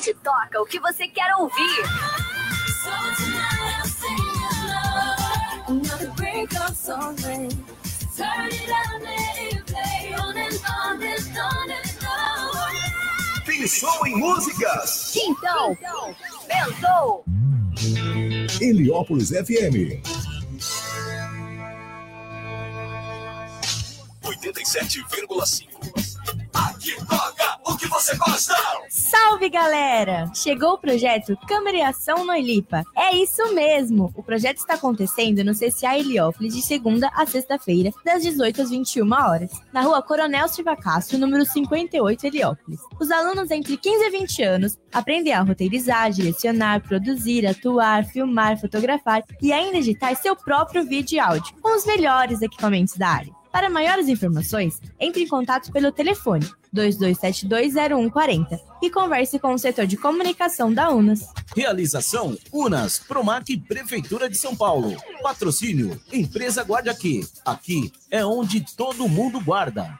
gente toca o que você quer ouvir. Pensou em músicas? Então, pensou! Heliópolis FM 87,5 Aqui toca você gosta! Salve galera! Chegou o projeto Câmara e Ação no Elipa. É isso mesmo! O projeto está acontecendo no CCA Heliópolis de segunda a sexta-feira, das 18 às 21 horas, na rua Coronel Silva Castro, número 58, Heliópolis. Os alunos entre 15 e 20 anos aprendem a roteirizar, direcionar, produzir, atuar, filmar, fotografar e ainda editar seu próprio vídeo e áudio, com os melhores equipamentos da área. Para maiores informações, entre em contato pelo telefone 22720140 e converse com o setor de comunicação da UNAS. Realização UNAS, Promac Prefeitura de São Paulo. Patrocínio Empresa Guarda Aqui. Aqui é onde todo mundo guarda.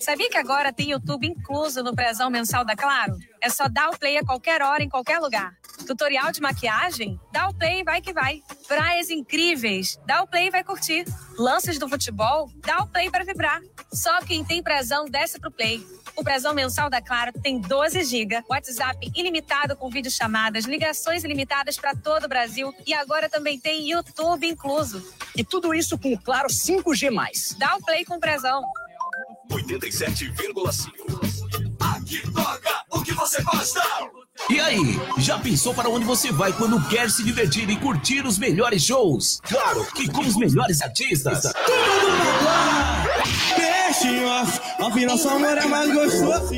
Sabia que agora tem YouTube incluso no prezão mensal da Claro? É só dar o play a qualquer hora, em qualquer lugar. Tutorial de maquiagem? Dá o play e vai que vai. Praias incríveis? Dá o play e vai curtir. Lances do futebol? Dá o play para vibrar. Só quem tem prezão desce pro play. O prezão mensal da Claro tem 12 GB, WhatsApp ilimitado com videochamadas, ligações ilimitadas para todo o Brasil e agora também tem YouTube incluso. E tudo isso com o Claro 5G+. Dá o play com prezão. 87,5. Aqui toca o que você gosta. E aí, já pensou para onde você vai quando quer se divertir e curtir os melhores shows? Claro que com os melhores artistas. Tudo Deixe off, afinal é mais gostoso.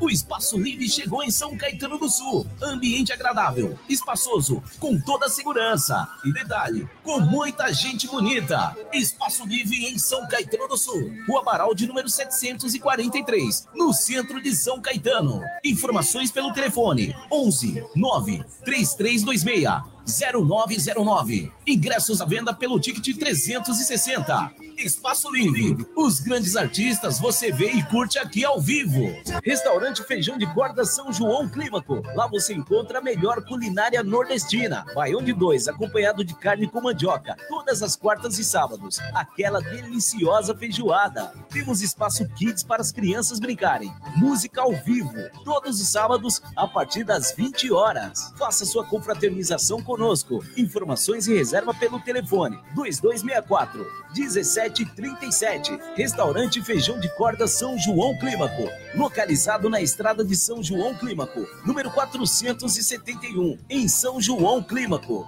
O Espaço Livre chegou em São Caetano do Sul. Ambiente agradável, espaçoso, com toda segurança. E detalhe, com muita gente bonita. Espaço Livre em São Caetano do Sul. Rua Baral de número 743, no centro de São Caetano. Informações pelo telefone 11 9 3326 0909. Ingressos à venda pelo ticket 360. Espaço Livre. Os grandes artistas você vê e curte aqui ao vivo. Restaurante Feijão de Corda São João Clímaco. Lá você encontra a melhor culinária nordestina. Baião de dois, acompanhado de carne com mandioca. Todas as quartas e sábados. Aquela deliciosa feijoada. Temos espaço kids para as crianças brincarem. Música ao vivo. Todos os sábados, a partir das 20 horas. Faça sua confraternização conosco. Informações e reserva pelo telefone 2264 17 37. Restaurante Feijão de Corda São João Clímaco. Localizado na estrada de São João Clímaco, número 471, em São João Clímaco.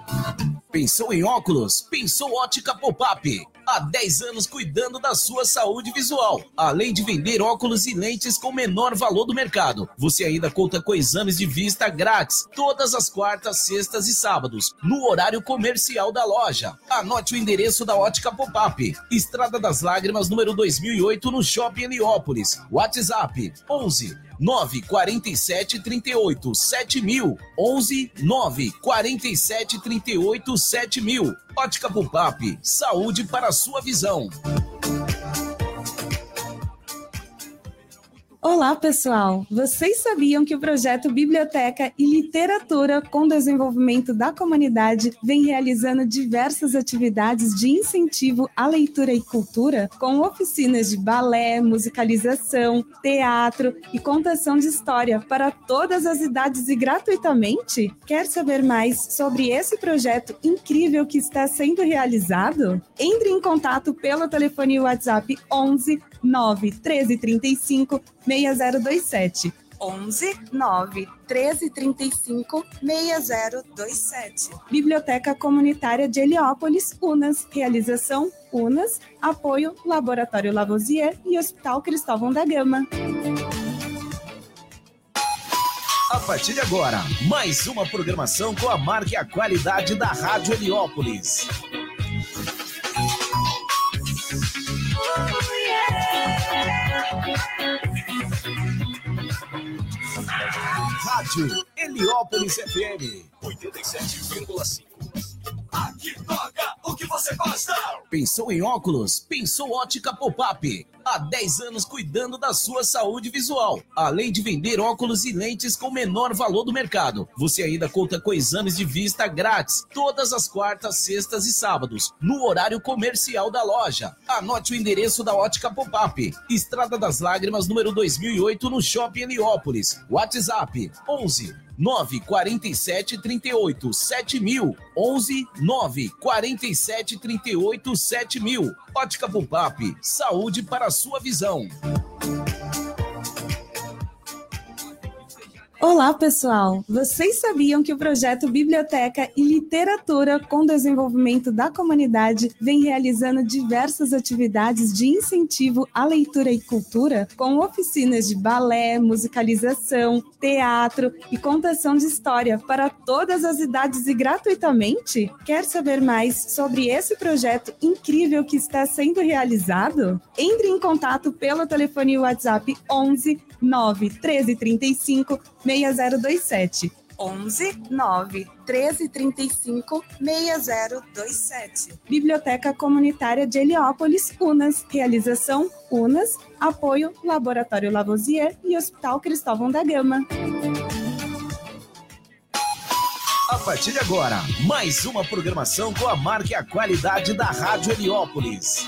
Pensou em óculos? Pensou Ótica Pop-Up. Há 10 anos cuidando da sua saúde visual. Além de vender óculos e lentes com menor valor do mercado, você ainda conta com exames de vista grátis todas as quartas, sextas e sábados, no horário comercial da loja. Anote o endereço da Ótica Pop-Up. Estrada das Lágrimas, número 2008, no Shopping Heliópolis. WhatsApp 11 9 47 38 7000 11 9 47 38 7000 Ótica Pupap, saúde para a sua visão. Olá, pessoal! Vocês sabiam que o projeto Biblioteca e Literatura com Desenvolvimento da Comunidade vem realizando diversas atividades de incentivo à leitura e cultura, com oficinas de balé, musicalização, teatro e contação de história para todas as idades e gratuitamente? Quer saber mais sobre esse projeto incrível que está sendo realizado? Entre em contato pelo telefone WhatsApp 11 9 13 35 6027. 11 9 13 35 6027. Biblioteca Comunitária de Heliópolis, UNAS. Realização UNAS. Apoio Laboratório Lavoisier e Hospital Cristóvão da Gama. A partir de agora, mais uma programação com a marca e a qualidade da Rádio Heliópolis. Rádio Heliópolis FM 87,5. O o que você gosta. Pensou em óculos? Pensou Ótica Pop-Up. Há 10 anos cuidando da sua saúde visual. Além de vender óculos e lentes com menor valor do mercado, você ainda conta com exames de vista grátis todas as quartas, sextas e sábados, no horário comercial da loja. Anote o endereço da Ótica Pop-Up. Estrada das Lágrimas, número 2008, no Shopping Heliópolis. WhatsApp 11 947 38 7000 11 947 38 7000 Ótica Pop-Up, saúde para a sua visão. Olá, pessoal! Vocês sabiam que o projeto Biblioteca e Literatura com Desenvolvimento da Comunidade vem realizando diversas atividades de incentivo à leitura e cultura, com oficinas de balé, musicalização, teatro e contação de história para todas as idades e gratuitamente? Quer saber mais sobre esse projeto incrível que está sendo realizado? Entre em contato pelo telefone WhatsApp 11 9 1335 6027. 11 9 1335 6027. Biblioteca Comunitária de Heliópolis, UNAS. Realização UNAS. Apoio Laboratório Lavoisier e Hospital Cristóvão da Gama. A partir de agora, mais uma programação com a marca e a qualidade da Rádio Heliópolis.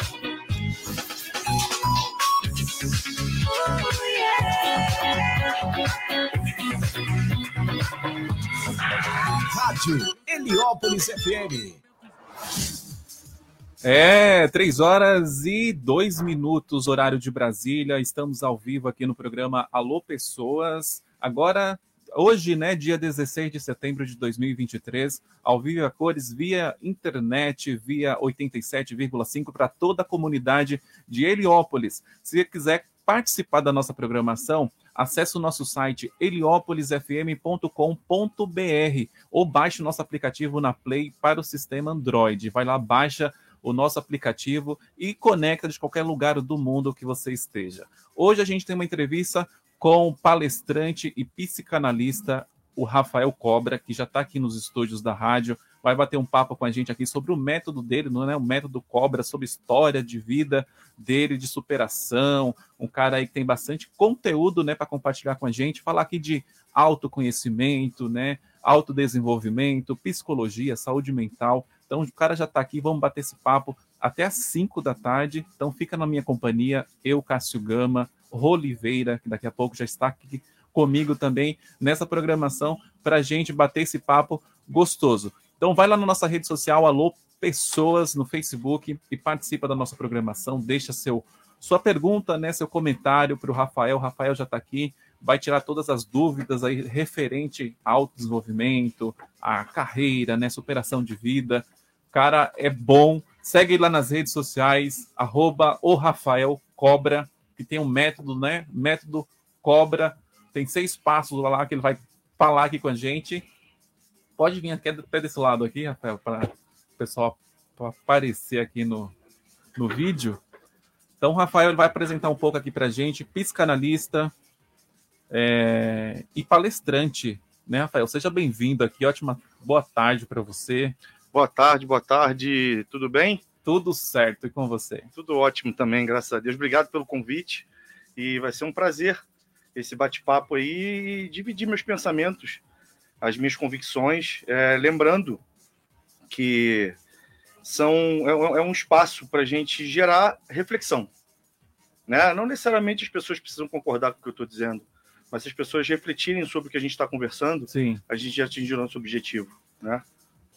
Rádio Heliópolis FM. É, três horas e dois minutos, horário de Brasília. Estamos ao vivo aqui no programa Alô Pessoas. Agora, hoje, né, dia 16 de setembro de 2023, ao vivo a cores via internet, via 87,5 para toda a comunidade de Heliópolis. Se quiser participar da nossa programação, acesse o nosso site heliopolisfm.com.br ou baixe o nosso aplicativo na Play para o sistema Android. Vai lá, baixa o nosso aplicativo e conecta de qualquer lugar do mundo que você esteja. Hoje a gente tem uma entrevista com palestrante e psicanalista, o Rafael Cobra, que já está aqui nos estúdios da rádio vai bater um papo com a gente aqui sobre o método dele, não é o método Cobra, sobre história de vida dele, de superação, um cara aí que tem bastante conteúdo, né, para compartilhar com a gente, falar aqui de autoconhecimento, né, autodesenvolvimento, psicologia, saúde mental. Então o cara já está aqui, vamos bater esse papo até às 5 da tarde. Então fica na minha companhia, eu, Cássio Gama, Roliveira, que daqui a pouco já está aqui comigo também nessa programação para a gente bater esse papo gostoso. Então vai lá na nossa rede social, Alô Pessoas, no Facebook e participa da nossa programação. Deixa seu sua pergunta, né, seu comentário para o Rafael. O Rafael já está aqui, vai tirar todas as dúvidas aí referente ao desenvolvimento, à carreira, né, superação de vida. Cara, é bom. Segue lá nas redes sociais, arroba o Rafael Cobra, que tem um método, né? Método Cobra. Tem seis passos lá que ele vai falar aqui com a gente. Pode vir aqui, até desse lado aqui, Rafael, para o pessoal aparecer aqui no, no vídeo. Então, o Rafael vai apresentar um pouco aqui para a gente, psicanalista é, e palestrante, né, Rafael? Seja bem-vindo aqui, ótima boa tarde para você. Boa tarde, boa tarde, tudo bem? Tudo certo, e com você? Tudo ótimo também, graças a Deus. Obrigado pelo convite e vai ser um prazer esse bate-papo aí e dividir meus pensamentos as minhas convicções, é, lembrando que são é, é um espaço para a gente gerar reflexão. Né? Não necessariamente as pessoas precisam concordar com o que eu estou dizendo, mas se as pessoas refletirem sobre o que a gente está conversando, Sim. a gente já atingiu nosso objetivo. Né?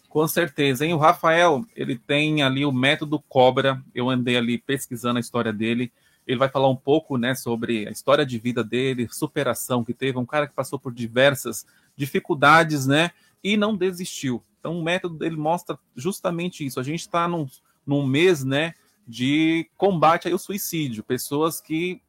Com certeza, hein? O Rafael, ele tem ali o método Cobra. Eu andei ali pesquisando a história dele. Ele vai falar um pouco, né, sobre a história de vida dele, superação que teve, um cara que passou por diversas dificuldades, né? E não desistiu. Então, o método dele mostra justamente isso. A gente está num, num mês, né, de combate ao suicídio. Pessoas que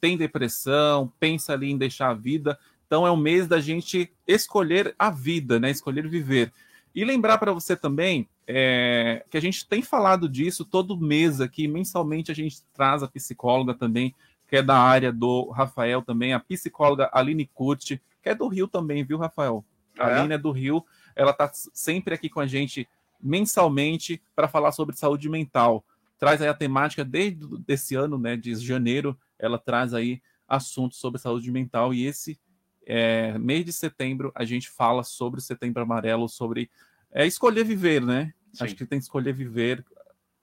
têm depressão, pensam ali em deixar a vida. Então, é um mês da gente escolher a vida, né? Escolher viver. E lembrar para você também é, que a gente tem falado disso todo mês aqui, mensalmente a gente traz a psicóloga também, que é da área do Rafael também, a psicóloga Aline Curti, que é do Rio também, viu, Rafael? A é? Aline é do Rio, ela tá sempre aqui com a gente mensalmente para falar sobre saúde mental. Traz aí a temática desde esse ano, né, de janeiro, ela traz aí assuntos sobre saúde mental e esse é, mês de setembro a gente fala sobre o Setembro Amarelo, sobre é, escolher viver, né? Sim. Acho que tem que escolher viver.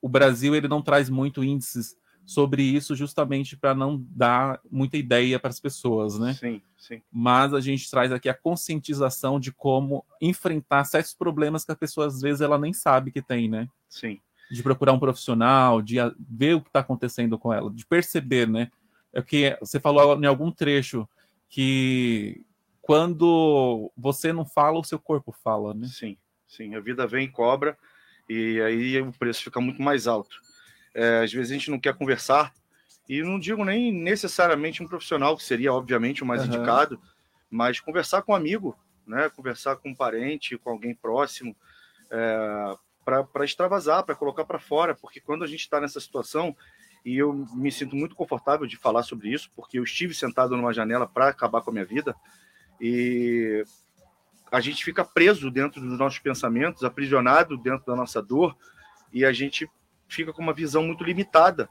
O Brasil ele não traz muito índices sobre isso justamente para não dar muita ideia para as pessoas, né? Sim, sim. Mas a gente traz aqui a conscientização de como enfrentar certos problemas que a pessoa às vezes ela nem sabe que tem, né? Sim. De procurar um profissional, de ver o que está acontecendo com ela, de perceber, né? É que você falou em algum trecho que quando você não fala, o seu corpo fala, né? Sim, sim. A vida vem e cobra e aí o preço fica muito mais alto. É, às vezes a gente não quer conversar, e não digo nem necessariamente um profissional, que seria obviamente o mais uhum. indicado, mas conversar com um amigo, né? conversar com um parente, com alguém próximo, é, para extravasar, para colocar para fora, porque quando a gente está nessa situação, e eu me sinto muito confortável de falar sobre isso, porque eu estive sentado numa janela para acabar com a minha vida, e a gente fica preso dentro dos nossos pensamentos, aprisionado dentro da nossa dor, e a gente fica com uma visão muito limitada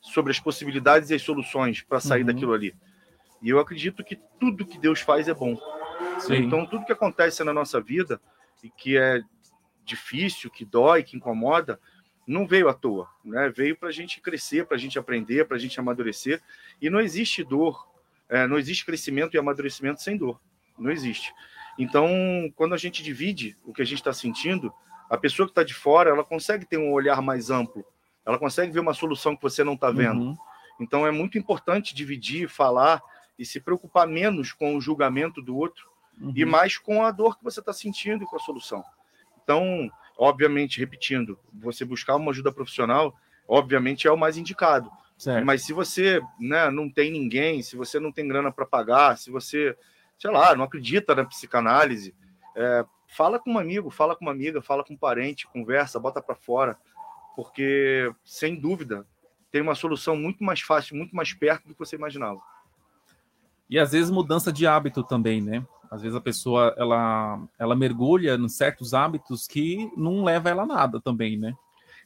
sobre as possibilidades e as soluções para sair uhum. daquilo ali. E eu acredito que tudo que Deus faz é bom. Sim. Então, tudo que acontece na nossa vida e que é difícil, que dói, que incomoda, não veio à toa, né? Veio para a gente crescer, para a gente aprender, para a gente amadurecer. E não existe dor, é, não existe crescimento e amadurecimento sem dor. Não existe. Então, quando a gente divide o que a gente está sentindo, a pessoa que está de fora, ela consegue ter um olhar mais amplo, ela consegue ver uma solução que você não está vendo. Uhum. Então é muito importante dividir, falar e se preocupar menos com o julgamento do outro uhum. e mais com a dor que você está sentindo e com a solução. Então, obviamente, repetindo, você buscar uma ajuda profissional, obviamente é o mais indicado. Certo. Mas se você né, não tem ninguém, se você não tem grana para pagar, se você, sei lá, não acredita na psicanálise, é, fala com um amigo, fala com uma amiga, fala com um parente, conversa, bota para fora, porque sem dúvida tem uma solução muito mais fácil, muito mais perto do que você imaginava. E às vezes mudança de hábito também, né? Às vezes a pessoa ela ela mergulha em certos hábitos que não leva ela a nada também, né?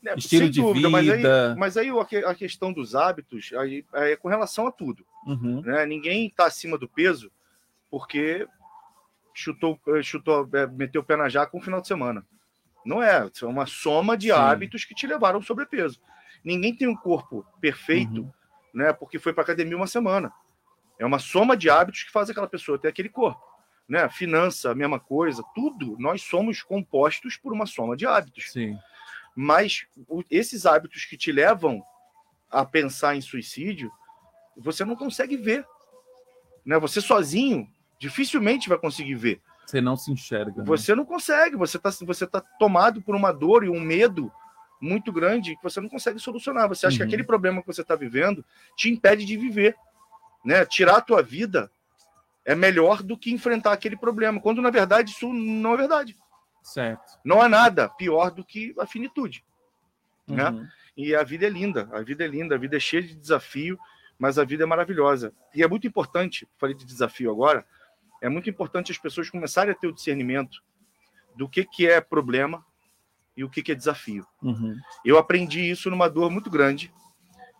É, Estilo de dúvida, vida. Mas aí, mas aí a questão dos hábitos aí, é com relação a tudo. Uhum. Né? Ninguém está acima do peso porque chutou, eh, chutou, eh, meteu o pé na jaca um final de semana. Não é, é uma soma de Sim. hábitos que te levaram ao sobrepeso. Ninguém tem um corpo perfeito, uhum. né? Porque foi para academia uma semana. É uma soma de hábitos que faz aquela pessoa ter aquele corpo, né? Finança, a mesma coisa, tudo. Nós somos compostos por uma soma de hábitos. Sim. Mas esses hábitos que te levam a pensar em suicídio, você não consegue ver, né? Você sozinho dificilmente vai conseguir ver. Você não se enxerga. Né? Você não consegue, você está você tá tomado por uma dor e um medo muito grande que você não consegue solucionar. Você acha uhum. que aquele problema que você está vivendo te impede de viver. Né? Tirar a tua vida é melhor do que enfrentar aquele problema, quando na verdade isso não é verdade. Certo. Não há nada pior do que a finitude. Né? Uhum. Né? E a vida é linda, a vida é linda, a vida é cheia de desafio, mas a vida é maravilhosa. E é muito importante, falei de desafio agora, é muito importante as pessoas começarem a ter o discernimento do que, que é problema e o que, que é desafio. Uhum. Eu aprendi isso numa dor muito grande.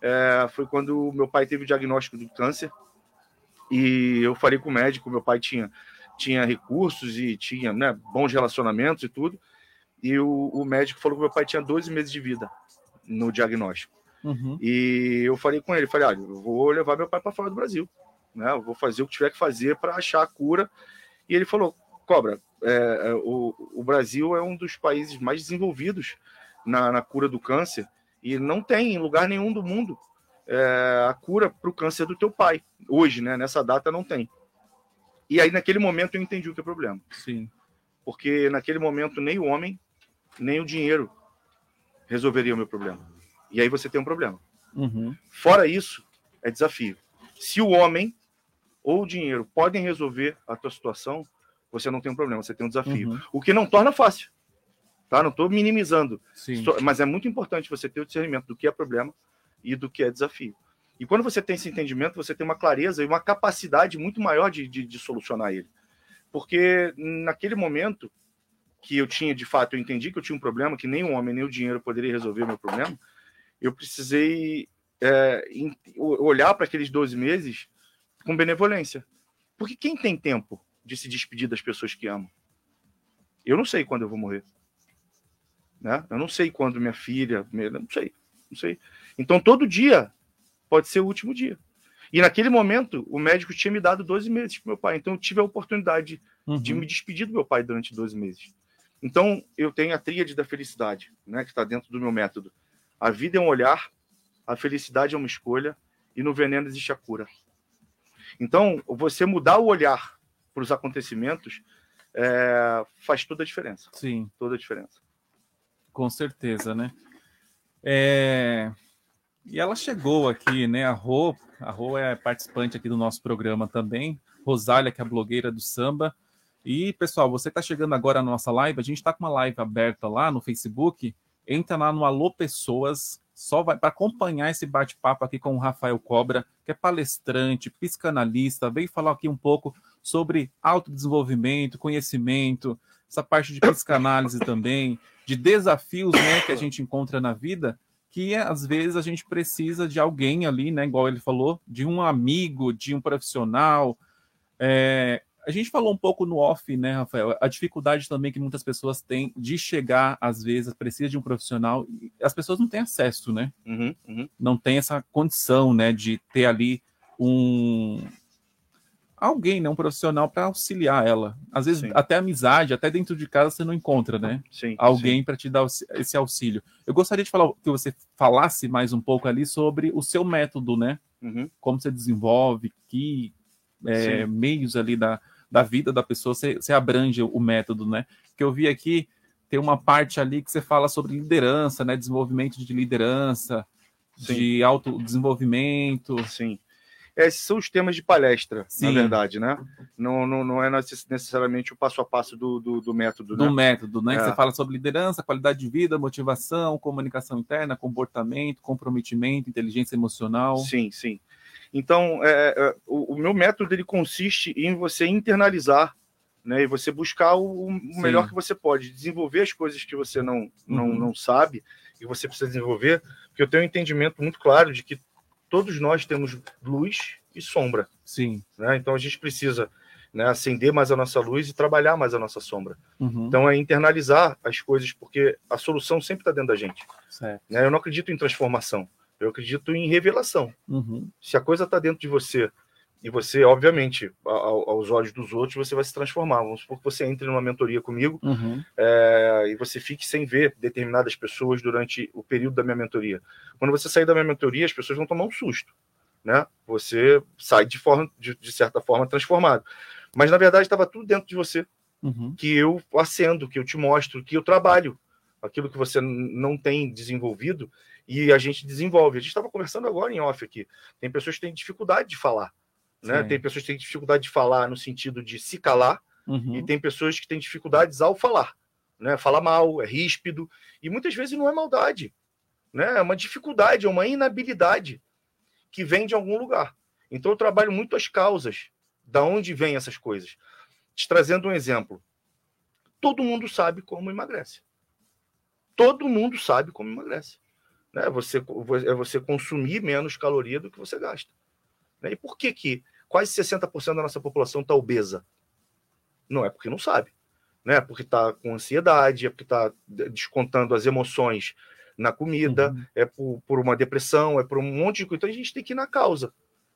É, foi quando meu pai teve o diagnóstico do câncer e eu falei com o médico. Meu pai tinha, tinha recursos e tinha né, bons relacionamentos e tudo. E o, o médico falou que meu pai tinha 12 meses de vida no diagnóstico. Uhum. E eu falei com ele, falei, ah, eu vou levar meu pai para fora do Brasil né? Eu vou fazer o que tiver que fazer para achar a cura. E ele falou: Cobra, é, é, o, o, Brasil é um dos países mais desenvolvidos na, na, cura do câncer e não tem em lugar nenhum do mundo é, a cura para o câncer do teu pai. Hoje, né? Nessa data não tem. E aí, naquele momento, eu entendi o que é o problema. Sim. Porque naquele momento, nem o homem, nem o dinheiro resolveria o meu problema. E aí você tem um problema. Uhum. Fora isso, é desafio. Se o homem ou o dinheiro podem resolver a tua situação, você não tem um problema, você tem um desafio. Uhum. O que não torna fácil. Tá? Não estou minimizando. Mas é muito importante você ter o discernimento do que é problema e do que é desafio. E quando você tem esse entendimento, você tem uma clareza e uma capacidade muito maior de, de, de solucionar ele. Porque naquele momento, que eu tinha, de fato, eu entendi que eu tinha um problema, que nem o homem nem o dinheiro poderia resolver o meu problema, eu precisei é, olhar para aqueles 12 meses com benevolência. Porque quem tem tempo de se despedir das pessoas que amam? Eu não sei quando eu vou morrer. Né? Eu não sei quando minha filha. Não sei. Não sei. Então, todo dia pode ser o último dia. E naquele momento, o médico tinha me dado 12 meses para meu pai. Então, eu tive a oportunidade uhum. de me despedir do meu pai durante 12 meses. Então, eu tenho a tríade da felicidade, né, que está dentro do meu método. A vida é um olhar, a felicidade é uma escolha, e no veneno existe a cura. Então, você mudar o olhar para os acontecimentos é, faz toda a diferença. Sim. Toda a diferença. Com certeza, né? É... E ela chegou aqui, né? A Rô, a Rô é participante aqui do nosso programa também. Rosália, que é a blogueira do samba. E, pessoal, você está chegando agora na nossa live, a gente está com uma live aberta lá no Facebook. Entra lá no Alô Pessoas, só vai para acompanhar esse bate-papo aqui com o Rafael Cobra, que é palestrante, psicanalista, veio falar aqui um pouco sobre autodesenvolvimento, conhecimento, essa parte de psicanálise também, de desafios né, que a gente encontra na vida, que às vezes a gente precisa de alguém ali, né, igual ele falou, de um amigo, de um profissional. É, a gente falou um pouco no off, né, Rafael? A dificuldade também que muitas pessoas têm de chegar, às vezes, precisa de um profissional. As pessoas não têm acesso, né? Uhum, uhum. Não tem essa condição, né, de ter ali um alguém, né, um profissional para auxiliar ela. Às vezes sim. até amizade, até dentro de casa você não encontra, né? Sim, alguém para te dar esse auxílio. Eu gostaria de falar que você falasse mais um pouco ali sobre o seu método, né? Uhum. Como você desenvolve, que é, meios ali da, da vida da pessoa, você, você abrange o método, né? Que eu vi aqui, tem uma parte ali que você fala sobre liderança, né? Desenvolvimento de liderança, Sim. de autodesenvolvimento. Sim. Esses são os temas de palestra, Sim. na verdade, né? Não, não, não é necessariamente o passo a passo do, do, do método, né? Do método, né? É. Você fala sobre liderança, qualidade de vida, motivação, comunicação interna, comportamento, comprometimento, inteligência emocional. Sim, sim. Então, é, é, o, o, meu método ele consiste em você internalizar, né, e você buscar o, o melhor que você pode, desenvolver as coisas que você não, não, uhum. não sabe e você precisa desenvolver, porque eu tenho um entendimento muito claro de que todos nós temos luz e sombra. Sim. Né? Então a gente precisa né, acender mais a nossa luz e trabalhar mais a nossa sombra. Uhum. Então é internalizar as coisas, porque a solução sempre está dentro da gente. Né? Eu não acredito em transformação. Eu acredito em revelação. Uhum. Se a coisa está dentro de você e você, obviamente, ao, aos olhos dos outros, você vai se transformar. Vamos supor que você entre numa mentoria comigo uhum. é, e você fique sem ver determinadas pessoas durante o período da minha mentoria. Quando você sair da minha mentoria, as pessoas vão tomar um susto. Né? Você sai de, forma, de, de certa forma transformado. Mas, na verdade, estava tudo dentro de você. Uhum. Que eu acendo, que eu te mostro, que eu trabalho. Aquilo que você não tem desenvolvido, e a gente desenvolve. A gente estava conversando agora em off aqui. Tem pessoas que têm dificuldade de falar. Né? Tem pessoas que têm dificuldade de falar no sentido de se calar, uhum. e tem pessoas que têm dificuldades ao falar. Né? Fala mal, é ríspido, e muitas vezes não é maldade. Né? É uma dificuldade, é uma inabilidade que vem de algum lugar. Então eu trabalho muito as causas, da onde vêm essas coisas. Te trazendo um exemplo. Todo mundo sabe como emagrece. Todo mundo sabe como emagrece. Né? Você, é você consumir menos caloria do que você gasta. Né? E por que, que quase 60% da nossa população está obesa? Não é porque não sabe. Né? Porque está com ansiedade, é porque está descontando as emoções na comida, uhum. é por, por, uma depressão, é por um monte de coisa. Então a gente tem que ir na causa.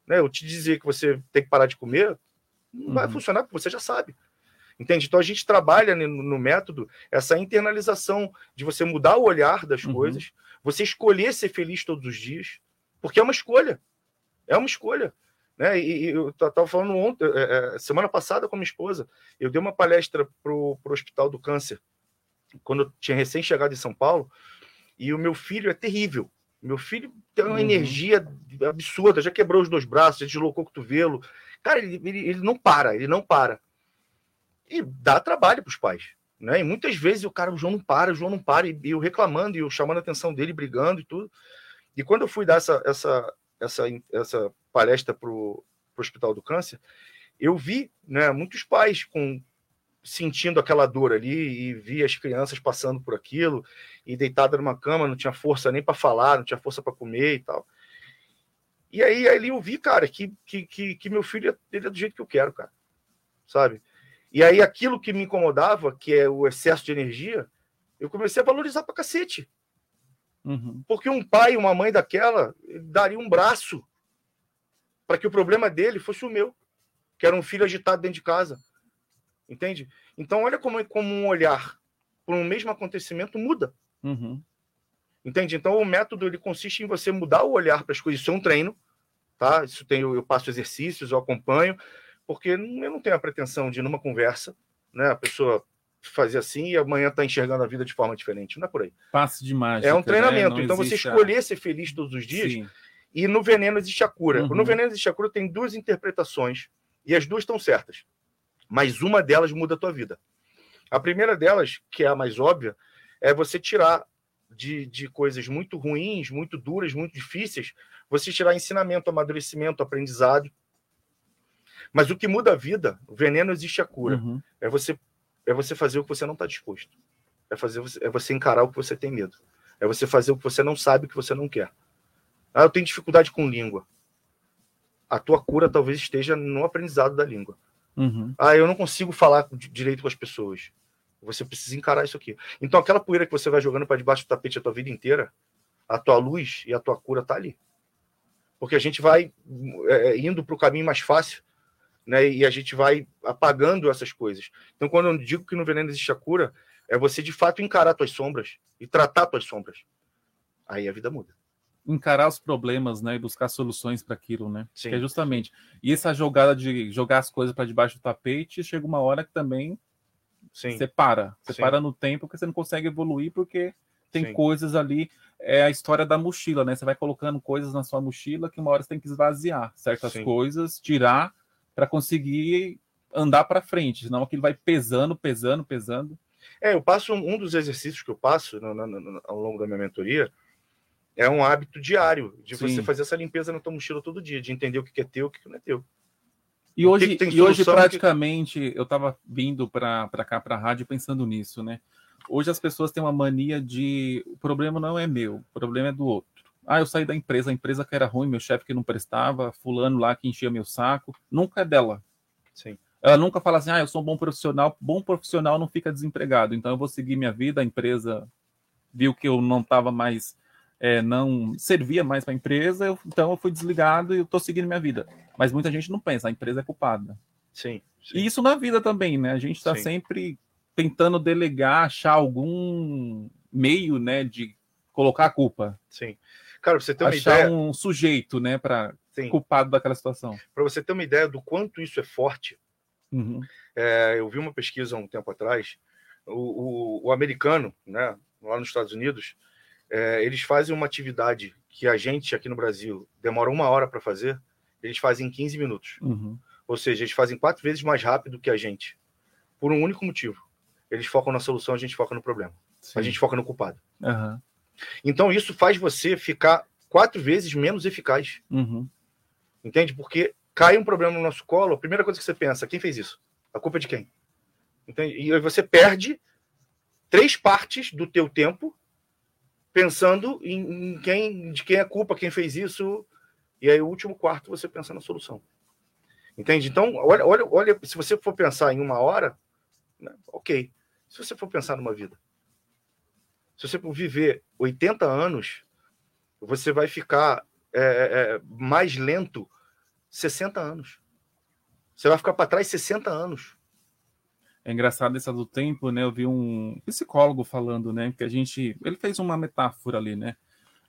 Né? Eu te dizer que você tem que parar de comer, não uhum. vai funcionar porque você já sabe. Entende? Então a gente trabalha no, método essa internalização de você mudar o olhar das uhum. coisas, você escolher ser feliz todos os dias, porque é uma escolha. É uma escolha. Né? E, e eu estava falando ontem, é, é, semana passada com a minha esposa, eu dei uma palestra para o Hospital do Câncer, quando eu tinha recém chegado em São Paulo, e o meu filho é terrível. Meu filho tem uma uhum. energia absurda, já quebrou os dois braços, já deslocou o cotovelo. Cara, ele, ele, ele não para, ele não para. E dá trabalho para os pais. Né? E muitas vezes o cara, o João não para, o João não para, e eu reclamando, e eu chamando a atenção dele, brigando e tudo. E quando eu fui dar essa, essa, essa, essa palestra para o Hospital do Câncer, eu vi né, muitos pais com sentindo aquela dor ali e via as crianças passando por aquilo e deitada numa cama, não tinha força nem para falar, não tinha força para comer e tal. E aí ali eu vi, cara, que, que, que, meu filho ele é do jeito que eu quero, cara. Sabe? E aí aquilo que me incomodava, que é o excesso de energia, eu comecei a valorizar pra cacete. Uhum. Porque um pai, uma mãe daquela, daria um braço para que o problema dele fosse o meu, que era um filho agitado dentro de casa. Entende? Então, olha como, como um olhar para um mesmo acontecimento muda. Uhum. Entende? Então, o método ele consiste em você mudar o olhar para as coisas. Isso é um treino, tá? Isso tem, eu passo exercícios, eu acompanho, porque eu não tenho a pretensão de, numa conversa, né, a pessoa fazer assim e amanhã está enxergando a vida de forma diferente. Não é por aí. Passe de mágica. É um treinamento. Né? Então, você escolher a... ser feliz todos os dias. Sim. E no veneno existe a cura. Uhum. No veneno existe a cura tem duas interpretações e as duas estão certas. Mas uma delas muda a tua vida. A primeira delas, que é a mais óbvia, é você tirar de, de coisas muito ruins, muito duras, muito difíceis, você tirar ensinamento, amadurecimento, aprendizado. Mas o que muda a vida, o veneno existe a cura. Uhum. É você é você fazer o que você não está disposto. É fazer é você encarar o que você tem medo. É você fazer o que você não sabe, o que você não quer. Ah, eu tenho dificuldade com língua. A tua cura talvez esteja no aprendizado da língua. Uhum. Ah, eu não consigo falar direito com as pessoas. Você precisa encarar isso aqui. Então, aquela poeira que você vai jogando para debaixo do tapete a tua vida inteira, a tua luz e a tua cura tá ali. Porque a gente vai é, indo para o caminho mais fácil, né? E a gente vai apagando essas coisas. Então, quando eu digo que no veneno existe a cura, é você de fato encarar tuas sombras e tratar tuas sombras. Aí a vida muda encarar os problemas, né, e buscar soluções para aquilo, né? Sim. Que é justamente. E essa jogada de jogar as coisas para debaixo do tapete, chega uma hora que também Sim. você para, você Sim. para no tempo porque você não consegue evoluir porque tem Sim. coisas ali, é a história da mochila, né? Você vai colocando coisas na sua mochila que uma hora você tem que esvaziar certas coisas, tirar para conseguir andar para frente, senão aquilo vai pesando, pesando, pesando. É, eu passo um dos exercícios que eu passo no, no, no, ao longo da minha mentoria é um hábito diário de Sim. você fazer essa limpeza na tua mochila todo dia, de entender o que é teu, o que não é teu. E O que hoje, que tem e hoje o que- praticamente, eu estava vindo para cá, para a rádio, pensando nisso, né? Hoje as pessoas têm uma mania de. O problema não é meu, o problema é do outro. Ah, eu saí da empresa, a empresa que era ruim, meu chefe que não prestava, fulano lá que enchia meu saco. Nunca é dela. Sim. Ela nunca fala assim, ah, eu sou um bom profissional. Bom profissional não fica desempregado, então eu vou seguir minha vida. A empresa viu que eu não estava mais, é, não servia mais para a empresa, eu- então eu fui desligado e eu estou seguindo minha vida. Mas muita gente não pensa, a empresa é culpada. Sim. sim. E isso na vida também, né? A gente está sempre tentando delegar, achar algum meio, né, de colocar a culpa. Sim. Cara, pra você ter uma achar ideia, um sujeito, né, para culpado daquela situação. para você ter uma ideia do quanto isso é forte, Uhum. é, eu vi uma pesquisa um tempo atrás, o, o, o americano, né, lá nos Estados Unidos, é, eles fazem uma atividade que a gente aqui no Brasil demora uma hora para fazer, eles fazem em 15 minutos. Uhum. Ou seja, eles fazem quatro vezes mais rápido que a gente, por um único motivo. Eles focam na solução, a gente foca no problema. Sim. A gente foca no culpado. Aham. Então, isso faz você ficar quatro vezes menos eficaz. Uhum. Entende? Porque cai um problema no nosso colo, a primeira coisa que você pensa, quem fez isso? A culpa é de quem? Entende? E aí você perde três partes do teu tempo pensando em, em quem, de quem é a culpa, quem fez isso, e aí o último quarto você pensa na solução. Entende? Então, olha, olha, olha, se você for pensar em uma hora, né, ok. Se você for pensar numa vida, se você for viver 80 anos, você vai ficar é, é, mais lento 60 anos. Você vai ficar para trás 60 anos. É engraçado essa do tempo, né? Eu vi um psicólogo falando, né? Que a gente. Ele fez uma metáfora ali, né?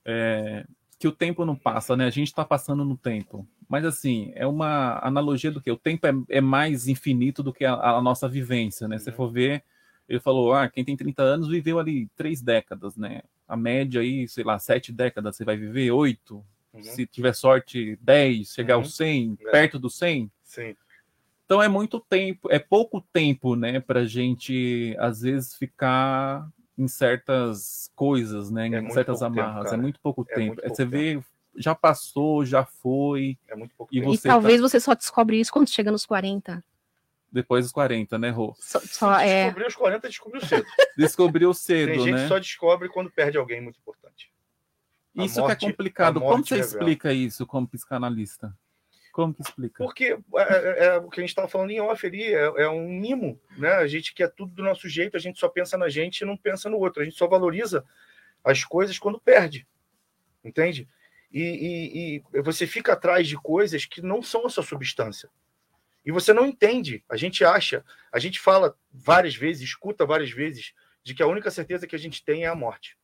É, que o tempo não passa, né? A gente está passando no tempo. Mas, assim, é uma analogia do que? O tempo é, é mais infinito do que a, a nossa vivência, né? Se Uhum. for ver, ele falou: ah, quem tem 30 anos viveu ali três décadas, né? A média aí, sei lá, sete décadas, você vai viver oito. Uhum. Se tiver sorte, 10, chegar Uhum. aos 100, É. perto dos 100. Sim. Então é muito tempo, é pouco tempo, né, para gente às vezes ficar em certas coisas, né, em É muito certas tempo, amarras. cara. é muito pouco É tempo. muito É, pouco você vê, já passou, já foi. É muito pouco E tempo. E você tá talvez você só descobre isso quando chega nos 40. Depois dos 40, né, Rô? Só, só é. Descobriu os 40, descobriu cedo. Descobriu cedo, Tem gente né? que só descobre quando perde alguém muito importante. A Isso morte- que é complicado. Como você revela. explica isso como psicanalista? Como que explica? Porque é, é- é o que a gente estava falando em off ali, é, é um mimo, né? A gente quer tudo do nosso jeito, a gente só pensa na gente e não pensa no outro. A gente só valoriza as coisas quando perde, entende? E, e- e você fica atrás de coisas que não são a sua substância. E você não entende. A gente acha, a gente fala várias vezes, escuta várias vezes, de que a única certeza que a gente tem é a morte.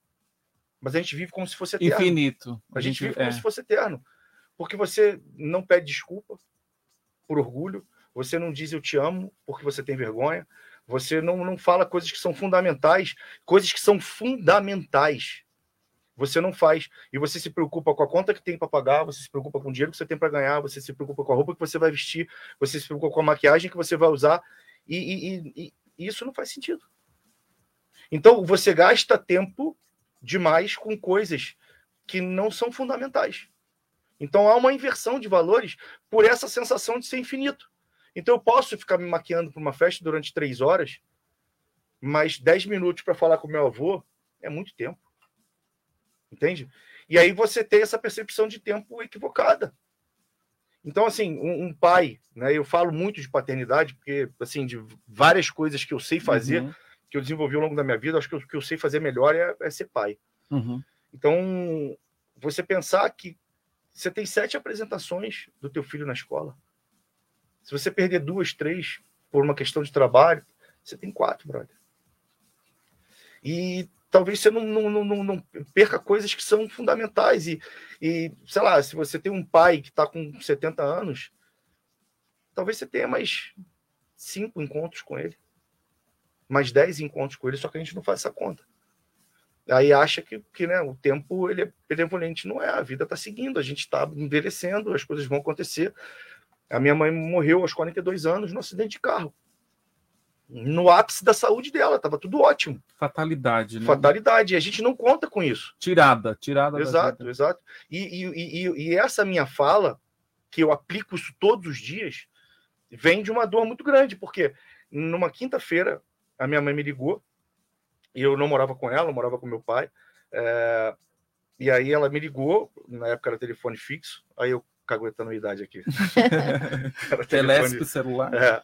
Mas a gente vive como se fosse eterno. Infinito. A gente vive é. como se fosse eterno. Porque você não pede desculpa por orgulho, você não diz eu te amo porque você tem vergonha, você não, não fala coisas que são fundamentais, coisas que são fundamentais. Você não faz. E você se preocupa com a conta que tem para pagar, você se preocupa com o dinheiro que você tem para ganhar, você se preocupa com a roupa que você vai vestir, você se preocupa com a maquiagem que você vai usar. E, e- e- e isso não faz sentido. Então, você gasta tempo demais com coisas que não são fundamentais. Então há uma inversão de valores por essa sensação de ser infinito. Então eu posso ficar me maquiando para uma festa durante três horas, mas dez minutos para falar com meu avô é muito tempo. Entende? E aí você tem essa percepção de tempo equivocada. Então, assim, um, um pai, né? Eu falo muito de paternidade, porque assim, de várias coisas que eu sei fazer, Uhum, que eu desenvolvi ao longo da minha vida, acho que o que eu sei fazer melhor é, é ser pai. uhum. Então, você pensar que você tem sete apresentações do teu filho na escola. Se você perder duas, três por uma questão de trabalho, você tem quatro, brother. E talvez você não, não, não, não- perca coisas que são fundamentais. E, e, sei lá, se você tem um pai que está com 70 anos, talvez você tenha mais cinco encontros com ele. Mais dez encontros com ele, só que a gente não faz essa conta aí acha que, que né, o tempo ele é benevolente. Não é, a vida está seguindo, a gente está envelhecendo, as coisas vão acontecer. A minha mãe morreu aos 42 anos no acidente de carro. No ápice da saúde dela, estava tudo ótimo. Fatalidade, né? Fatalidade. E a gente não conta com isso. Tirada, tirada. da Exato, exato. E, e, e, e essa minha fala, que eu aplico isso todos os dias, vem de uma dor muito grande, porque numa quinta-feira a minha mãe me ligou, e eu não morava com ela, eu morava com meu pai. é, e aí ela me ligou, na época era telefone fixo, aí eu caguetando a idade aqui. Era Telespe celular. é,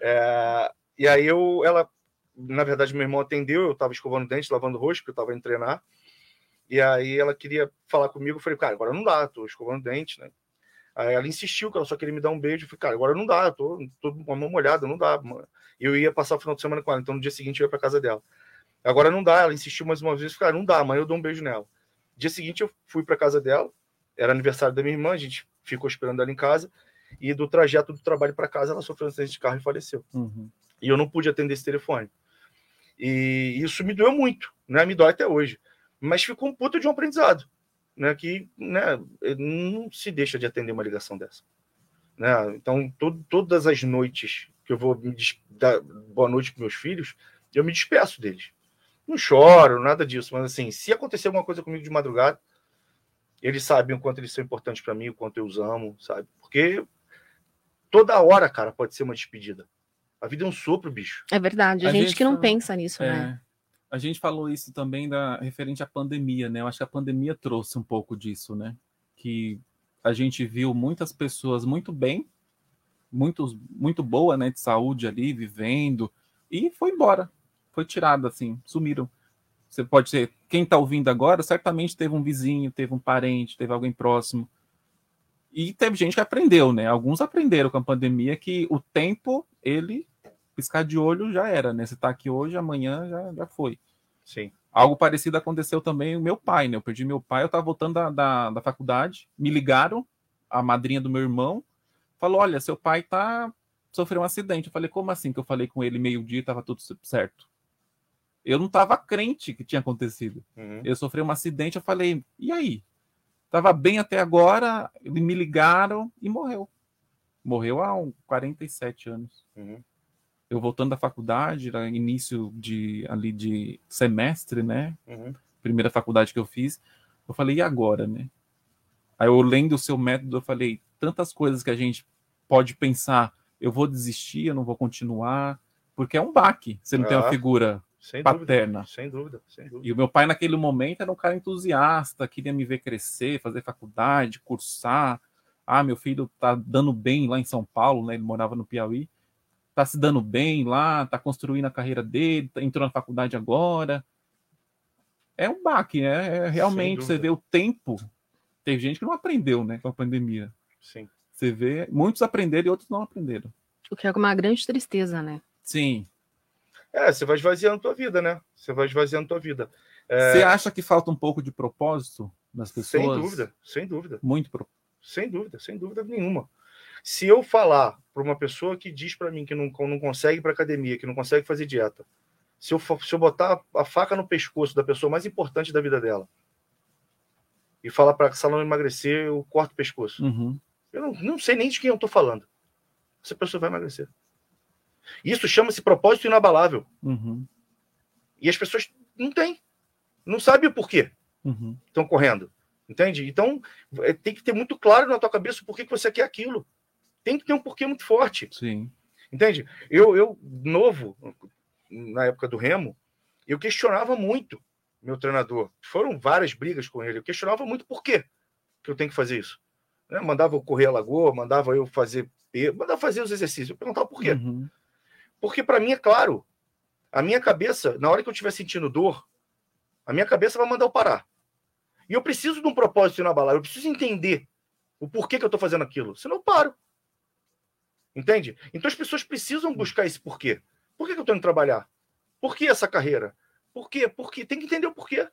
é, e aí eu, ela, na verdade, meu irmão atendeu, eu estava escovando dente, lavando o rosto, porque eu estava indo treinar. E aí ela queria falar comigo, eu falei, cara, agora não dá, tô escovando dente, né? Aí ela insistiu que ela só queria me dar um beijo. Eu falei, cara, agora não dá, tô, com a mão molhada, não dá. mano. Eu ia passar o final de semana com ela, então no dia seguinte eu ia para casa dela. Agora não dá, ela insistiu mais uma vez, cara, não dá, amanhã eu dou um beijo nela. Dia seguinte eu fui para casa dela, era aniversário da minha irmã, a gente ficou esperando ela em casa, e do trajeto do trabalho para casa ela sofreu um acidente de carro e faleceu. Uhum. E eu não pude atender esse telefone. E isso me doeu muito, né? Me dói até hoje. Mas ficou um puta de um aprendizado, né? Que né, não se deixa de atender uma ligação dessa. Né? Então, to- todas as noites que eu vou me dar boa noite para meus filhos, eu me despeço deles. Não choro, nada disso, mas assim, se acontecer alguma coisa comigo de madrugada, eles sabem o quanto eles são importantes para mim, o quanto eu os amo, sabe? Porque toda hora, cara, pode ser uma despedida. A vida é um sopro, bicho. É verdade. A, A gente, gente que não pensa nisso, né? É. A gente falou isso também da referente à pandemia, né? Eu acho que a pandemia trouxe um pouco disso, né? Que a gente viu muitas pessoas muito bem, muitos, muito boa, né, de saúde ali, vivendo, e foi embora. Foi tirada, assim, sumiram. Você pode ser, quem tá ouvindo agora, certamente teve um vizinho, teve um parente, teve alguém próximo. E teve gente que aprendeu, né? Alguns aprenderam com a pandemia que o tempo, ele piscar de olho já era, né? Você tá aqui hoje, amanhã já, já foi. Sim. Algo parecido aconteceu também o meu pai, né? Eu perdi meu pai, eu tava voltando da, da, da faculdade, me ligaram, a madrinha do meu irmão, falou: olha, seu pai tá sofreu um acidente. Eu falei, como assim? Que eu falei com ele meio-dia e tava tudo certo. Eu não tava crente que tinha acontecido. Uhum. Eu sofri um acidente, eu falei, e aí? Tava bem até agora, me ligaram e morreu. Morreu há um 47 anos. Uhum. Eu voltando da faculdade, era início de ali de semestre, né? Uhum. Primeira faculdade que eu fiz. Eu falei, e agora, né? Aí eu lendo o seu método, eu falei, tantas coisas que a gente pode pensar eu vou desistir, eu não vou continuar, porque é um baque. Você não tem uma Ah, figura Sem paterna. dúvida, sem dúvida, sem dúvida. E o meu pai, naquele momento, era um cara entusiasta, queria me ver crescer, fazer faculdade, cursar. Ah, meu filho tá dando bem lá em São Paulo, né? Ele morava no Piauí. Tá se dando bem lá, tá construindo a carreira dele, tá- entrou na faculdade agora. É um baque, né? É, realmente, você vê o tempo. Tem gente que não aprendeu, né, com a pandemia. Sim. Você vê, muitos aprenderam e outros não aprenderam. O que é uma grande tristeza, né? Sim. É, você vai esvaziando tua vida, né? Você vai esvaziando tua vida. É, Você acha que falta um pouco de propósito nas pessoas? sem dúvida, sem dúvida. Muito propósito. Sem dúvida, sem dúvida nenhuma. Se eu falar para uma pessoa que diz para mim que não, não consegue ir para academia, que não consegue fazer dieta, se eu, se eu botar a faca no pescoço da pessoa mais importante da vida dela e falar para ela não emagrecer, eu corto o pescoço. Uhum. Eu não, não sei nem de quem eu estou falando. Essa pessoa vai emagrecer. Isso chama-se propósito inabalável. Uhum. E as pessoas não têm. Não sabem o porquê Uhum. estão correndo. Entende? Então, é, tem que ter muito claro na tua cabeça o porquê que você quer aquilo. Tem que ter um porquê muito forte. Sim. Entende? Eu, eu novo, na época do Remo, eu questionava muito meu treinador. Foram várias brigas com ele. Eu questionava muito por quê que eu tenho que fazer isso. Né? Mandava eu correr a lagoa, mandava eu fazer mandava fazer os exercícios. Eu perguntava por quê. Uhum. Porque para mim é claro, a minha cabeça, na hora que eu estiver sentindo dor, a minha cabeça vai mandar eu parar. E eu preciso de um propósito inabalável, eu preciso entender o porquê que eu estou fazendo aquilo, senão eu paro. Entende? Então as pessoas precisam buscar esse porquê. Por que, que eu estou indo trabalhar? Por que essa carreira? Por quê? Porque tem que entender o porquê.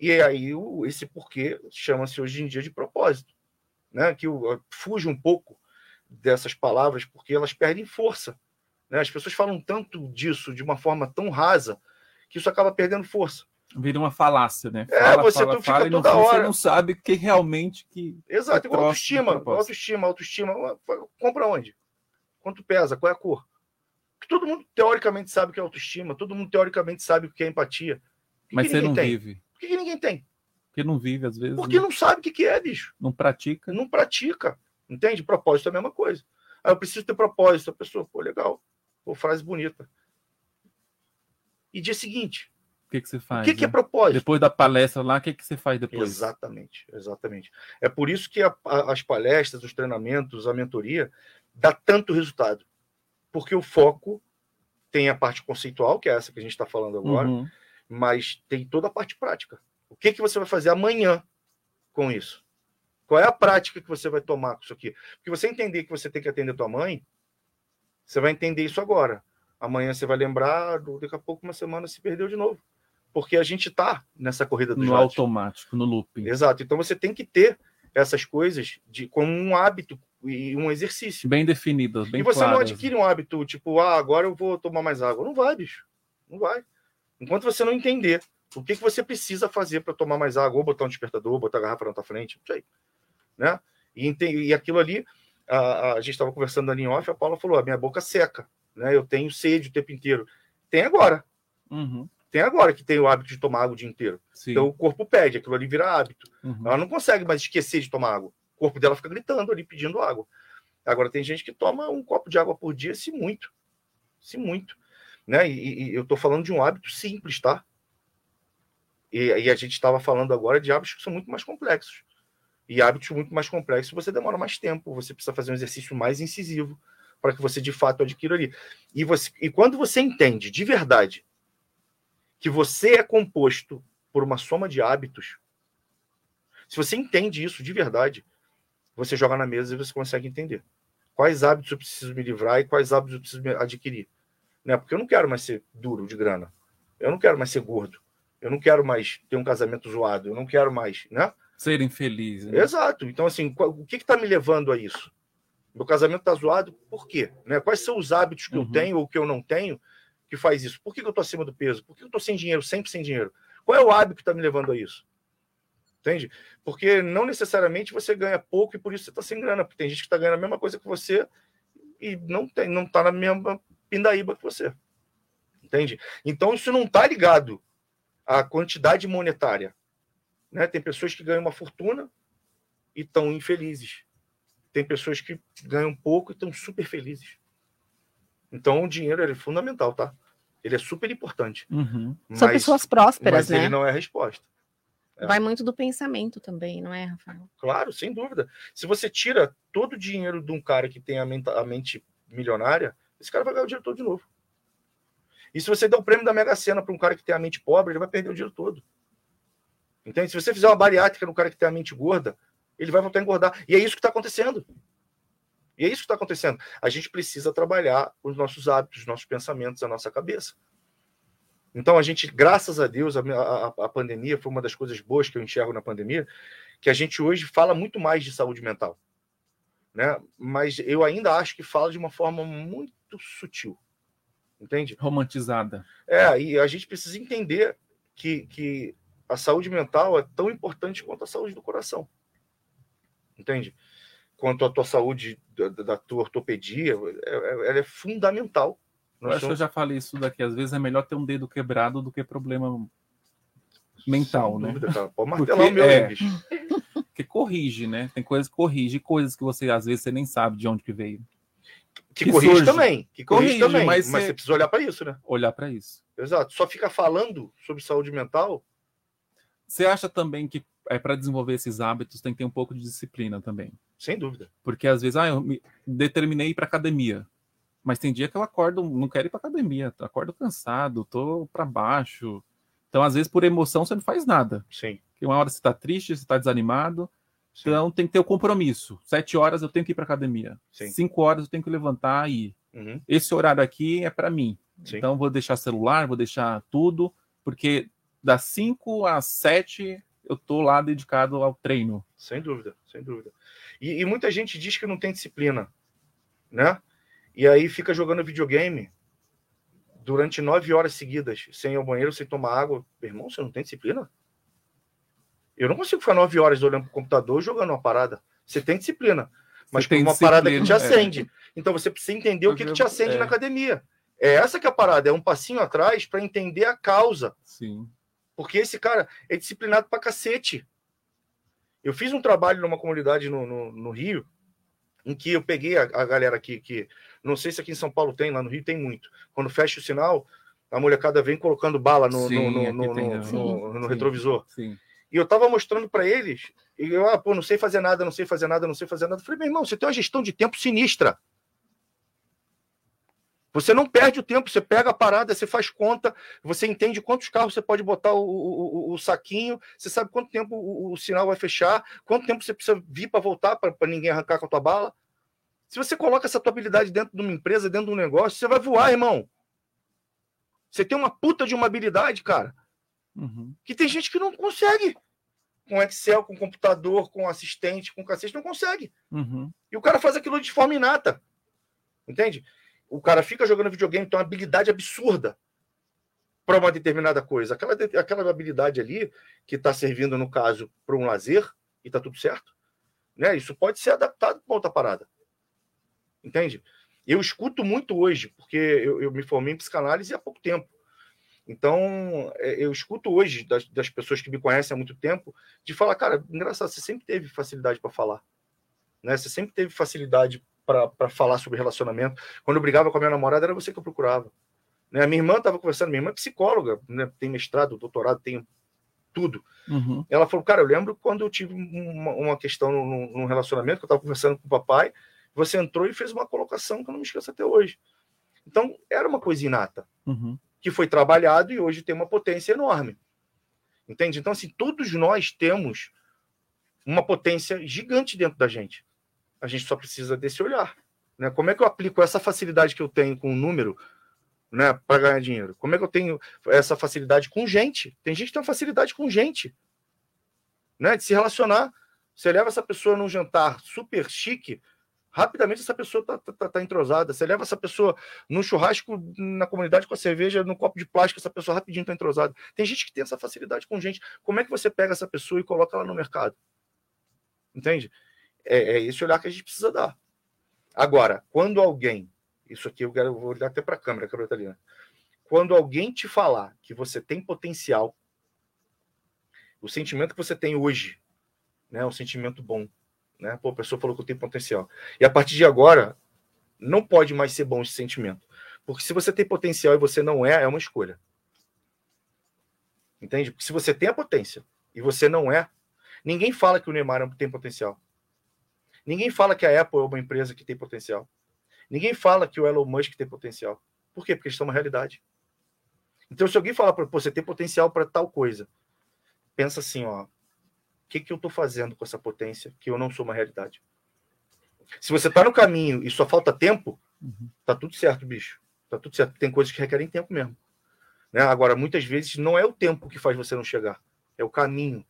E aí esse porquê chama-se hoje em dia de propósito, né? Que fuge um pouco dessas palavras porque elas perdem força. Né? As pessoas falam tanto disso de uma forma tão rasa que isso acaba perdendo força. Vira uma falácia, né? É, você tu fica e no toda fim hora- Você não sabe o que realmente que. Exato, que troço autoestima, autoestima, autoestima. Compra onde? Quanto pesa? Qual é a cor? Porque todo mundo teoricamente sabe o que é autoestima, todo mundo teoricamente sabe o que é empatia. Que Mas que você ninguém não tem? vive. Por que, que ninguém tem? Porque não vive, às vezes. Porque né? não sabe o que que é, bicho. não pratica. Não pratica. Entende? Propósito é a mesma coisa. Ah, eu preciso ter propósito. A pessoa, pô, legal. Pô, frase bonita. E dia seguinte, que, que você faz? o que, que é né? propósito? Depois da palestra lá, o que, que você faz depois? Exatamente, exatamente. É por isso que a- a- as palestras, os treinamentos, a mentoria dá tanto resultado. Porque o foco tem a parte conceitual, que é essa que a gente está falando agora, Uhum. mas tem toda a parte prática. O que, que você vai fazer amanhã com isso? Qual é a prática que você vai tomar com isso aqui? Porque você entender que você tem que atender tua mãe, você vai entender isso agora. Amanhã você vai lembrar, daqui a pouco, uma semana se perdeu de novo. Porque a gente está nessa corrida dos No automático, no looping. Exato. Então você tem que ter essas coisas de como um hábito e um exercício. Bem definidas, bem e você não claras. adquire um hábito tipo, ah, agora eu vou tomar mais água. Não vai, bicho. Não vai. Enquanto você não entender o que, que você precisa fazer para tomar mais água, ou botar um despertador, ou botar a garrafa na tua frente, não sei. Né? E, e aquilo ali, a, a- a gente estava conversando ali em off, a Paula falou: a minha boca seca, né? Eu tenho sede o tempo inteiro. Tem agora. Uhum. Tem agora que tem o hábito de tomar água o dia inteiro. Sim. Então o corpo pede, aquilo ali vira hábito. Uhum. Ela não consegue mais esquecer de tomar água. O corpo dela fica gritando ali, pedindo água. Agora tem gente que toma um copo de água por dia, se muito. Se muito. Né? E, e eu estou falando de um hábito simples, tá? E, e a gente estava falando agora de hábitos que são muito mais complexos. E hábitos muito mais complexos você demora mais tempo, você precisa fazer um exercício mais incisivo para que você de fato adquira ali. E, você, e quando você entende de verdade que você é composto por uma soma de hábitos, se você entende isso de verdade, você joga na mesa e você consegue entender quais hábitos eu preciso me livrar e quais hábitos eu preciso me adquirir. Né? Porque eu não quero mais ser duro de grana. Eu não quero mais ser gordo. Eu não quero mais ter um casamento zoado. Eu não quero mais, né? Ser infeliz. né? Exato. Então, assim, o que está me levando a isso? Meu casamento está zoado, por quê? Né? Quais são os hábitos que Uhum. eu tenho ou que eu não tenho que faz isso? Por que, eu estou acima do peso? Por que eu estou sem dinheiro, sempre sem dinheiro? Qual é o hábito que está me levando a isso? Entende? Porque não necessariamente você ganha pouco e por isso você está sem grana. Porque tem gente que está ganhando a mesma coisa que você e não tem, não está na mesma pindaíba que você. Entende? Então isso não está ligado à quantidade monetária. Né? Tem pessoas que ganham uma fortuna e estão infelizes. tem pessoas que ganham pouco e estão super felizes. Então o dinheiro é fundamental, tá? Ele é super importante. Uhum. São pessoas prósperas, mas né? ele não é a resposta. É. Vai muito do pensamento também, não é, Rafael? Claro, sem dúvida. Se você tira todo o dinheiro de um cara que tem a mente, a mente milionária, esse cara vai ganhar o dinheiro todo de novo. E se você der o prêmio da Mega Sena para um cara que tem a mente pobre, ele vai perder o dinheiro todo. Entende? Se você fizer uma bariátrica no cara que tem a mente gorda, ele vai voltar a engordar. E é isso que está acontecendo. E é isso que está acontecendo. A gente precisa trabalhar os nossos hábitos, os nossos pensamentos, a nossa cabeça. Então, a gente, graças a Deus, a, a, a, pandemia foi uma das coisas boas que eu enxergo na pandemia, que a gente hoje fala muito mais de saúde mental. Né? Mas eu ainda acho que fala de uma forma muito sutil. Entende? Romantizada. É, e a gente precisa entender que, que a saúde mental é tão importante quanto a saúde do coração. Entende? Quanto a tua saúde da, da tua ortopedia, é, é, ela é fundamental eu acho que eu já falei isso daqui. Às vezes é melhor ter um dedo quebrado do que problema mental, né? Dúvida, cara. Pode martelar Porque, o meu é, bicho. Que corrige, né? Tem coisas que corrige, coisas que você às vezes você nem sabe de onde que veio. Que, que corrige surge. também. Que corrige, corrige também. Mas, mas você... você precisa olhar para isso, né? Olhar para isso. Exato. Só fica falando sobre saúde mental. Você acha também que é para desenvolver esses hábitos tem que ter um pouco de disciplina também? Sem dúvida. Porque às vezes, ah, eu me determinei ir para academia. Mas tem dia que eu acordo, não quero ir para academia, acordo cansado, tô para baixo. Então, às vezes, por emoção, você não faz nada. Sim. Porque uma hora você está triste, você está desanimado. Sim. Então, tem que ter o compromisso. Sete horas eu tenho que ir para academia. Sim. Cinco horas eu tenho que levantar e ir. Uhum. Esse horário aqui é para mim. Sim. Então, vou deixar celular, vou deixar tudo, porque das cinco às sete eu tô lá dedicado ao treino. Sem dúvida, sem dúvida. E, e muita gente diz que não tem disciplina, né? E aí fica jogando videogame durante nove horas seguidas, sem ir ao banheiro, sem tomar água. Meu irmão, você não tem disciplina? Eu não consigo ficar nove horas olhando para o computador jogando uma parada. Você tem disciplina, mas tem uma parada que te é. acende. É. Então você precisa entender o que, que te acende é. na academia. É essa que é a parada, é um passinho atrás para entender a causa. Sim. Porque esse cara é disciplinado pra cacete. Eu fiz um trabalho numa comunidade no, no, no Rio, em que eu peguei a, a galera aqui que não sei se aqui em São Paulo tem, lá no Rio tem muito. Quando fecha o sinal, a molecada vem colocando bala no, Sim, no, no, no, no, no retrovisor. Sim. E eu tava mostrando para eles, e eu, ah, pô, não sei fazer nada, não sei fazer nada, não sei fazer nada. Eu falei, meu irmão, você tem uma gestão de tempo sinistra. Você não perde o tempo, você pega a parada, você faz conta, você entende quantos carros você pode botar o, o, o, saquinho, você sabe quanto tempo o, o, sinal vai fechar, quanto tempo você precisa vir para voltar para ninguém arrancar com a tua bala. Se você coloca essa tua habilidade dentro de uma empresa, dentro de um negócio, você vai voar, irmão. Você tem uma puta de uma habilidade, cara. Uhum. Que tem gente que não consegue. Com Excel, com computador, com assistente, com cacete, não consegue. Uhum. E o cara faz aquilo de forma inata. Entende? O cara fica jogando videogame, tem uma habilidade absurda para uma determinada coisa. Aquela, aquela habilidade ali, que está servindo, no caso, para um lazer, e está tudo certo, né? Isso pode ser adaptado para outra parada entende? Eu escuto muito hoje, porque eu, eu me formei em psicanálise há pouco tempo. Então, é, eu escuto hoje das, das, pessoas que me conhecem há muito tempo, de falar, cara, engraçado, você sempre teve facilidade para falar. Né? Você sempre teve facilidade para falar sobre relacionamento. Quando eu brigava com a minha namorada, era você que eu procurava. Né? A minha irmã estava conversando, minha irmã é psicóloga, né? tem mestrado, doutorado, tem tudo. Uhum. Ela falou, cara, eu lembro quando eu tive uma, uma questão num, relacionamento, que eu estava conversando com o papai, você entrou e fez uma colocação que eu não me esqueço até hoje. Então, era uma coisa inata, uhum. que foi trabalhado e hoje tem uma potência enorme. Entende? Então, assim, todos nós temos uma potência gigante dentro da gente. A gente só precisa desse olhar. Né? Como é que eu aplico essa facilidade que eu tenho com o número né, para ganhar dinheiro? Como é que eu tenho essa facilidade com gente? Tem gente que tem uma facilidade com gente. Né, de se relacionar. Você leva essa pessoa num jantar super chique, rapidamente essa pessoa está tá, tá, tá, entrosada. Você leva essa pessoa no churrasco na comunidade com a cerveja, no copo de plástico, essa pessoa rapidinho está entrosada. Tem gente que tem essa facilidade com gente. Como é que você pega essa pessoa e coloca ela no mercado? Entende? É, é esse olhar que a gente precisa dar. Agora, quando alguém, isso aqui eu, quero, eu vou olhar até para a câmera, câmera italiana. Quando alguém te falar que você tem potencial, o sentimento que você tem hoje, né, é um sentimento bom, Né? Pô, a pessoa falou que eu tenho potencial. E a partir de agora, não pode mais ser bom esse sentimento. Porque se você tem potencial e você não é, é uma escolha. Entende? Porque se você tem a potência e você não é, ninguém fala que o Neymar tem potencial. Ninguém fala que a Apple é uma empresa que tem potencial. Ninguém fala que o Elon Musk tem potencial. Por quê? Porque eles são uma realidade. Então, se alguém falar para você tem potencial para tal coisa, pensa assim, ó, o que, que eu estou fazendo com essa potência que eu não sou uma realidade? Se você está no caminho e só falta tempo, uhum. tá tudo certo, bicho. Tá tudo certo. Tem coisas que requerem tempo mesmo. Né? Agora, muitas vezes não é o tempo que faz você não chegar, é o caminho.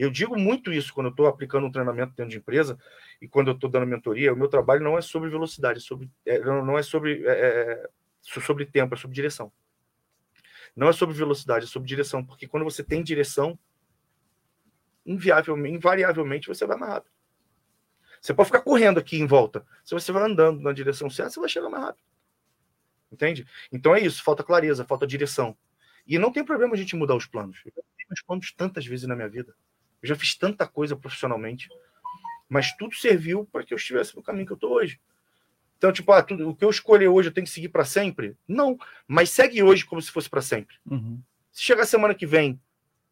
Eu digo muito isso quando eu estou aplicando um treinamento dentro de empresa e quando eu estou dando mentoria. O meu trabalho não é sobre velocidade, é sobre, é, não é sobre, é, é, é sobre tempo, é sobre direção. Não é sobre velocidade, é sobre direção, porque quando você tem direção, inviavelmente, invariavelmente você vai mais rápido. Você pode ficar correndo aqui em volta. Se você vai andando na direção certa, você vai chegar mais rápido. Entende? Então é isso, falta clareza, falta direção. E não tem problema a gente mudar os planos. Eu tenho meus planos tantas vezes na minha vida. Eu já fiz tanta coisa profissionalmente. Mas tudo serviu para que eu estivesse no caminho que eu estou hoje. Então, tipo, ah, tudo, o que eu escolher hoje eu tenho que seguir para sempre? Não, mas segue hoje como se fosse para sempre. Uhum. Se chegar semana que vem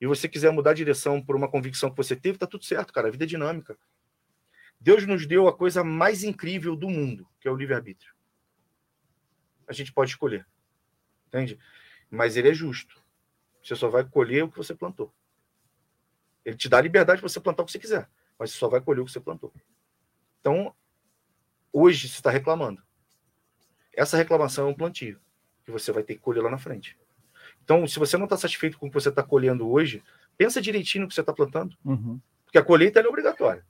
e você quiser mudar a direção por uma convicção que você teve, tá tudo certo, cara. A vida é dinâmica. Deus nos deu a coisa mais incrível do mundo, que é o livre-arbítrio. A gente pode escolher. Entende? Mas ele é justo. Você só vai colher o que você plantou. Ele te dá a liberdade para você plantar o que você quiser, mas você só vai colher o que você plantou. Então, hoje você está reclamando. Essa reclamação é um plantio que você vai ter que colher lá na frente. Então, se você não está satisfeito com o que você está colhendo hoje, pensa direitinho no que você está plantando. Uhum. Porque a colheita é obrigatória.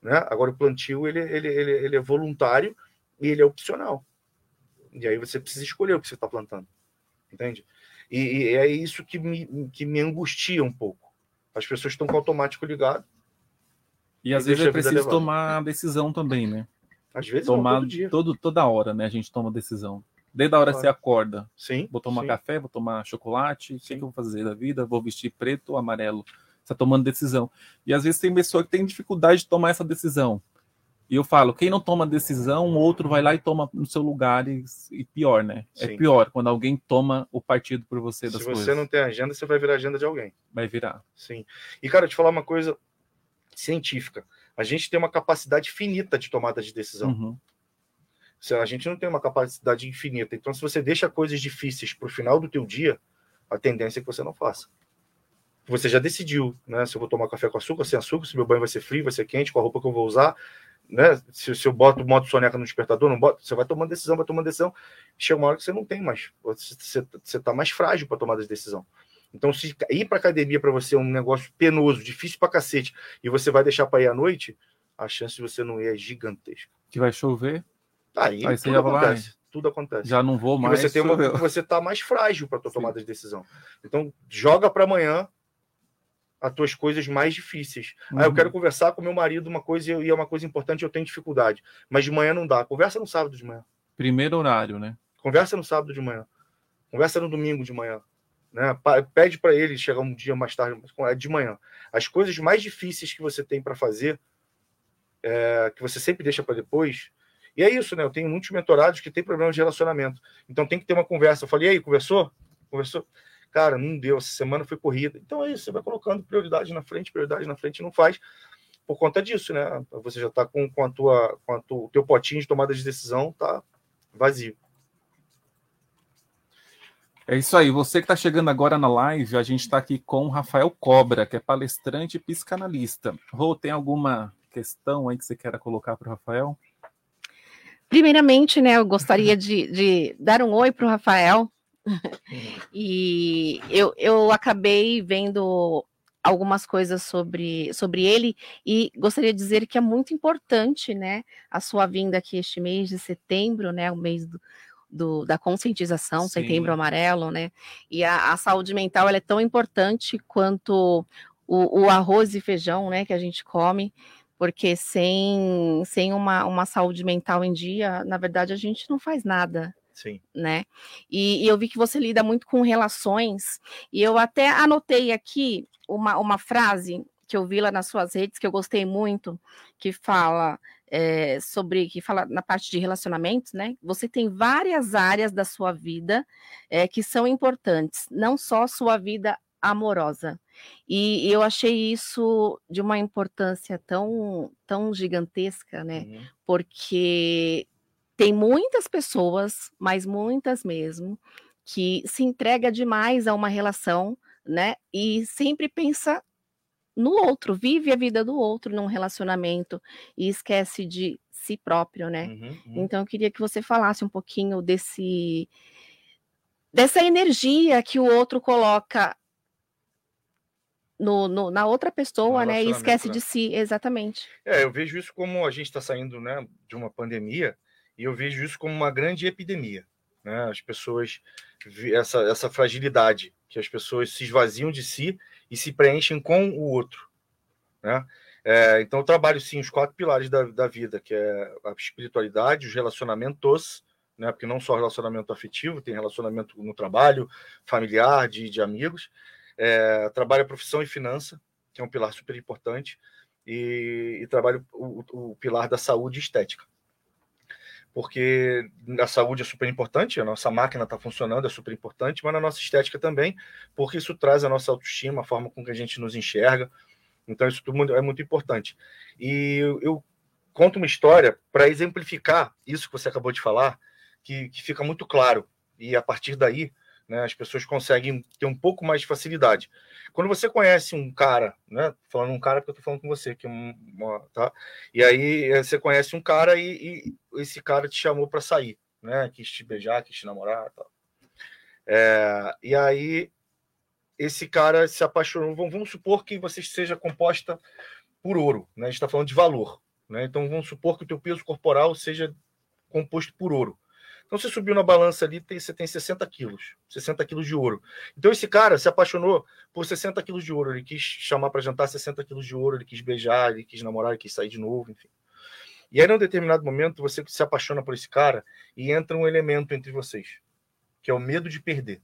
Né? Agora, o plantio ele, ele, ele, ele é voluntário e ele é opcional. E aí você precisa escolher o que você está plantando. Entende? E, e, é isso que me, que me angustia um pouco. As pessoas estão com o automático ligado. E às vezes é preciso tomar a decisão também, né? Às vezes tomar todo dia. Todo, toda hora, né? A gente toma decisão. Desde a hora que você acorda. Sim. Vou tomar sim. vou tomar chocolate. O que, que eu vou fazer da vida? Vou vestir preto ou amarelo? Você está tomando decisão. E às vezes tem pessoa que tem dificuldade de tomar essa decisão. E eu falo, quem não toma decisão, o outro vai lá e toma no seu lugar e, e pior, né? É Sim. É pior quando alguém toma o partido por você das Se coisas. você não tem agenda, você vai virar agenda de alguém. Vai virar. Sim. E, cara, te falar uma coisa científica. A gente tem uma capacidade finita de tomada de decisão. Uhum. A gente não tem uma capacidade infinita. Então, se você deixa coisas difíceis para o final do teu dia, a tendência é que você não faça. Você já decidiu, né? Se eu vou tomar café com açúcar, sem açúcar, se meu banho vai ser frio, vai ser quente, com a roupa que eu vou usar, né? Se, se eu boto modo soneca no despertador, não boto, você vai tomando decisão, vai tomando decisão. Chega uma hora que você não tem mais, você está mais frágil para tomar decisão. Então, se ir para academia para você é um negócio penoso, difícil para cacete, e você vai deixar para ir à noite, a chance de você não ir é gigantesca. Que vai chover? Aí, Aí tudo acontece. Lá, tudo acontece. Já não vou mais. E você tem uma, você tá mais frágil para tomada de decisão. Então, joga para amanhã as tuas coisas mais difíceis. Uhum. Ah, eu quero conversar com meu marido uma coisa e é uma coisa importante, eu tenho dificuldade. Mas de manhã não dá. Conversa no sábado de manhã. Primeiro horário, né? Conversa no sábado de manhã. Conversa no domingo de manhã. Né? Pede para ele chegar um dia mais tarde, é de manhã. As coisas mais difíceis que você tem para fazer, é, que você sempre deixa para depois. E é isso, né? Eu tenho muitos mentorados que têm problemas de relacionamento. Então tem que ter uma conversa. Eu falei, e aí, conversou? Conversou? Cara, não deu, essa semana foi corrida. Então é isso, você vai colocando prioridade na frente, prioridade na frente, não faz por conta disso, né? Você já está com, com, a tua, com a tua, o teu potinho de tomada de decisão tá vazio. É isso aí. Você que está chegando agora na live, a gente está aqui com o Rafael Cobra, que é palestrante e psicanalista. Rô, tem alguma questão aí que você queira colocar para o Rafael? Primeiramente, né, eu gostaria de, de dar um oi para o Rafael. e eu, eu acabei vendo algumas coisas sobre, sobre ele e gostaria de dizer que é muito importante, né, a sua vinda aqui este mês de setembro, né, o mês do, do, da conscientização, Sim. setembro amarelo, né? E a, a, saúde mental é tão importante quanto o, o, arroz e feijão, né, que a gente come, porque sem, sem uma, uma saúde mental em dia, na verdade, a gente não faz nada. Sim. Né? E, e eu vi que você lida muito com relações, e eu até anotei aqui uma, uma frase que eu vi lá nas suas redes, que eu gostei muito, que fala é, sobre, que fala na parte de relacionamentos, né? Você tem várias áreas da sua vida é, que são importantes, não só sua vida amorosa. E, e eu achei isso de uma importância tão, tão gigantesca, né? Uhum. Porque tem muitas pessoas, mas muitas mesmo, que se entrega demais a uma relação, né? E sempre pensa no outro, vive a vida do outro num relacionamento e esquece de si próprio, né? Uhum, uhum. Então eu queria que você falasse um pouquinho desse dessa energia que o outro coloca no, no, na outra pessoa, né? E esquece né? de si, exatamente. É, eu vejo isso como a gente está saindo né, de uma pandemia, e eu vejo isso como uma grande epidemia. Né? As pessoas, essa, essa fragilidade, que as pessoas se esvaziam de si e se preenchem com o outro. Né? É, então, eu trabalho sim os quatro pilares da, da vida, que é a espiritualidade, os relacionamentos, né? porque não só relacionamento afetivo, tem relacionamento no trabalho, familiar, de, de amigos, é, trabalho a profissão e finança, que é um pilar super importante, e, e trabalho o, o, pilar da saúde estética. Porque a saúde é super importante, a nossa máquina está funcionando, é super importante, mas na nossa estética também, porque isso traz a nossa autoestima, a forma com que a gente nos enxerga. Então, isso tudo é muito importante. E eu, eu conto uma história para exemplificar isso que você acabou de falar, que, que fica muito claro. E a partir daí, né? As pessoas conseguem ter um pouco mais de facilidade. Quando você conhece um cara, né? Falando um cara porque eu tô falando com você, que é tá? E aí eh, você conhece um cara e, e esse cara te chamou para sair, né? Quis te beijar, quis te namorar, tal. É, e aí esse cara se apaixonou. Vamos, vamos supor que você seja composta por ouro, né? A gente está falando de valor, né? Então vamos supor que o teu peso corporal seja composto por ouro. Então você subiu na balança ali, você tem 60 quilos, 60 quilos de ouro. Então esse cara se apaixonou por 60 quilos de ouro. Ele quis chamar para jantar 60 quilos de ouro, ele quis beijar, ele quis namorar, ele quis sair de novo, enfim. E aí, num determinado momento, você se apaixona por esse cara e entra um elemento entre vocês, que é o medo de perder.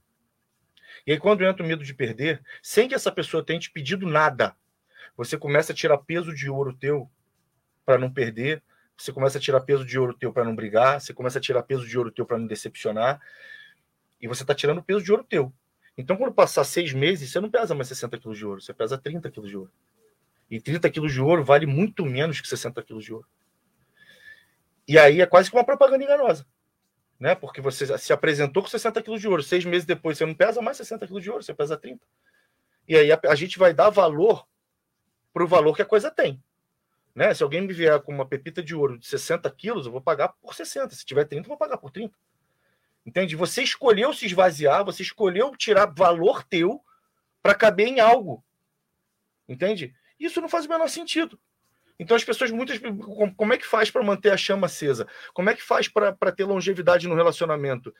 E aí, quando entra o medo de perder, sem que essa pessoa tenha te pedido nada, você começa a tirar peso de ouro teu para não perder, você começa a tirar peso de ouro teu para não brigar, você começa a tirar peso de ouro teu para não decepcionar, e você está tirando peso de ouro teu. Então, quando passar seis meses, você não pesa mais 60 quilos de ouro, você pesa 30 quilos de ouro. E 30 quilos de ouro vale muito menos que 60 quilos de ouro. E aí é quase que uma propaganda enganosa. Né? Porque você se apresentou com 60 quilos de ouro, seis meses depois você não pesa mais 60 quilos de ouro, você pesa 30. E aí a, a gente vai dar valor para o valor que a coisa tem. Né? Se alguém me vier com uma pepita de ouro de 60 quilos, eu vou pagar por 60. Se tiver 30, eu vou pagar por 30. Entende? Você escolheu se esvaziar, você escolheu tirar valor teu para caber em algo. Entende? Isso não faz o menor sentido. Então as pessoas muitas como é que faz para manter a chama acesa? Como é que faz para ter longevidade no relacionamento?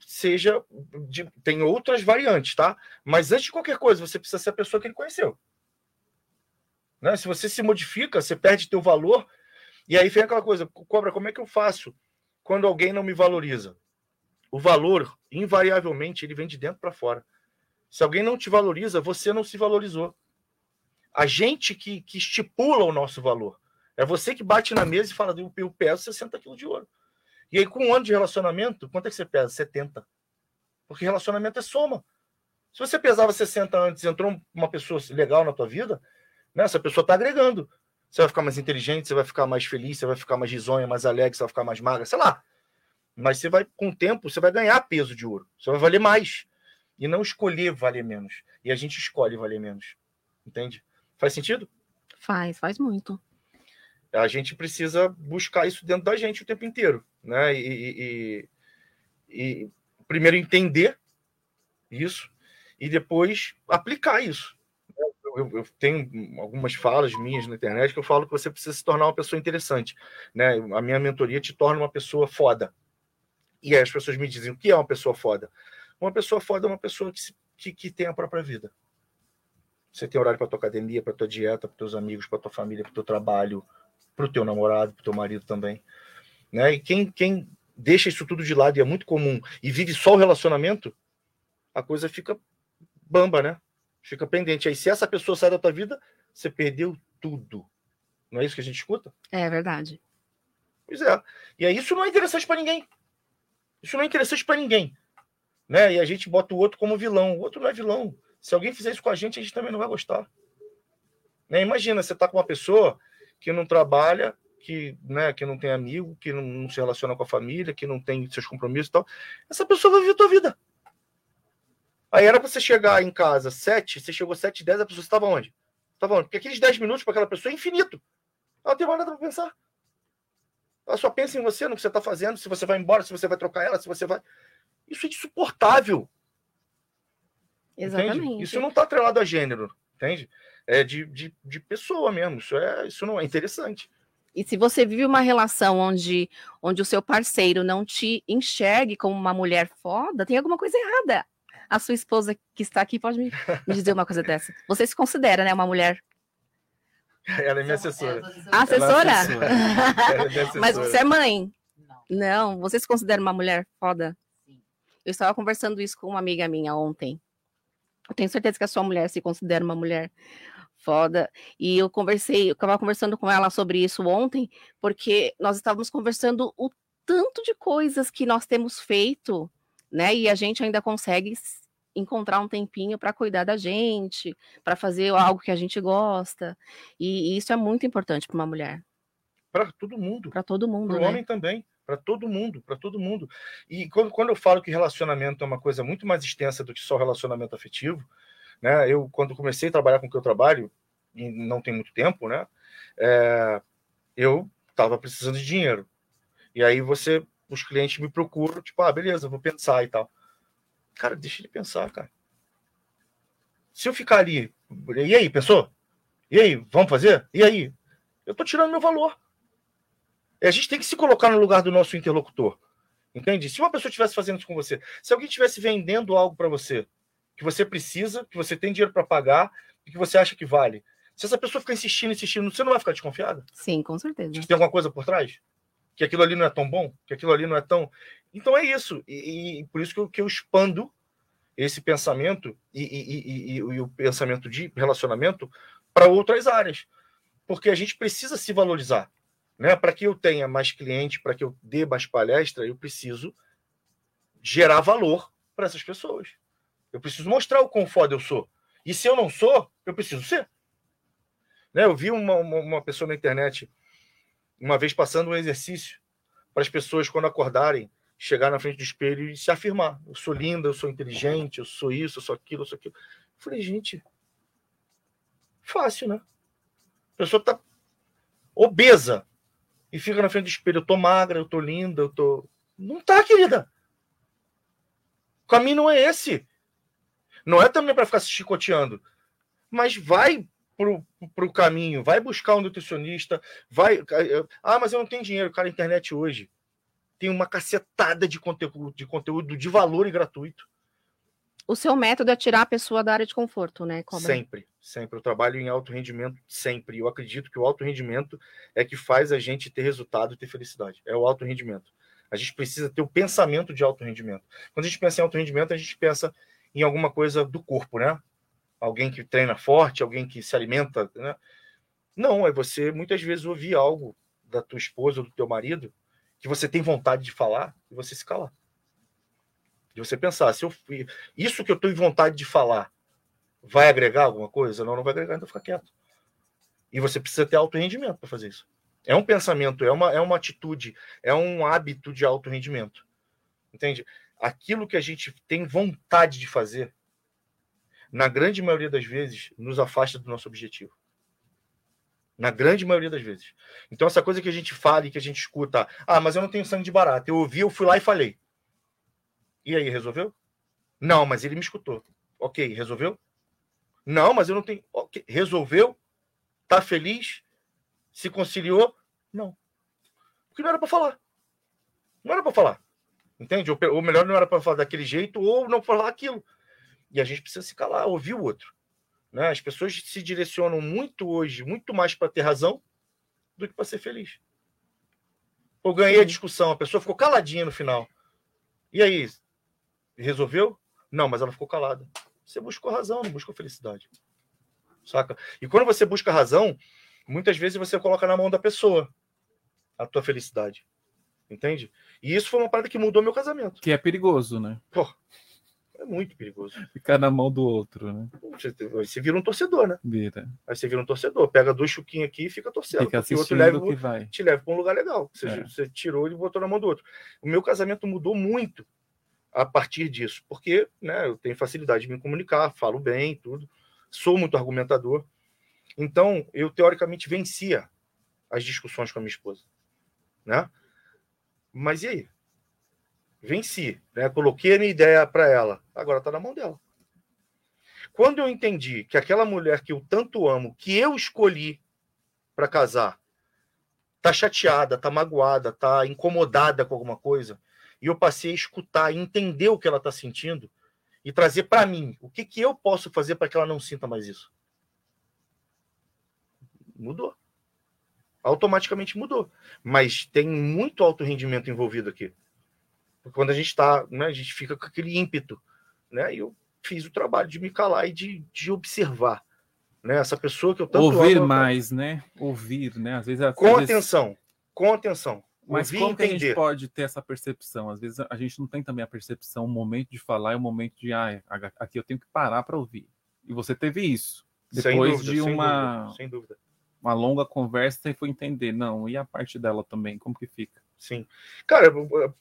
Seja de, tem outras variantes, tá? Mas antes de qualquer coisa, você precisa ser a pessoa que ele conheceu. Né? Se você se modifica, você perde teu valor. E aí vem aquela coisa, cobra, como é que eu faço quando alguém não me valoriza? O valor, invariavelmente, ele vem de dentro para fora. Se alguém não te valoriza, você não se valorizou. A gente que, que estipula o nosso valor. É você que bate na mesa e fala, eu peso 60 quilos de ouro. E aí, com um ano de relacionamento, quanto é que você pesa? 70. Porque relacionamento é soma. Se você pesava 60 antes entrou uma pessoa legal na tua vida, né? Essa pessoa está agregando. Você vai ficar mais inteligente, você vai ficar mais feliz, você vai ficar mais risonha, mais alegre, você vai ficar mais magra, sei lá. Mas você vai, com o tempo, você vai ganhar peso de ouro. Você vai valer mais. E não escolher valer menos. E a gente escolhe valer menos. Entende? Faz sentido? Faz, faz muito. A gente precisa buscar isso dentro da gente o tempo inteiro. Né? E, e, e primeiro entender isso e depois aplicar isso eu, eu, tenho algumas falas minhas na internet que eu falo que você precisa se tornar uma pessoa interessante. Né? A minha mentoria te torna uma pessoa foda. E aí as pessoas me dizem: o que é uma pessoa foda? Uma pessoa foda é uma pessoa que, que, que tem a própria vida. Você tem horário para tua academia, para tua dieta, para teus amigos, para tua família, para teu trabalho, para o teu namorado, para teu marido também. Né? E quem, quem deixa isso tudo de lado e é muito comum e vive só o relacionamento, a coisa fica bamba, né? Fica pendente. Aí, se essa pessoa sai da tua vida, você perdeu tudo. Não é isso que a gente escuta? É verdade. Pois é. E aí isso não é interessante para ninguém. Isso não é interessante para ninguém. Né? E a gente bota o outro como vilão. O outro não é vilão. Se alguém fizer isso com a gente, a gente também não vai gostar. Né? Imagina, você tá com uma pessoa que não trabalha, que, né, que não tem amigo, que não, não, se relaciona com a família, que não tem seus compromissos e tal. Essa pessoa vai viver a tua vida. Aí era você chegar em casa sete, você chegou sete, dez, a pessoa estava onde? Estava onde? Porque aqueles dez minutos para aquela pessoa é infinito. Ela não tem mais nada para pensar. Ela só pensa em você, no que você está fazendo, se você vai embora, se você vai trocar ela, se você vai. Isso é insuportável. Exatamente. Entende? Isso não está atrelado a gênero, entende? É de, de, de pessoa mesmo. Isso, é, isso não é interessante. E se você vive uma relação onde, onde o seu parceiro não te enxergue como uma mulher foda, tem alguma coisa errada a sua esposa que está aqui pode me, me dizer uma coisa dessa. Você se considera, né, uma mulher ela é minha assessora. Assessora? É assessora. é assessora. Mas você é mãe? Não. Não. Você se considera uma mulher foda? Sim. Eu estava conversando isso com uma amiga minha ontem. Eu tenho certeza que a sua mulher se considera uma mulher foda. E eu conversei, eu estava conversando com ela sobre isso ontem, porque nós estávamos conversando o tanto de coisas que nós temos feito né? E a gente ainda consegue encontrar um tempinho para cuidar da gente, para fazer algo que a gente gosta. E, e isso é muito importante para uma mulher. Para todo mundo. Para todo mundo. Para o né? homem também. Para todo mundo, para todo mundo. E quando, quando eu falo que relacionamento é uma coisa muito mais extensa do que só relacionamento afetivo, né? Eu, quando comecei a trabalhar com o que eu trabalho, e não tem muito tempo, né? É, eu estava precisando de dinheiro. E aí você os clientes me procuram, tipo, ah, beleza, vou pensar e tal. Cara, deixa ele pensar, cara. Se eu ficar ali, e aí, pensou? E aí, vamos fazer? E aí? Eu tô tirando meu valor. E a gente tem que se colocar no lugar do nosso interlocutor. Entende? Se uma pessoa estivesse fazendo isso com você, se alguém estivesse vendendo algo para você, que você precisa, que você tem dinheiro para pagar e que você acha que vale, se essa pessoa ficar insistindo, insistindo, você não vai ficar desconfiada? Sim, com certeza. Tem alguma coisa por trás? Que aquilo ali não é tão bom, que aquilo ali não é tão. Então é isso. E, e por isso que eu, que eu, expando esse pensamento e, e, e, o pensamento de relacionamento para outras áreas. Porque a gente precisa se valorizar. Né? Para que eu tenha mais cliente, para que eu dê mais palestra, eu preciso gerar valor para essas pessoas. Eu preciso mostrar o quão foda eu sou. E se eu não sou, eu preciso ser. Né? Eu vi uma, uma, uma pessoa na internet uma vez passando um exercício para as pessoas, quando acordarem, chegar na frente do espelho e se afirmar. Eu sou linda, eu sou inteligente, eu sou isso, eu sou aquilo, eu sou aquilo. Eu falei, gente, fácil, né? A pessoa está obesa e fica na frente do espelho. Eu tô magra, eu tô linda, eu tô. Não tá, querida. O caminho não é esse. Não é também para ficar se chicoteando. Mas vai para o caminho, vai buscar um nutricionista, vai. Ah, mas eu não tenho dinheiro, cara, a internet hoje tem uma cacetada de conteúdo, de conteúdo de valor e gratuito. O seu método é tirar a pessoa da área de conforto, né? Cobra? Sempre, sempre. Eu trabalho em alto rendimento sempre. Eu acredito que o alto rendimento é que faz a gente ter resultado e ter felicidade. É o alto rendimento. A gente precisa ter o pensamento de alto rendimento. Quando a gente pensa em alto rendimento, a gente pensa em alguma coisa do corpo, né? Alguém que treina forte, alguém que se alimenta, né? Não, é você muitas vezes ouvir algo da tua esposa ou do teu marido que você tem vontade de falar e você se calar. De você pensar, se eu isso que eu em vontade de falar vai agregar alguma coisa? Não, não vai agregar, então fica quieto. E você precisa ter alto rendimento para fazer isso. É um pensamento, é uma, é uma atitude, é um hábito de alto rendimento. Entende? Aquilo que a gente tem vontade de fazer, na grande maioria das vezes, nos afasta do nosso objetivo. Na grande maioria das vezes. Então, essa coisa que a gente fala e que a gente escuta, ah, mas eu não tenho sangue de barata. Eu ouvi, eu fui lá e falei. E aí, resolveu? Não, mas ele me escutou. Ok, resolveu? Não, mas eu não tenho. Okay. Resolveu? Tá feliz? Se conciliou? Não. Porque não era para falar. Não era para falar. Entende? Ou melhor, não era para falar daquele jeito, ou não falar aquilo. E a gente precisa se calar, ouvir o outro. Né? As pessoas se direcionam muito hoje, muito mais para ter razão do que para ser feliz. Eu ganhei a discussão, a pessoa ficou caladinha no final. E aí? Resolveu? Não, mas ela ficou calada. Você buscou razão, não buscou felicidade. Saca? E quando você busca razão, muitas vezes você coloca na mão da pessoa a tua felicidade. Entende? E isso foi uma parada que mudou meu casamento. Que é perigoso, né? Pô, é muito perigoso. Ficar na mão do outro, né? Você, você vira um torcedor, né? Vira. Aí você vira um torcedor, pega dois chuquinhos aqui e fica torcendo. Fica porque o outro assistindo leva, que vai. te leva para um lugar legal. Você, É. você tirou e botou na mão do outro. O meu casamento mudou muito a partir disso, porque né, eu tenho facilidade de me comunicar, falo bem, tudo, sou muito argumentador. Então, eu teoricamente vencia as discussões com a minha esposa, né? Mas e aí? Venci, né? Coloquei a minha ideia para ela. Agora está na mão dela. Quando eu entendi que aquela mulher que eu tanto amo, que eu escolhi para casar, tá chateada, tá magoada, tá incomodada com alguma coisa, e eu passei a escutar entender o que ela tá sentindo e trazer para mim o que que eu posso fazer para que ela não sinta mais isso. Mudou. Automaticamente mudou. Mas tem muito alto rendimento envolvido aqui. Quando a gente está, né, a gente fica com aquele ímpeto, né? E eu fiz o trabalho de me calar e de, de observar, né? Essa pessoa que eu tanto Ouvir amo, mais, né? Ouvir, né? Às vezes às com vezes- atenção, com atenção. Mas Ouvir e como que a gente pode ter essa percepção? Às vezes a gente não tem também a percepção, o momento de falar e o momento de, ah, aqui eu tenho que parar para ouvir. E você teve isso. Sem Depois dúvida, de sem uma, dúvida, sem dúvida. uma longa conversa, você foi entender. Não, e a parte dela também? Como que fica? Sim. Cara,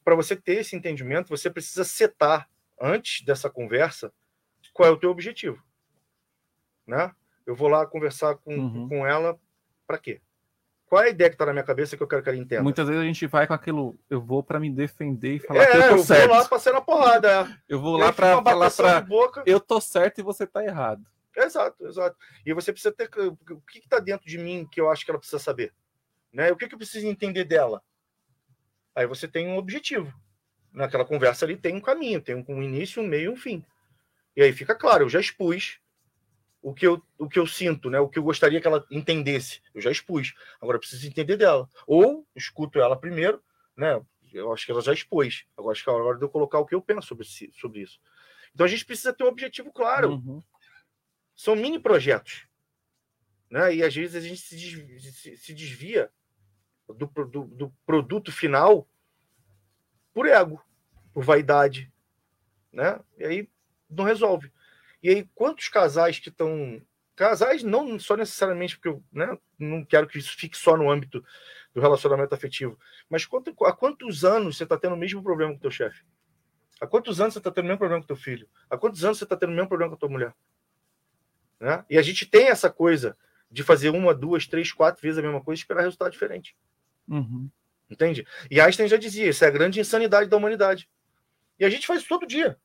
para você ter esse entendimento, você precisa setar antes dessa conversa qual é o teu objetivo, né? Eu vou lá conversar com, Uhum. com ela para quê? Qual é a ideia que está na minha cabeça que eu quero que ela entenda? Muitas vezes a gente vai com aquilo, eu vou para me defender e falar é, que eu tô eu certo. vou lá passar na porrada. é. Eu vou lá para falar boca. eu tô certo e você tá errado. Exato, exato. E você precisa ter. O que está dentro de mim que eu acho que ela precisa saber? Né? O que, que eu preciso entender dela? Aí você tem um objetivo. Naquela conversa ali tem um caminho, tem um, início, um meio e um fim. E aí fica claro, eu já expus o que eu, o que eu sinto, né? o que eu gostaria que ela entendesse. Eu já expus. Agora eu preciso entender dela. Ou escuto ela primeiro, né? Eu acho que ela já expôs. Agora acho que é a hora de eu colocar o que eu penso sobre, sobre isso. Então a gente precisa ter um objetivo claro Uhum. são mini projetos. Né? E às vezes a gente se desvia, se- se desvia do, do- do produto final por ego, por vaidade. Né? E aí não resolve. E aí, quantos casais que estão. Casais, não só necessariamente porque eu né, não quero que isso fique só no âmbito do relacionamento afetivo, mas quanto, há quantos anos você está tendo o mesmo problema com teu chefe? Há quantos anos você está tendo o mesmo problema com teu filho? Há quantos anos você está tendo o mesmo problema com a tua mulher? Né? E a gente tem essa coisa de fazer uma, duas, três, quatro vezes a mesma coisa e esperar resultado diferente. Uhum. Entende? E Einstein já dizia: isso é a grande insanidade da humanidade. E a gente faz isso todo dia.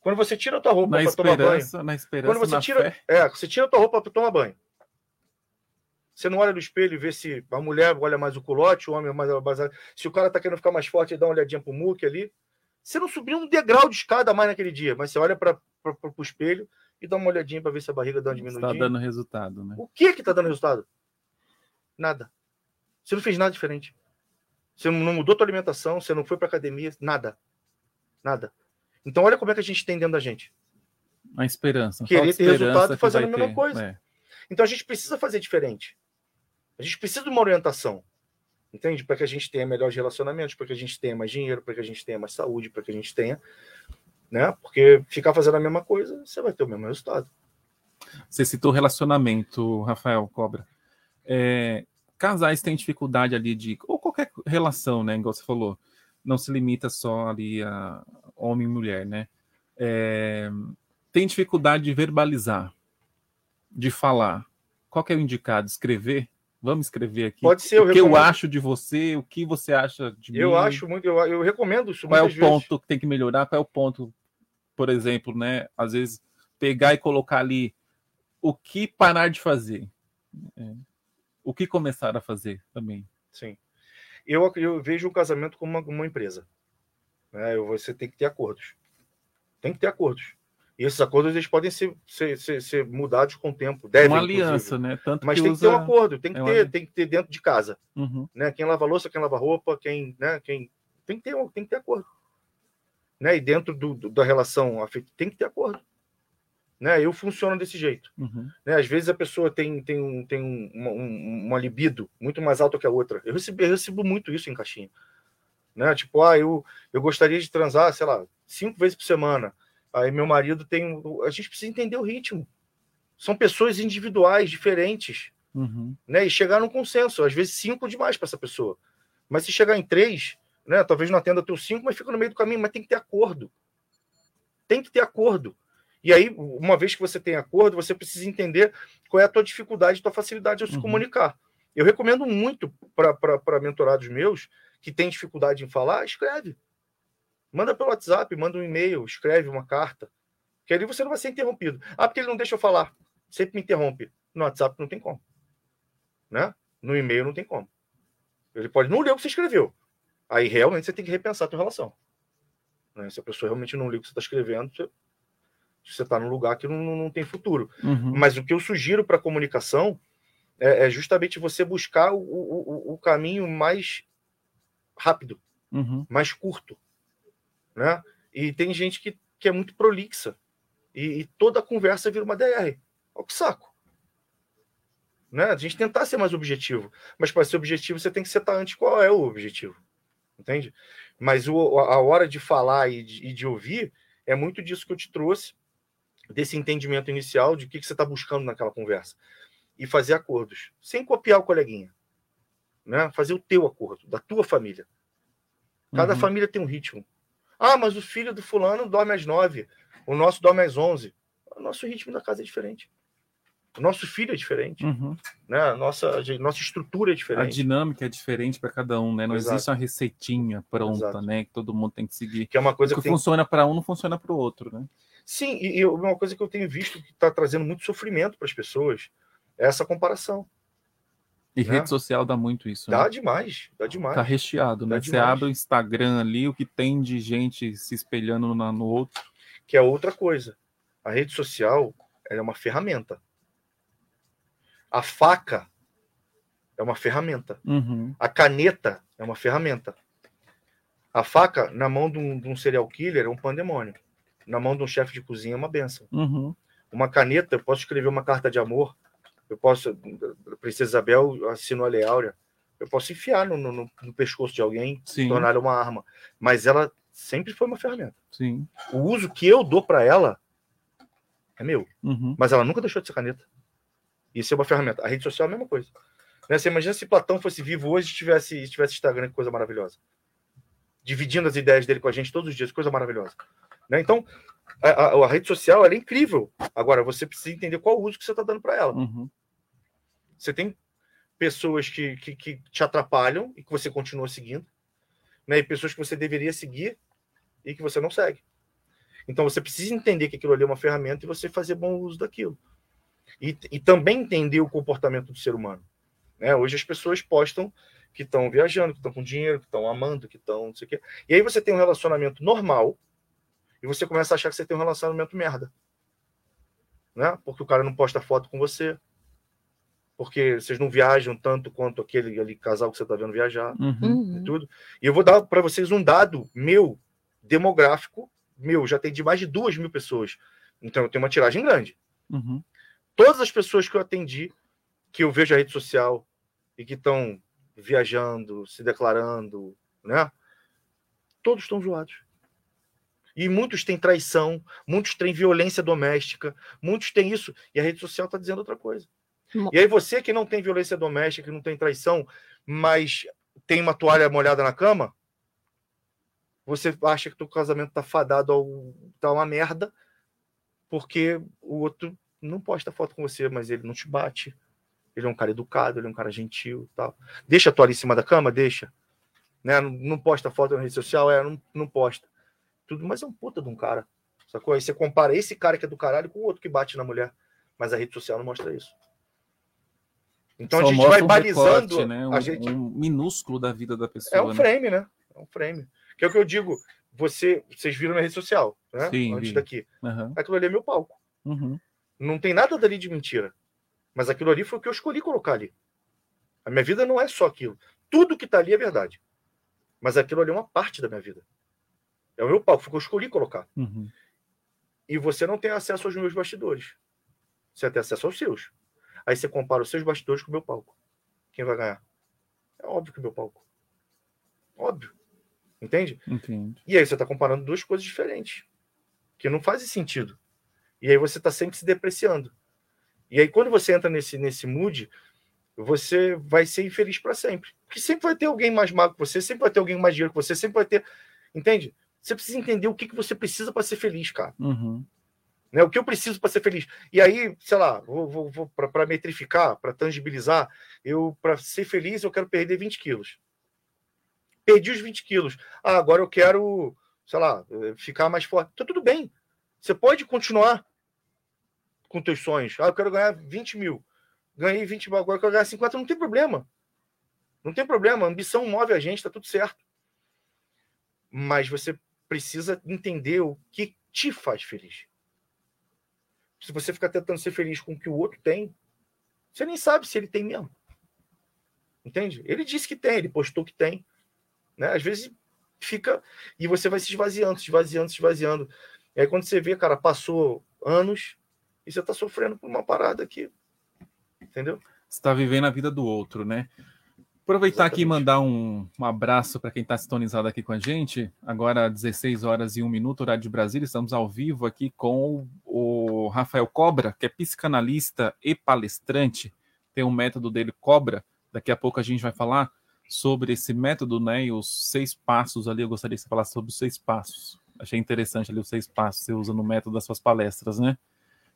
Quando você tira a tua roupa para tomar banho. na esperança, Quando você tira, fé. é, você tira a tua roupa para tomar banho. Você não olha no espelho e vê se a mulher olha mais o culote, o homem mais, mais se o cara tá querendo ficar mais forte, ele dá uma olhadinha pro muque ali. Você não subiu um degrau de escada mais naquele dia, mas você olha para o espelho e dá uma olhadinha para ver se a barriga dá uma Está diminuidinha. dando resultado, né? O que que tá dando resultado? Nada. Você não fez nada diferente. Você não mudou tua alimentação, você não foi para academia, nada. Nada. Então olha como é que a gente tem dentro da gente. A esperança. Querer ter esperança resultado fazendo a mesma ter. coisa. É. Então a gente precisa fazer diferente. A gente precisa de uma orientação. Entende? Para que a gente tenha melhores relacionamentos, para que a gente tenha mais dinheiro, para que a gente tenha mais saúde, para que a gente tenha. Né? Porque ficar fazendo a mesma coisa, você vai ter o mesmo resultado. Você citou relacionamento, Rafael Cobra. É, casais têm dificuldade ali de. Ou qualquer relação, né? Igual você falou. Não se limita só ali a homem e mulher, né? É, tem dificuldade de verbalizar, de falar. Qual que é o indicado? Escrever? Vamos escrever aqui. Pode ser, eu o que eu recomendo. acho de você, o que você acha de mim. Eu acho muito, eu, eu recomendo isso Qual é o vezes. ponto que tem que melhorar? Qual é o ponto, por exemplo, né? Às vezes pegar e colocar ali o que parar de fazer, É. o que começar a fazer também. Sim. Eu, eu vejo o casamento como uma, uma empresa. Né? Você tem que ter acordos. Tem que ter acordos. E esses acordos eles podem ser, ser, ser, ser mudados com o tempo. Devem, Uma inclusive. aliança, né? Tanto Mas que tem usa... que ter um acordo, tem que, é uma ter, ali- tem que ter dentro de casa. Uhum. Né? Quem lava louça, quem lava roupa, quem, né? quem tem que ter, tem que ter acordo. Né? E dentro do, do- da relação afetiva, tem que ter acordo. Né? Eu funciono desse jeito. Uhum. Né? Às vezes a pessoa tem, tem, um, tem um, uma, um, uma libido muito mais alta que a outra. Eu recebo, eu recebo muito isso em caixinha. Né? Tipo, ah, eu, eu gostaria de transar, sei lá, cinco vezes por semana. Aí meu marido tem. A gente precisa entender o ritmo. São pessoas individuais, diferentes. Uhum. Né? E chegar num consenso. Às vezes cinco demais para essa pessoa. Mas se chegar em três, né? Talvez não atenda teu cinco, mas fica no meio do caminho. Mas tem que ter acordo. Tem que ter acordo. E aí, uma vez que você tem acordo, você precisa entender qual é a tua dificuldade, a tua facilidade ao se Uhum. comunicar. Eu recomendo muito para mentorados meus que têm dificuldade em falar, escreve. Manda pelo WhatsApp, manda um e-mail, escreve uma carta. Que ali você não vai ser interrompido. Ah, porque ele não deixa eu falar. Sempre me interrompe. No WhatsApp não tem como. Né? No e-mail não tem como. Ele pode não ler o que você escreveu. Aí realmente você tem que repensar a tua relação. Né? Se a pessoa realmente não lê o que você está escrevendo, você você está num lugar que não, não tem futuro. Uhum. Mas o que eu sugiro para a comunicação é, é justamente você buscar o, o, o caminho mais rápido, Uhum. mais curto. Né? E tem gente que, que é muito prolixa. E, e toda a conversa vira uma DR. Olha que saco. Né? A gente tentar ser mais objetivo. Mas para ser objetivo, você tem que setar antes qual é o objetivo. Entende? Mas o, a hora de falar e de, e de ouvir é muito disso que eu te trouxe, desse entendimento inicial de o que, que você está buscando naquela conversa. E fazer acordos, sem copiar o coleguinha. Né? Fazer o teu acordo, da tua família. Cada Uhum. família tem um ritmo. Ah, mas o filho do fulano dorme às nove, o nosso dorme às onze. O nosso ritmo da casa é diferente. O nosso filho é diferente. Uhum. Né? A nossa, a nossa estrutura é A diferente. dinâmica é diferente para cada um, né? Não Exato. existe uma receitinha pronta, Exato. né? Que todo mundo tem que seguir. Que é uma coisa o que, que tem- funciona para um não funciona para o outro, né? Sim, e, uma coisa que eu tenho visto que está trazendo muito sofrimento para as pessoas é essa comparação. E Né? rede social dá muito isso, Dá né? demais, dá demais. Tá recheado, Dá né? Você demais. abre o Instagram ali, o que tem de gente se espelhando na- no outro. que é outra coisa. A rede social é uma ferramenta. A faca é uma ferramenta. Uhum. A caneta é uma ferramenta. A faca, na mão de um, de um serial killer, é um pandemônio. Na mão de um chefe de cozinha, é uma benção. Uhum. Uma caneta, eu posso escrever uma carta de amor. Eu posso, Princesa Isabel assinou a Lei Áurea. Eu posso enfiar no, no- no pescoço de alguém, Sim. tornar uma arma. Mas ela sempre foi uma ferramenta. Sim. O uso que eu dou para ela é meu. Uhum. Mas ela nunca deixou de ser caneta. Isso é uma ferramenta. A rede social é a mesma coisa. Né? Você imagina se Platão fosse vivo hoje e tivesse, tivesse Instagram, que coisa maravilhosa. Dividindo as ideias dele com a gente todos os dias, coisa maravilhosa. Né? Então, a, a- a rede social é incrível. Agora, você precisa entender qual o uso que você está dando para ela. Uhum. Você tem pessoas que, que, que te atrapalham e que você continua seguindo, né? e pessoas que você deveria seguir e que você não segue. Então você precisa entender que aquilo ali é uma ferramenta e você fazer bom uso daquilo. E, e também entender o comportamento do ser humano. Né? Hoje as pessoas postam que estão viajando, que estão com dinheiro, que estão amando, que estão não sei o quê. E aí você tem um relacionamento normal e você começa a achar que você tem um relacionamento merda. Né? Porque o cara não posta foto com você, porque vocês não viajam tanto quanto aquele ali, casal que você está vendo viajar Uhum. e tudo. E eu vou dar para vocês um dado meu, demográfico, meu, já tem de mais de duas mil pessoas. Então eu tenho uma tiragem grande. Uhum. Todas as pessoas que eu atendi, que eu vejo a rede social e que estão viajando, se declarando, né? Todos estão zoados. E muitos têm traição, muitos têm violência doméstica, muitos têm isso, e a rede social está dizendo outra coisa. E aí você que não tem violência doméstica, que não tem traição, mas tem uma toalha molhada na cama, você acha que teu casamento tá fadado ao tá uma merda, porque o outro não posta foto com você, mas ele não te bate. Ele é um cara educado, ele é um cara gentil, tal. Deixa a toalha em cima da cama, deixa. Né? Não, não posta foto na rede social, é, não, não posta. Tudo, mas é um puta de um cara. Sacou? Aí você compara esse cara que é do caralho com o outro que bate na mulher. Mas a rede social não mostra isso. Então Só a gente vai um balizando. recorte, né? um, a gente... um minúsculo da vida da pessoa. É um né? frame, né? É um frame. Que é o que eu digo. Você, vocês viram na rede social, né? Sim, Antes vi. daqui. Aham. Aquilo ali é meu palco. Uhum. Não tem nada dali de mentira. Mas aquilo ali foi o que eu escolhi colocar ali. A minha vida não é só aquilo. Tudo que tá ali é verdade. Mas aquilo ali é uma parte da minha vida. É o meu palco, foi o que eu escolhi colocar. Uhum. e você não tem acesso aos meus bastidores. Você tem acesso aos seus. Aí você compara os seus bastidores com o meu palco. Quem vai ganhar? É óbvio que o meu palco. Óbvio. Entende? Entende. E aí você está comparando duas coisas diferentes. Que não fazem sentido. E aí você está sempre se depreciando. E aí, quando você entra nesse, nesse mood, você vai ser infeliz para sempre. Porque sempre vai ter alguém mais magro que você, sempre vai ter alguém mais dinheiro que você, sempre vai ter. Entende? Você precisa entender o que, que você precisa para ser feliz, cara. Uhum. Né? O que eu preciso para ser feliz. E aí, sei lá, vou, vou, vou para metrificar, para tangibilizar, eu, para ser feliz, eu quero perder 20 quilos. Perdi os 20 quilos. Ah, agora eu quero, sei lá, eh, ficar mais forte. Então, tudo bem. Você pode continuar com teus sonhos. Ah, eu quero ganhar 20 mil. Ganhei 20 mil, agora eu quero ganhar 50. Não tem problema. Não tem problema. A ambição move a gente, tá tudo certo. Mas você precisa entender o que te faz feliz. Se você ficar tentando ser feliz com o que o outro tem, você nem sabe se ele tem mesmo. Entende? Ele disse que tem, ele postou que tem. Né? Às vezes fica. E você vai se esvaziando, se esvaziando, se esvaziando. E aí quando você vê, cara, passou anos e você tá sofrendo por uma parada aqui. Entendeu? Você está vivendo a vida do outro, né? Aproveitar aqui e mandar um, um abraço para quem está sintonizado aqui com a gente. Agora, 16 horas e 1 minuto, horário de Brasília. Estamos ao vivo aqui com o Rafael Cobra, que é psicanalista e palestrante. Tem um método dele, Cobra. Daqui a pouco a gente vai falar sobre esse método, né? E os seis passos ali. Eu gostaria que você falasse sobre os seis passos. Achei interessante ali os seis passos que você usa no método das suas palestras, né?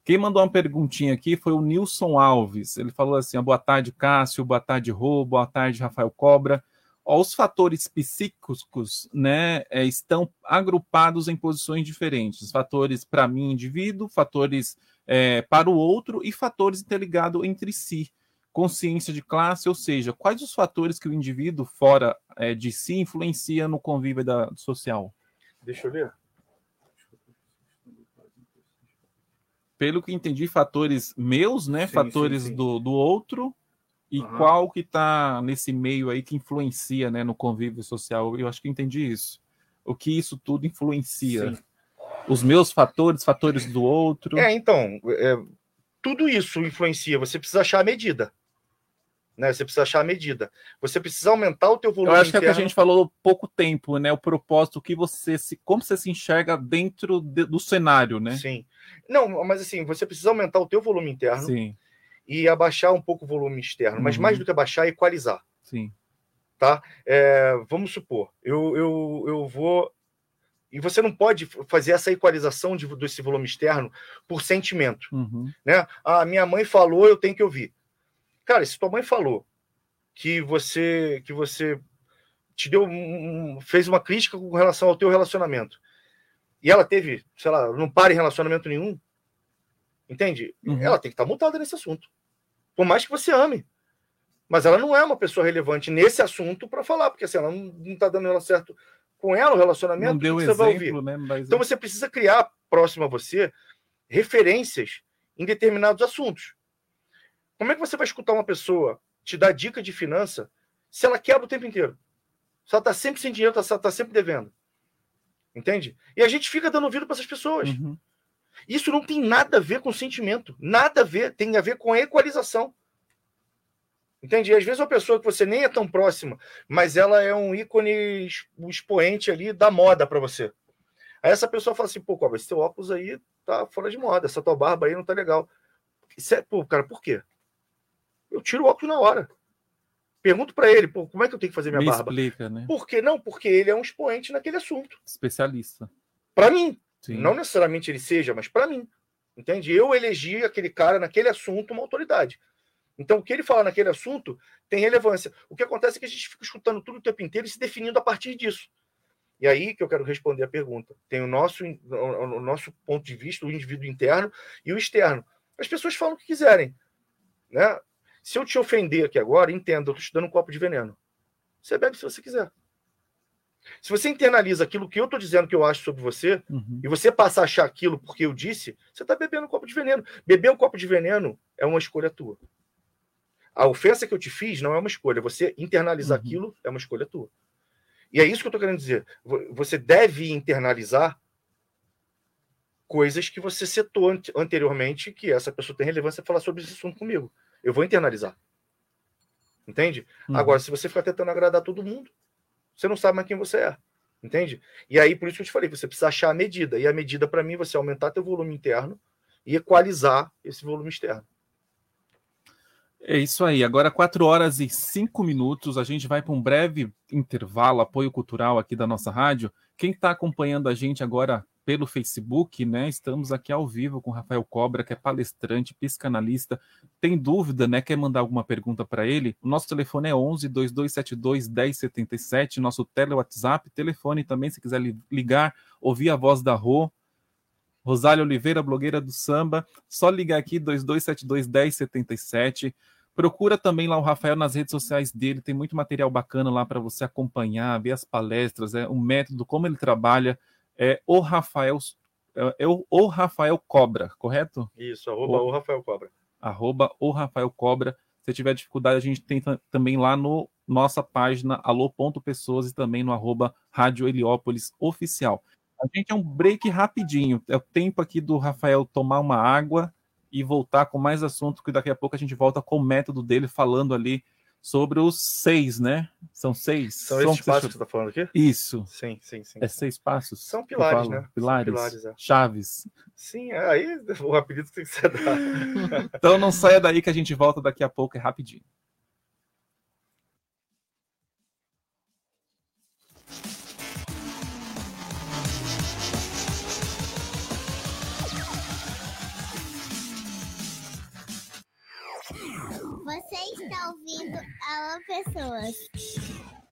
Quem mandou uma perguntinha aqui foi o Nilson Alves. Ele falou assim: boa tarde, Cássio, boa tarde, Rô, boa tarde, Rafael Cobra. Ó, os fatores psíquicos né, é, estão agrupados em posições diferentes. Fatores para mim, indivíduo, fatores é, para o outro e fatores interligados entre si. Consciência de classe, ou seja, quais os fatores que o indivíduo fora é, de si influencia no convívio da, social? Deixa eu ver. Pelo que entendi, fatores meus, né? Sim, fatores sim, sim. Do, do outro. E Aham. qual que está nesse meio aí que influencia né, no convívio social? Eu acho que entendi isso. O que isso tudo influencia? Sim. Os meus fatores, fatores do outro. É, então, é, tudo isso influencia. Você precisa achar a medida. Né? Você precisa achar a medida. Você precisa aumentar o teu Eu volume acho que é o que a interno. gente falou pouco tempo, né? O propósito que você se. Como você se enxerga dentro de- do cenário, né? Sim. Não, mas assim, você precisa aumentar o teu volume interno Sim, e abaixar um pouco o volume externo. Mas Uhum. mais do que abaixar, equalizar. sim. tá? É, vamos supor, eu, eu, eu vou. E você não pode fazer essa equalização de, desse volume externo por sentimento, Uhum. né? Ah, minha mãe falou, eu tenho que ouvir. Cara, se tua mãe falou que você que você te deu um- fez uma crítica com relação ao teu relacionamento e ela teve, sei lá, não para em relacionamento nenhum, entende? Uhum. Ela tem que estar mutada nesse assunto. Por mais que você ame. Mas ela não é uma pessoa relevante nesse assunto para falar, porque assim, ela não, não tá dando ela certo com ela, o relacionamento, Não deu o que você vai ouvir? exemplo, né? Dá Então exemplo. você precisa criar próximo a você referências em determinados assuntos. Como é que você vai escutar uma pessoa te dar dica de finança se ela quebra o tempo inteiro? Se ela está sempre sem dinheiro, está tá sempre devendo. Entende? E a gente fica dando ouvido para essas pessoas. Uhum. Isso não tem nada a ver com sentimento. Nada a ver. Tem a ver com a equalização. Entende? E às vezes uma pessoa que você nem é tão próxima, mas ela é um ícone, um expoente ali da moda para você. Aí essa pessoa fala assim, pô, Cobra, esse teu óculos aí tá fora de moda, essa tua barba aí não tá legal. Isso é- pô, cara, por quê? Eu tiro o óculos na hora. Pergunto para ele, como é que eu tenho que fazer minha Me barba? explica, né? Por quê? Não, porque ele é um expoente naquele assunto. Especialista. Para mim. Sim. Não necessariamente ele seja, mas para mim. Entende? Eu elegi aquele cara naquele assunto uma autoridade. Então, o que ele fala naquele assunto tem relevância. O que acontece é que a gente fica escutando tudo o tempo inteiro e se definindo a partir disso. E aí que eu quero responder a pergunta. Tem o nosso, o nosso ponto de vista, o indivíduo interno e o externo. As pessoas falam o que quiserem. Né? Se eu te ofender aqui agora, entenda, eu estou te dando um copo de veneno. Você bebe se você quiser. Se você internaliza aquilo que eu estou dizendo que eu acho sobre você, Uhum. e você passa a achar aquilo porque eu disse, você está bebendo um copo de veneno. Beber um copo de veneno é uma escolha tua. A ofensa que eu te fiz não é uma escolha. Você internalizar Uhum. aquilo é uma escolha tua. E é isso que eu estou querendo dizer. Vo- Você deve internalizar coisas que você citou ante- anteriormente que essa pessoa tem relevância falar sobre esse assunto comigo. Eu vou internalizar. Entende? Uhum. Agora, se você ficar tentando agradar todo mundo, você não sabe mais quem você é. Entende? E aí, por isso que eu te falei, você precisa achar a medida. E a medida, para mim, você aumentar teu volume interno e equalizar esse volume externo. É isso aí. Agora, 4 horas e 5 minutos. A gente vai para um breve intervalo, apoio cultural aqui da nossa rádio. Quem está acompanhando a gente agora pelo Facebook, né? Estamos aqui ao vivo com Rafael Cobra, que é palestrante, psicanalista. Tem dúvida, né? Quer mandar alguma pergunta para ele? O nosso telefone é 11 2272 1077, nosso tele WhatsApp, telefone também, se quiser li- ligar, ouvir a voz da Rô. Rosália Oliveira, blogueira do samba. Só ligar aqui 2272 1077. Procura também lá o Rafael nas redes sociais dele, tem muito material bacana lá para você acompanhar, ver as palestras, é o método, como ele trabalha. É o Rafael, é, é o, o Rafael Cobra, correto? Isso, arroba o Rafael Cobra. Arroba o Rafael Cobra. Se tiver dificuldade, a gente tem ta- também lá no nossa página alô.pessoas e também no arroba Rádio Heliópolis Oficial. A gente é um break rapidinho. É o tempo aqui do Rafael tomar uma água e voltar com mais assunto, que daqui a pouco a gente volta com o método dele falando ali sobre os seis, né? São seis? São esses passos que você está falando aqui? Isso. Sim, sim, sim. É seis passos? São pilares, falo? né? São Pilares, pilares, é. chaves. Sim, é, aí o apelido tem que ser dado. Então não saia daí que a gente volta daqui a pouco, é rapidinho. Você está ouvindo Alô Pessoas.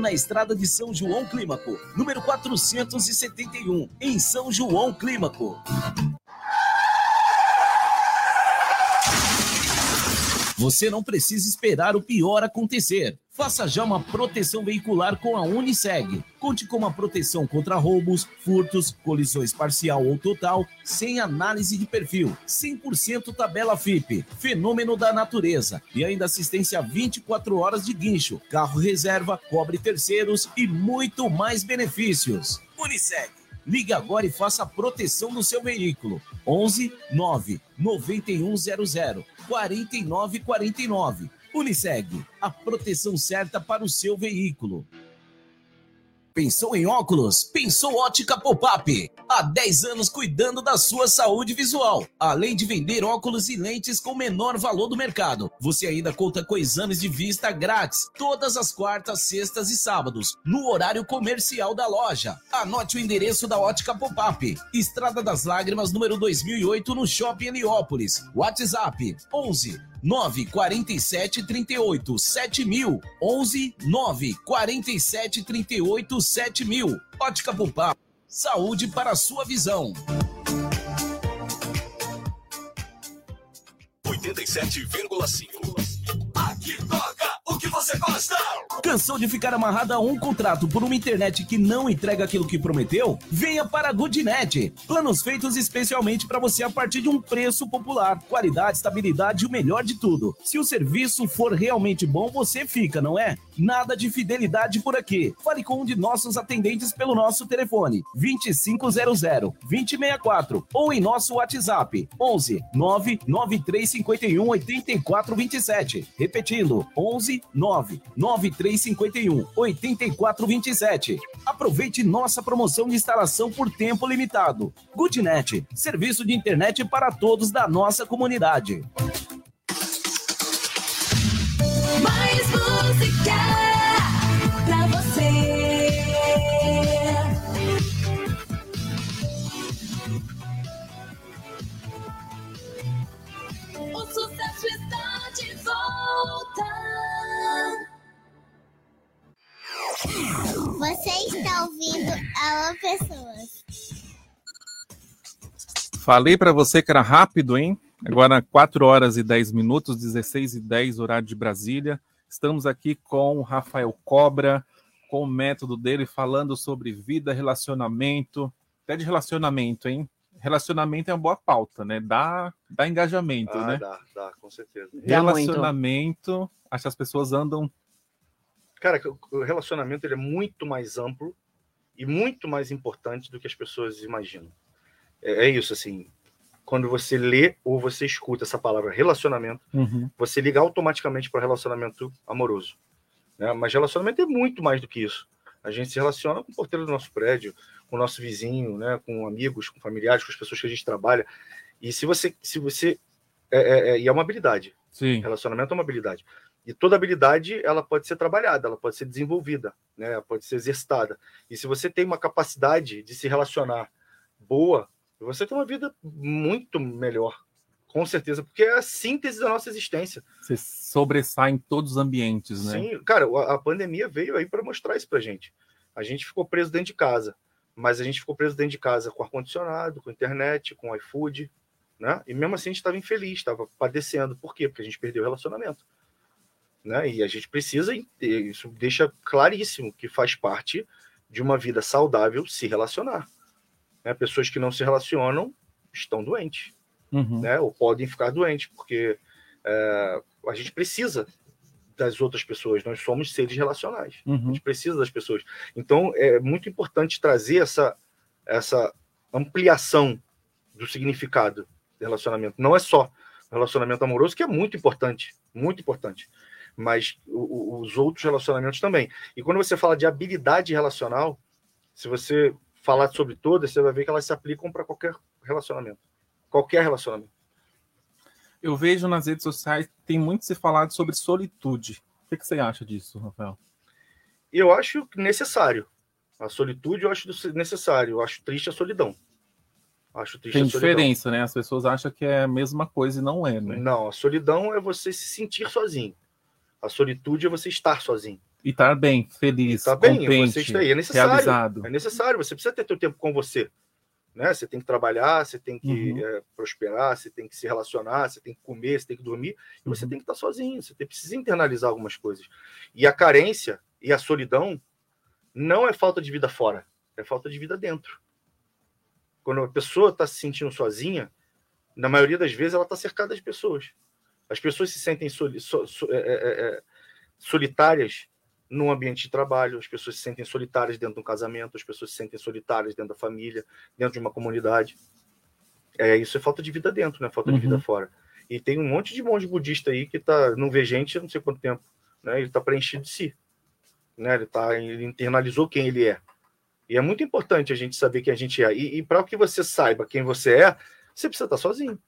na estrada de São João Clímaco, número 471, em São João Clímaco. Você não precisa esperar o pior acontecer. Faça já uma proteção veicular com a Uniseg. Conte com uma proteção contra roubos, furtos, colisões parcial ou total, sem análise de perfil. 100% tabela FIP, fenômeno da natureza. E ainda assistência 24 horas de guincho, carro reserva, cobre terceiros e muito mais benefícios. Uniseg. Ligue agora e faça a proteção do seu veículo. 11 9 9100 4949. Uniseg, a proteção certa para o seu veículo. Pensou em óculos? Pensou Ótica Pop-Up. Há 10 anos cuidando da sua saúde visual. Além de vender óculos e lentes com menor valor do mercado, você ainda conta com exames de vista grátis todas as quartas, sextas e sábados, no horário comercial da loja. Anote o endereço da Ótica Pop-Up. Estrada das Lágrimas, número 2008, no Shopping Heliópolis. WhatsApp 11 947 38 7000 11 947 38 7000 Ótica Pupá. Saúde para a sua visão. 87,5. Aqui toca o que você gosta. Cansou de ficar amarrado a um contrato por uma internet que não entrega aquilo que prometeu? Venha para a Goodnet. Planos feitos especialmente para você a partir de um preço popular. Qualidade, estabilidade e o melhor de tudo. Se o serviço for realmente bom, você fica, não é? Nada de fidelidade por aqui. Fale com um de nossos atendentes pelo nosso telefone 2500 2064 ou em nosso WhatsApp 11 99351 8427. Repetindo 11 99351 8427. Aproveite nossa promoção de instalação por tempo limitado. Goodnet, serviço de internet para todos da nossa comunidade. Mais música Você está ouvindo Alô Pessoas. Falei para você que era rápido, hein? Agora 4 horas e 10 minutos, 16 e 10, horário de Brasília. Estamos aqui com o Rafael Cobra, com o método dele, falando sobre vida, relacionamento, até de relacionamento, hein? Relacionamento é uma boa pauta, né? Dá, dá engajamento, Ah, né? dá, dá, com certeza. Relacionamento, acho que as pessoas andam. Cara, o- relacionamento ele é muito mais amplo e muito mais importante do que as pessoas imaginam. É, é isso, assim. Quando você lê ou você escuta essa palavra relacionamento, Uhum. você liga automaticamente para relacionamento amoroso. Né? Mas relacionamento é muito mais do que isso. A gente se relaciona com o porteiro do nosso prédio, com o nosso vizinho, né? com amigos, com familiares, com as pessoas que a gente trabalha. E se você. Se você é, é, é- e é uma habilidade. Sim. Relacionamento é uma habilidade. E toda habilidade ela pode ser trabalhada, ela pode ser desenvolvida, né? ela pode ser exercitada. E se você tem uma capacidade de se relacionar boa, você tem uma vida muito melhor. Com certeza, porque é a síntese da nossa existência. Você sobressai em todos os ambientes, né? Sim, cara, a, pandemia veio aí para mostrar isso pra gente. A gente ficou preso dentro de casa, mas a gente ficou preso dentro de casa com ar-condicionado, com internet, com iFood, né? E mesmo assim a gente estava infeliz, estava padecendo. Por quê? Porque a gente perdeu o relacionamento. Né? E a gente precisa, ter- isso deixa claríssimo que faz parte de uma vida saudável se relacionar. Né? Pessoas que não se relacionam estão doentes Uhum. né? Ou podem ficar doentes, porque é, a gente precisa das outras pessoas, nós somos seres relacionais. A Uhum. gente precisa das pessoas. Então é muito importante trazer essa, essa ampliação do significado do relacionamento. Não é só relacionamento amoroso, que é muito importante, muito importante, mas o- o- os outros relacionamentos também. E quando você fala de habilidade relacional, se você falar sobre todas, você vai ver que elas se aplicam para qualquer relacionamento. Qualquer relacionamento. Eu vejo nas redes sociais que tem muito se falado sobre solitude. O que, você acha disso, Rafael? Eu acho necessário. A solitude eu acho necessário. Eu acho triste a solidão. Acho triste Tem a solidão. diferença, né? As pessoas acham que é a mesma coisa e não é, né? Não, a solidão é você se sentir sozinho. A solitude é você estar sozinho. E estar bem, feliz, Tá bem, contente, você está aí. É necessário. realizado. É necessário. Você precisa ter teu tempo com você. Né? Você tem que trabalhar, você tem que Uhum. eh, prosperar, você tem que se relacionar, você tem que comer, você tem que dormir, e você Uhum. tem que estar sozinho. Você tem- precisa internalizar algumas coisas. E a carência e a solidão não é falta de vida fora, é falta de vida dentro. Quando a pessoa está se sentindo sozinha, na maioria das vezes ela está cercada de pessoas. As pessoas se sentem soli- so- so- é, é, é, solitárias num ambiente de trabalho, as pessoas se sentem solitárias dentro de um casamento, as pessoas se sentem solitárias dentro da família, dentro de uma comunidade. É, isso é falta de vida dentro, né? Falta de vida Uhum. fora. E tem um monte de monge budista aí que tá, não vê gente há não sei quanto tempo. Né? Ele está preenchido de si. Né? Ele, tá, ele internalizou quem ele é. E é muito importante a gente saber quem a gente é. E, e para que você saiba quem você é, você precisa estar sozinho.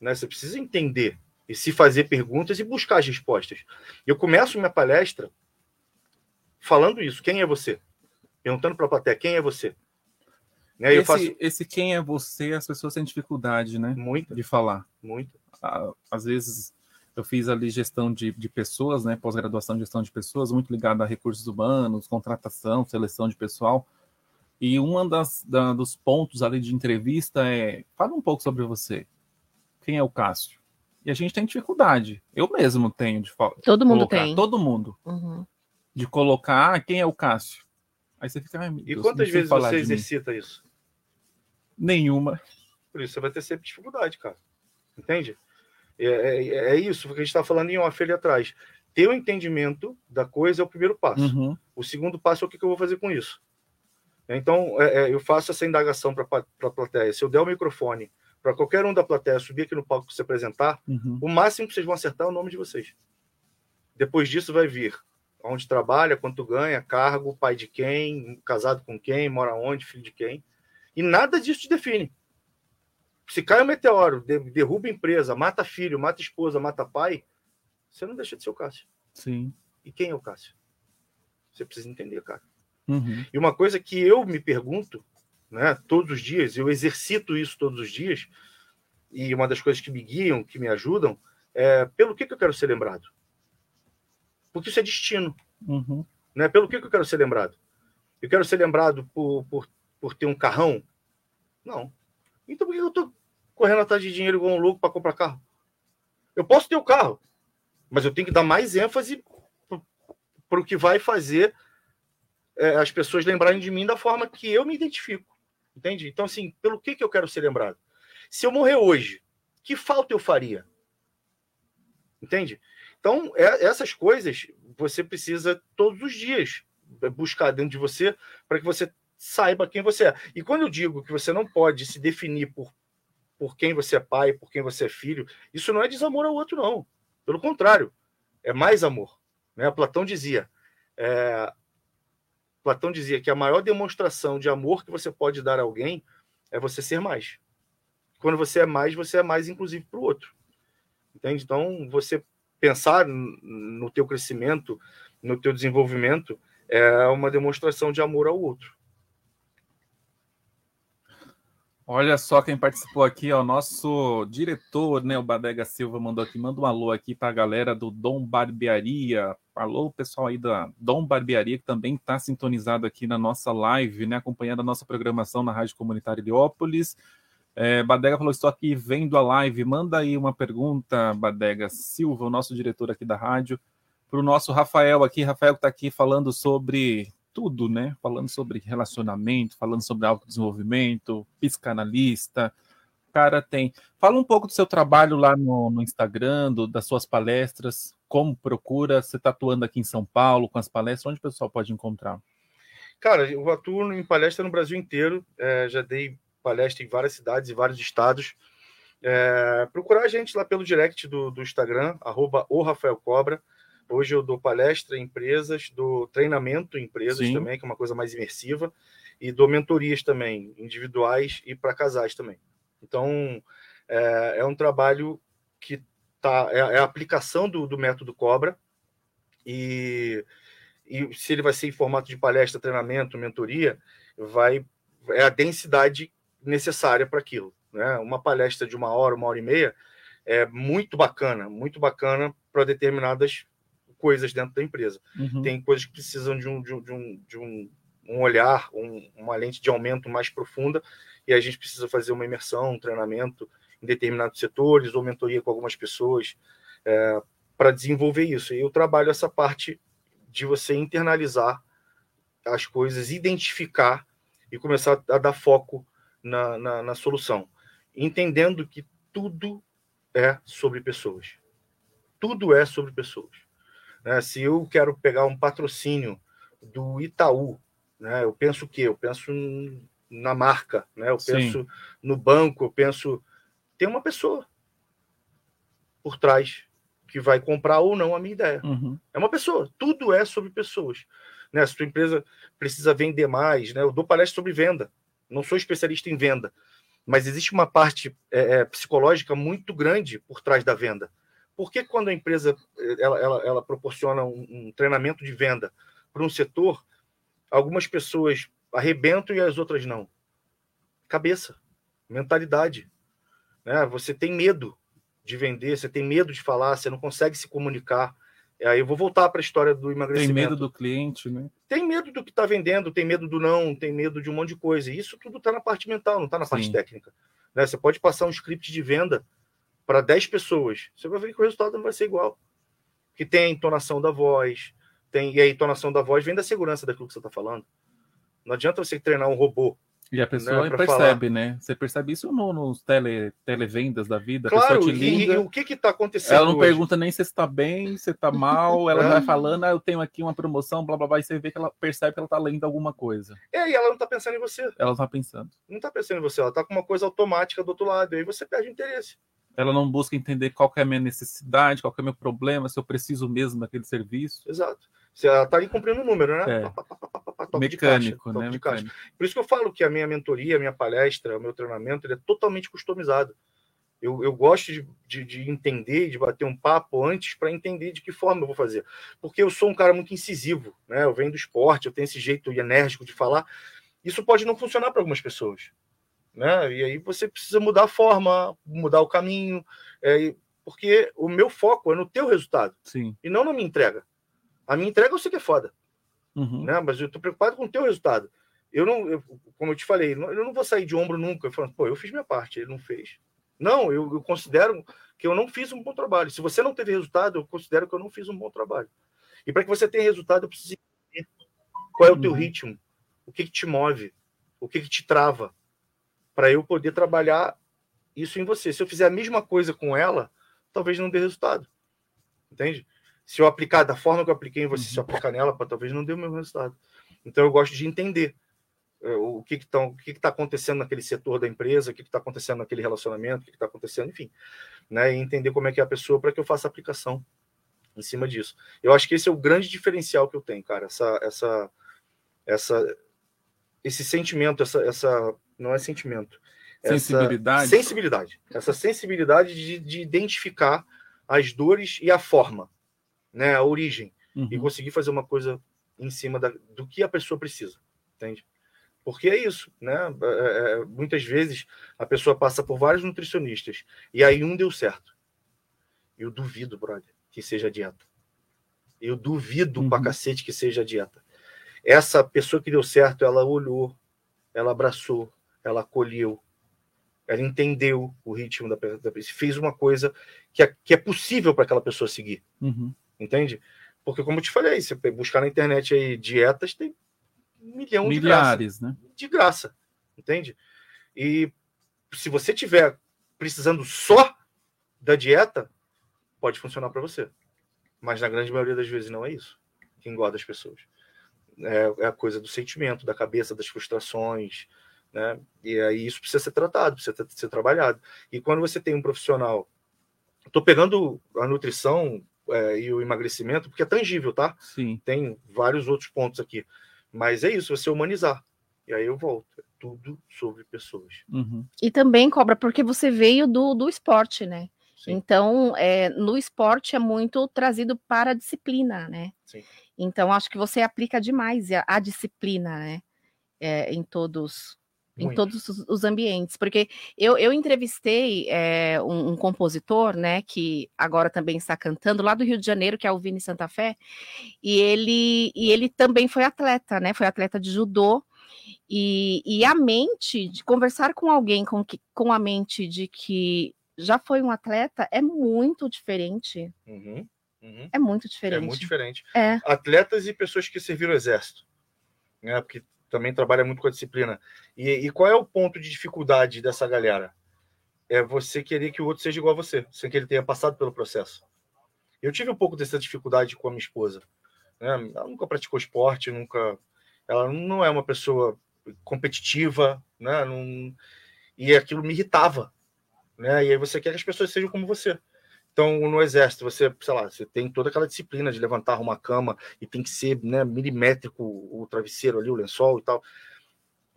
Né? Você precisa entender e se fazer perguntas e buscar as respostas. Eu começo minha palestra falando isso. Quem é você? Perguntando para a plateia, quem é você? Né? Esse, faço esse quem é você, as pessoas têm dificuldade, né? Muito. De falar. muito. Ah, Às vezes eu fiz ali gestão de, de pessoas, né? Pós-graduação em gestão de pessoas, muito ligado a recursos humanos, contratação, seleção de pessoal. E um das, da- dos pontos ali de entrevista é: fala um pouco sobre você. Quem é o Cássio? E a gente tem dificuldade. Eu mesmo tenho de falar. Todo mundo tem. Todo mundo. Uhum. De colocar ah, quem é o Cássio. Aí você fica. E Deus, não quantas vezes falar você de mim." exercita isso? Nenhuma. Por isso você vai ter sempre dificuldade, cara. Entende? É, é, é isso que a gente está falando em off ali atrás. Ter o entendimento da coisa é o primeiro passo. Uhum. O segundo passo é o que, que eu vou fazer com isso. Então, é, é, eu faço essa indagação para a plateia. Se eu der o microfone para qualquer um da plateia subir aqui no palco se apresentar, Uhum. o máximo que vocês vão acertar é o nome de vocês. Depois disso vai vir onde trabalha, quanto ganha, cargo, pai de quem, casado com quem, mora onde, filho de quem. E nada disso te define. Se cai um meteoro, de- derruba a empresa, mata filho, mata esposa, mata pai, você não deixa de ser o Cássio. Sim. E quem é o Cássio? Você precisa entender, cara. Uhum. E uma coisa que eu me pergunto, né, todos os dias, eu exercito isso todos os dias, e uma das coisas que me guiam, que me ajudam, é pelo que, que eu quero ser lembrado? Porque isso é destino. Uhum. Né? Pelo que, que eu quero ser lembrado? Eu quero ser lembrado por, por, por ter um carrão? Não. Então por que eu tô correndo atrás de dinheiro igual um louco para comprar carro? Eu posso ter o carro, mas eu tenho que dar mais ênfase para o que vai fazer é, as pessoas lembrarem de mim da forma que eu me identifico. Entende? Então, assim, pelo que, que eu quero ser lembrado? Se eu morrer hoje, que falta eu faria? Entende? Então, é- essas coisas você precisa todos os dias buscar dentro de você para que você saiba quem você é. E quando eu digo que você não pode se definir por, por quem você é pai, por quem você é filho, isso não é desamor ao outro, não. Pelo contrário, é mais amor. Né? Platão dizia. é, Platão dizia que a maior demonstração de amor que você pode dar a alguém é você ser mais. Quando você é mais, você é mais, inclusive, para o outro. Entende? Então, você pensar no teu crescimento, no teu desenvolvimento, é uma demonstração de amor ao outro. Olha só quem participou aqui, ó, nosso diretor, né, o Badega Silva mandou aqui, manda um alô aqui para a galera do Dom Barbearia. Alô, pessoal aí da Dom Barbearia que também está sintonizado aqui na nossa live, né, acompanhando a nossa programação na Rádio Comunitária Heliópolis. É, Badega falou, estou aqui vendo a live, manda aí uma pergunta, Badega Silva, o nosso diretor aqui da rádio, para o nosso Rafael aqui, Rafael que está aqui falando sobre tudo, né? Falando sobre relacionamento, falando sobre autodesenvolvimento, psicanalista. O cara tem. Fala um pouco do seu trabalho lá no, no Instagram, do- das suas palestras, como procura. Você está atuando aqui em São Paulo com as palestras, onde o pessoal pode encontrar? Cara, eu atuo em palestra no Brasil inteiro, é, já dei palestra em várias cidades e vários estados. É, procurar a gente lá pelo direct do, do Instagram, arroba o Rafael Cobra. Hoje eu dou palestra em empresas, dou treinamento em empresas Sim. também, que é uma coisa mais imersiva, e dou mentorias também, individuais e para casais também. Então, é, é um trabalho que tá, é, é a aplicação do, do método Cobra, e, e se ele vai ser em formato de palestra, treinamento, mentoria, vai é a densidade necessária para aquilo. Né? Uma palestra de uma hora, uma hora e meia é muito bacana, muito bacana para determinadas coisas dentro da empresa. Uhum. Tem coisas que precisam de um, de um, de um, de um, um olhar, um- uma lente de aumento mais profunda, e a gente precisa fazer uma imersão, um treinamento em determinados setores, ou mentoria com algumas pessoas, para desenvolver isso. E eu trabalho essa parte de você internalizar as coisas, identificar e começar a dar foco na, na, na solução, entendendo que tudo é sobre pessoas. Tudo é sobre pessoas. Né? Se eu quero pegar um patrocínio do Itaú, né? eu penso o quê? Eu penso na marca, né? eu Sim. penso no banco, eu penso. Tem uma pessoa por trás que vai comprar ou não a minha ideia. Uhum. É uma pessoa. Tudo é sobre pessoas. Né? Se tua empresa precisa vender mais, né? eu dou palestra sobre venda. Não sou especialista em venda, mas existe uma parte é, é, psicológica muito grande por trás da venda. Por que quando a empresa eh, ela, ela, ela proporciona um, um treinamento de venda para um setor, algumas pessoas arrebentam e as outras não? Cabeça, mentalidade. Né? Você tem medo de vender, você tem medo de falar, você não consegue se comunicar. E aí eu vou voltar para a história do Tem emagrecimento. medo do cliente, né? Tem medo do que está vendendo, tem medo do não, tem medo de um monte de coisa. E isso tudo está na parte mental, não está na parte Sim. técnica. Né? Você pode passar um script de venda para 10 pessoas. Você vai ver que o resultado não vai ser igual. Que tem a entonação da voz, tem, e a entonação da voz vem da segurança daquilo que você está falando. Não adianta você treinar um robô. E a pessoa Né, percebe, né? Você percebe isso no, nos tele, televendas da vida. Claro, te e, liga. e o que está acontecendo? Ela não hoje? pergunta nem se está bem, se está mal, ela É. vai falando, ah, eu tenho aqui uma promoção, blá blá blá, e você vê que ela percebe que ela está lendo alguma coisa. É, e ela não está pensando em você. Ela está pensando. Não está pensando em você, ela está com uma coisa automática do outro lado. E aí você perde o interesse. Ela não busca entender qual que é a minha necessidade, qual que é o meu problema, se eu preciso mesmo daquele serviço. Exato. Você ela está ali cumprindo o número, né? É. Pá, pá, pá, caixa, Mecânico, né? Mecânico. Por isso que eu falo que a minha mentoria, a minha palestra, o meu treinamento, ele é totalmente customizado. Eu, eu gosto de, de, de entender, de bater um papo antes para entender de que forma eu vou fazer. Porque eu sou um cara muito incisivo, né? Eu venho do esporte, eu tenho esse jeito enérgico de falar. Isso pode não funcionar para algumas pessoas, né? E aí você precisa mudar a forma, mudar o caminho, é, porque o meu foco é no teu resultado Sim. e não na minha entrega. A minha entrega eu sei que é foda Uhum. né? Mas eu estou preocupado com o teu resultado. eu não, eu- como eu te falei, eu não vou sair de ombro nunca, falando, pô, eu fiz minha parte, ele não fez. Não, eu, eu considero que eu não fiz um bom trabalho. Se você não teve resultado, eu considero que eu não fiz um bom trabalho. E para que você tenha resultado, eu preciso entender qual é o teu ritmo, o que, que te move, o que, que te trava, para eu poder trabalhar isso em você. Se eu fizer a mesma coisa com ela, talvez não dê resultado. Entende? Se eu aplicar da forma que eu apliquei em você, se eu aplicar nela, pô, talvez não dê o mesmo resultado. Então eu gosto de entender eh, o que está o que que tá acontecendo naquele setor da empresa, o que está acontecendo naquele relacionamento, o que está acontecendo, enfim, né? E entender como é que é a pessoa para que eu faça a aplicação em cima disso. Eu acho que esse é o grande diferencial que eu tenho, cara. Essa, essa, essa, esse sentimento, essa, essa, não é sentimento, essa Sensibilidade. sensibilidade, essa sensibilidade de, de identificar as dores e a forma, né, a origem, Uhum. e conseguir fazer uma coisa em cima da, do que a pessoa precisa, entende? Porque é isso, né? É, é, muitas vezes a pessoa passa por vários nutricionistas e aí um deu certo. Eu duvido, brother, que seja dieta. Eu duvido pra cacete que seja dieta. Essa pessoa que deu certo, ela olhou, ela abraçou, ela acolheu, ela entendeu o ritmo da pessoa, fez uma coisa que é, que é possível para aquela pessoa seguir, Uhum. entende? Porque, como eu te falei, você buscar na internet aí dietas, tem um milhão de graça Milhares, né? de graça, entende? E se você tiver precisando só da dieta, pode funcionar para você. Mas na grande maioria das vezes não é isso que engorda as pessoas. É, é a coisa do sentimento, da cabeça, das frustrações, né? E aí isso precisa ser tratado, precisa ter- ser trabalhado. E quando você tem um profissional, estou pegando a nutrição é, e o emagrecimento porque é tangível, tá? Sim. Tem vários outros pontos aqui, mas é isso, você humanizar. E aí eu volto, é tudo sobre pessoas. Uhum. E também cobra porque você veio do, do esporte, né? Então, é, no esporte é muito trazido para a disciplina, né? Sim. Então, acho que você aplica demais a, a disciplina, né? É, em todos em Muito. todos os, os ambientes, porque eu, eu entrevistei é, um, um compositor, né, que agora também está cantando lá do Rio de Janeiro, que é o Vini Santa Fé, e ele e ele também foi atleta, né? Foi atleta de judô. E, e a mente, de conversar com alguém com, que, com a mente de que já foi um atleta é muito diferente. Uhum, uhum. É muito diferente. É muito diferente. É. Atletas e pessoas que serviram o exército, né? Porque também trabalha muito com a disciplina. E, e qual é o ponto de dificuldade dessa galera? É você querer que o outro seja igual a você, sem que ele tenha passado pelo processo. Eu tive um pouco dessa dificuldade com a minha esposa. Né? Ela nunca praticou esporte, nunca. Ela não é uma pessoa competitiva, né? Não... E aquilo me irritava, né? E aí você quer que as pessoas sejam como você. Então, no exército, você, sei lá, você tem toda aquela disciplina de levantar uma cama e tem que ser né, milimétrico o travesseiro ali, o lençol e tal.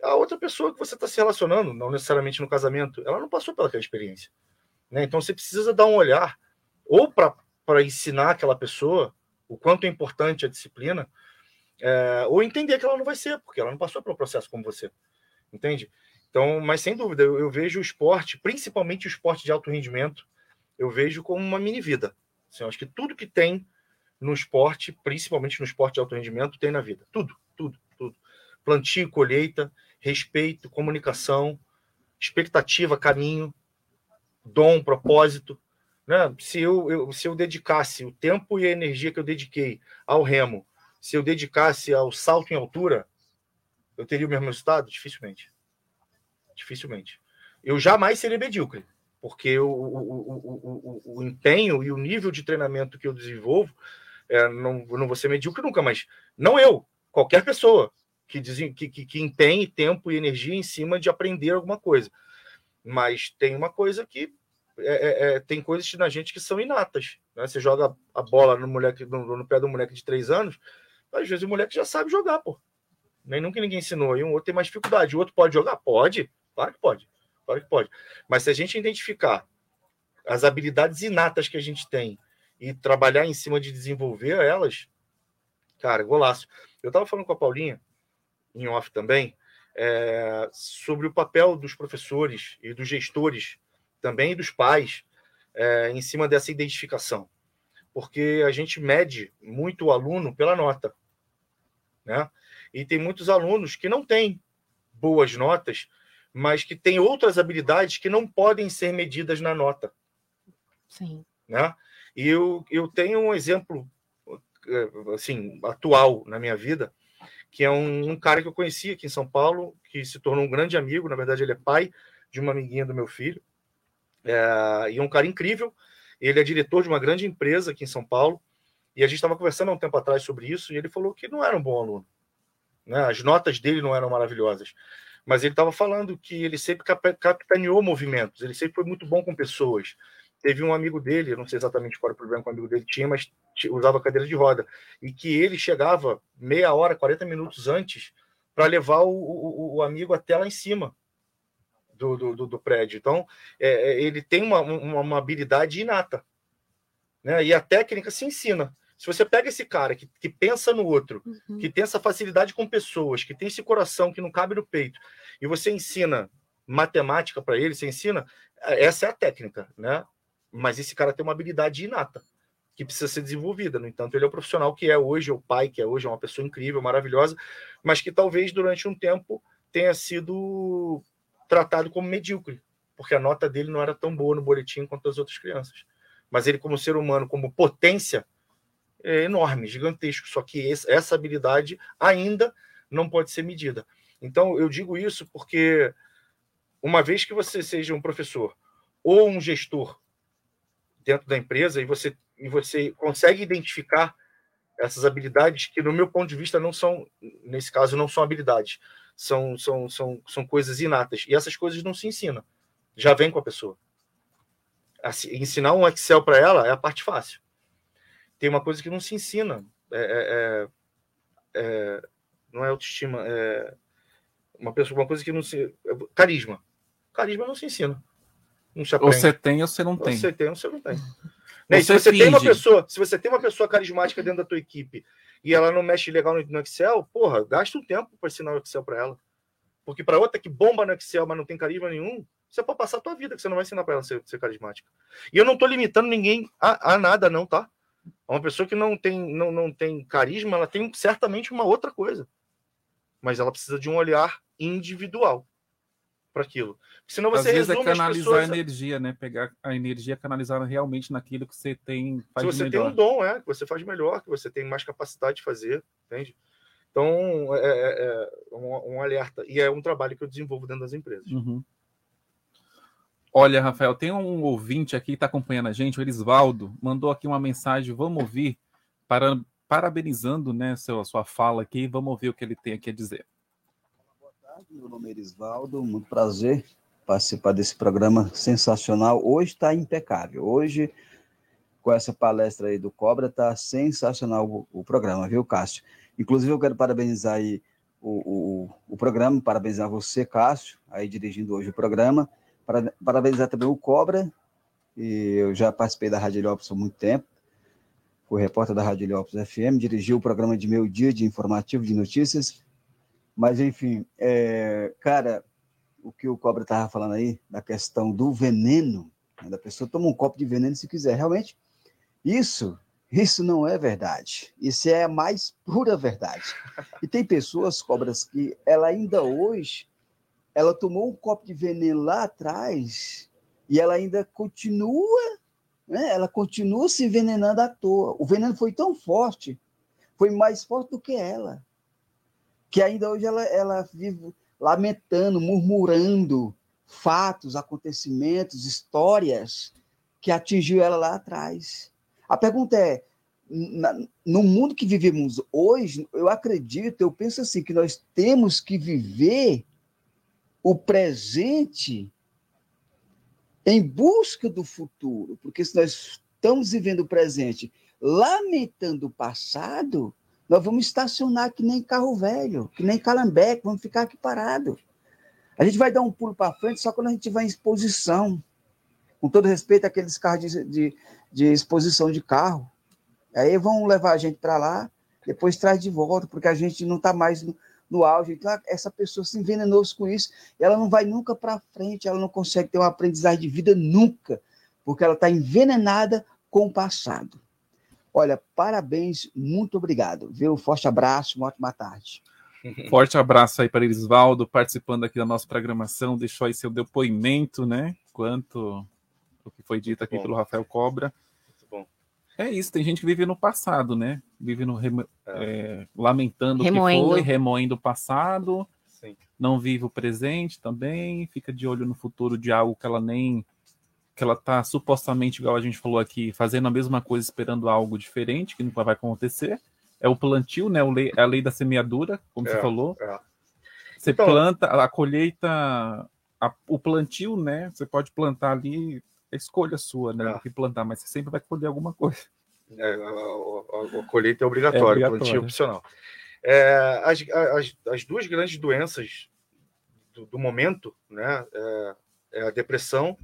A outra pessoa que você está se relacionando, não necessariamente no casamento, ela não passou pelaquela experiência. Né? Então, você precisa dar um olhar, ou para ensinar aquela pessoa o quanto é importante a disciplina, é, ou entender que ela não vai ser, porque ela não passou pelo processo como você. Entende? Então, mas sem dúvida, eu, eu vejo o esporte, principalmente o esporte de alto rendimento, eu vejo como uma mini vida. Assim, eu acho que tudo que tem no esporte, principalmente no esporte de alto rendimento, tem na vida. Tudo, tudo, tudo. Plantio, colheita, respeito, comunicação, expectativa, caminho, dom, propósito. Né? Se, eu, eu, se eu dedicasse o tempo e a energia que eu dediquei ao remo, se eu dedicasse ao salto em altura, eu teria o mesmo resultado? Dificilmente. Dificilmente. Eu jamais seria medíocre porque o, o, o, o, empenho e o nível de treinamento que eu desenvolvo, é, não, não vou ser medíocre nunca, mas não eu, qualquer pessoa que, que, que, que empenhe tempo e energia em cima de aprender alguma coisa. Mas tem uma coisa que é, é, tem coisas na gente que são inatas. Né? Você joga a bola no, moleque, no, no pé do moleque de três anos, às vezes o moleque já sabe jogar, pô. Nem nunca ninguém ensinou. E um outro tem mais dificuldade. O outro pode jogar? Pode, claro que pode. Claro que pode. Mas se a gente identificar as habilidades inatas que a gente tem e trabalhar em cima de desenvolver elas, cara, golaço. Eu estava falando com a Paulinha, em off também, é, sobre o papel dos professores e dos gestores, também dos pais, é, em cima dessa identificação. Porque a gente mede muito o aluno pela nota. Né? E tem muitos alunos que não têm boas notas, mas que têm outras habilidades que não podem ser medidas na nota. Sim. Né? E eu, eu tenho um exemplo eh, assim atual na minha vida, que é um, um cara que eu conheci aqui em São Paulo, que se tornou um grande amigo. Na verdade, ele é pai de uma amiguinha do meu filho. É, e é um cara incrível. Ele é diretor de uma grande empresa aqui em São Paulo. E a gente estava conversando há um tempo atrás sobre isso. E ele falou que não era um bom aluno. Né? As notas dele não eram maravilhosas. Mas ele estava falando que ele sempre cap- capitaneou movimentos. Ele sempre foi muito bom com pessoas. Teve um amigo dele, não sei exatamente qual era o problema que o amigo dele tinha, mas usava cadeira de roda. E que ele chegava meia hora, 40 minutos antes para levar o, o, o amigo até lá em cima do, do, do- do prédio. Então, é, é, ele tem uma, uma, uma habilidade inata. Né? E a técnica se ensina. Se você pega esse cara que, que pensa no outro, que tem essa facilidade com pessoas, que tem esse coração que não cabe no peito, e você ensina matemática para ele, você ensina, essa é a técnica, né? Mas esse cara tem uma habilidade inata que precisa ser desenvolvida. No entanto, ele é o profissional que é hoje, é o pai que é hoje, é uma pessoa incrível, maravilhosa, mas que talvez durante um tempo tenha sido tratado como medíocre, porque a nota dele não era tão boa no boletim quanto as outras crianças. Mas ele, como ser humano, como potência, é enorme, gigantesco. Só que esse- essa habilidade ainda não pode ser medida. Então, eu digo isso porque, uma vez que você seja um professor ou um gestor dentro da empresa e você, e você consegue identificar essas habilidades que, no meu ponto de vista, não são, nesse caso, não são habilidades, são, são, são, são coisas inatas. E essas coisas não se ensinam, já vem com a pessoa. Assim, ensinar um Excel para ela é a parte fácil. Tem uma coisa que não se ensina, é, é- é- é- não é autoestima, é uma, pessoa, uma coisa que não se. é Carisma. Carisma não se ensina. Não se Ou você tem ou você não tem. Você tem ou você não tem. Né, Você se você tem uma pessoa, se você tem uma pessoa carismática dentro da tua equipe e ela não mexe legal no, no Excel, porra, gasta um tempo para ensinar o Excel para ela. Porque para outra que bomba no Excel, mas não tem carisma nenhum, você pode passar a tua vida, que você não vai ensinar para ela ser, ser carismática. E eu não tô limitando ninguém a, a nada, não, tá? Uma pessoa que não tem, não, não tem carisma, ela tem certamente uma outra coisa. Mas ela precisa de um olhar individual para aquilo. Senão Às você vezes é canalizar pessoas. a energia, né? Pegar a energia, canalizar realmente naquilo que você tem, faz Se você tem melhor. um dom, é, que você faz melhor, que você tem mais capacidade de fazer, entende? Então, é, é- é um, um alerta. E é um trabalho que eu desenvolvo dentro das empresas. Uhum. Olha, Rafael, tem um ouvinte aqui que está acompanhando a gente, o Elisvaldo, mandou aqui uma mensagem, vamos ouvir, para, parabenizando né, seu, sua fala aqui, vamos ouvir o que ele tem aqui a dizer. Meu nome é Erisvaldo, muito prazer participar desse programa sensacional. Hoje está impecável. Hoje, com essa palestra aí do Cobra, está sensacional o, o programa, viu, Cássio? Inclusive, eu quero parabenizar aí o, o, o programa, parabenizar você, Cássio, aí dirigindo hoje o programa, parabenizar também o Cobra, e eu já participei da Rádio Heliópolis há muito tempo, fui repórter da Rádio Heliópolis FM, dirigi o programa de meio dia de informativo de notícias, mas, enfim, é, cara, o que o Cobra estava falando aí, da questão do veneno, né, da pessoa toma um copo de veneno se quiser. Realmente, isso, isso não é verdade. Isso é a mais pura verdade. E tem pessoas, Cobras, que ela ainda hoje, ela tomou um copo de veneno lá atrás e ela ainda continua, né, ela continua se envenenando à toa. O veneno foi tão forte, foi mais forte do que ela que ainda hoje ela, ela vive lamentando, murmurando fatos, acontecimentos, histórias que atingiu ela lá atrás. A pergunta é, no mundo que vivemos hoje, eu acredito, eu penso assim, que nós temos que viver o presente em busca do futuro, porque se nós estamos vivendo o presente lamentando o passado, nós vamos estacionar que nem carro velho, que nem calambeque, vamos ficar aqui parado. A gente vai dar um pulo para frente só quando a gente vai em exposição. Com todo respeito àqueles carros de, de, de exposição de carro. Aí vão levar a gente para lá, depois traz de volta, porque a gente não está mais no auge. Então, essa pessoa se envenenou com isso, e ela não vai nunca para frente, ela não consegue ter uma aprendizagem de vida nunca, porque ela está envenenada com o passado. Olha, parabéns, muito obrigado. Viu? Forte abraço, uma ótima tarde. Forte abraço aí para Elisvaldo, participando aqui da nossa programação, deixou aí seu depoimento, né? Quanto o que foi dito aqui bom. pelo Rafael Cobra. É isso, tem gente que vive no passado, né? Vive no remo- é, lamentando Remoendo. o que foi, remoendo o passado, Sim. não vive o presente também, fica de olho no futuro de algo que ela nem que ela tá supostamente, igual a gente falou aqui, fazendo a mesma coisa, esperando algo diferente, que nunca vai acontecer. É o plantio, né? O lei, é a lei da semeadura, como você É, falou. é. Você Então- planta, a colheita, a- o plantio, né? Você pode plantar ali, é escolha sua, né? O que plantar, mas você sempre vai colher alguma coisa. É, a, a- a- colheita é obrigatória, É plantio opcional. É, as, as, as duas grandes doenças do, do momento, né, é, é a depressão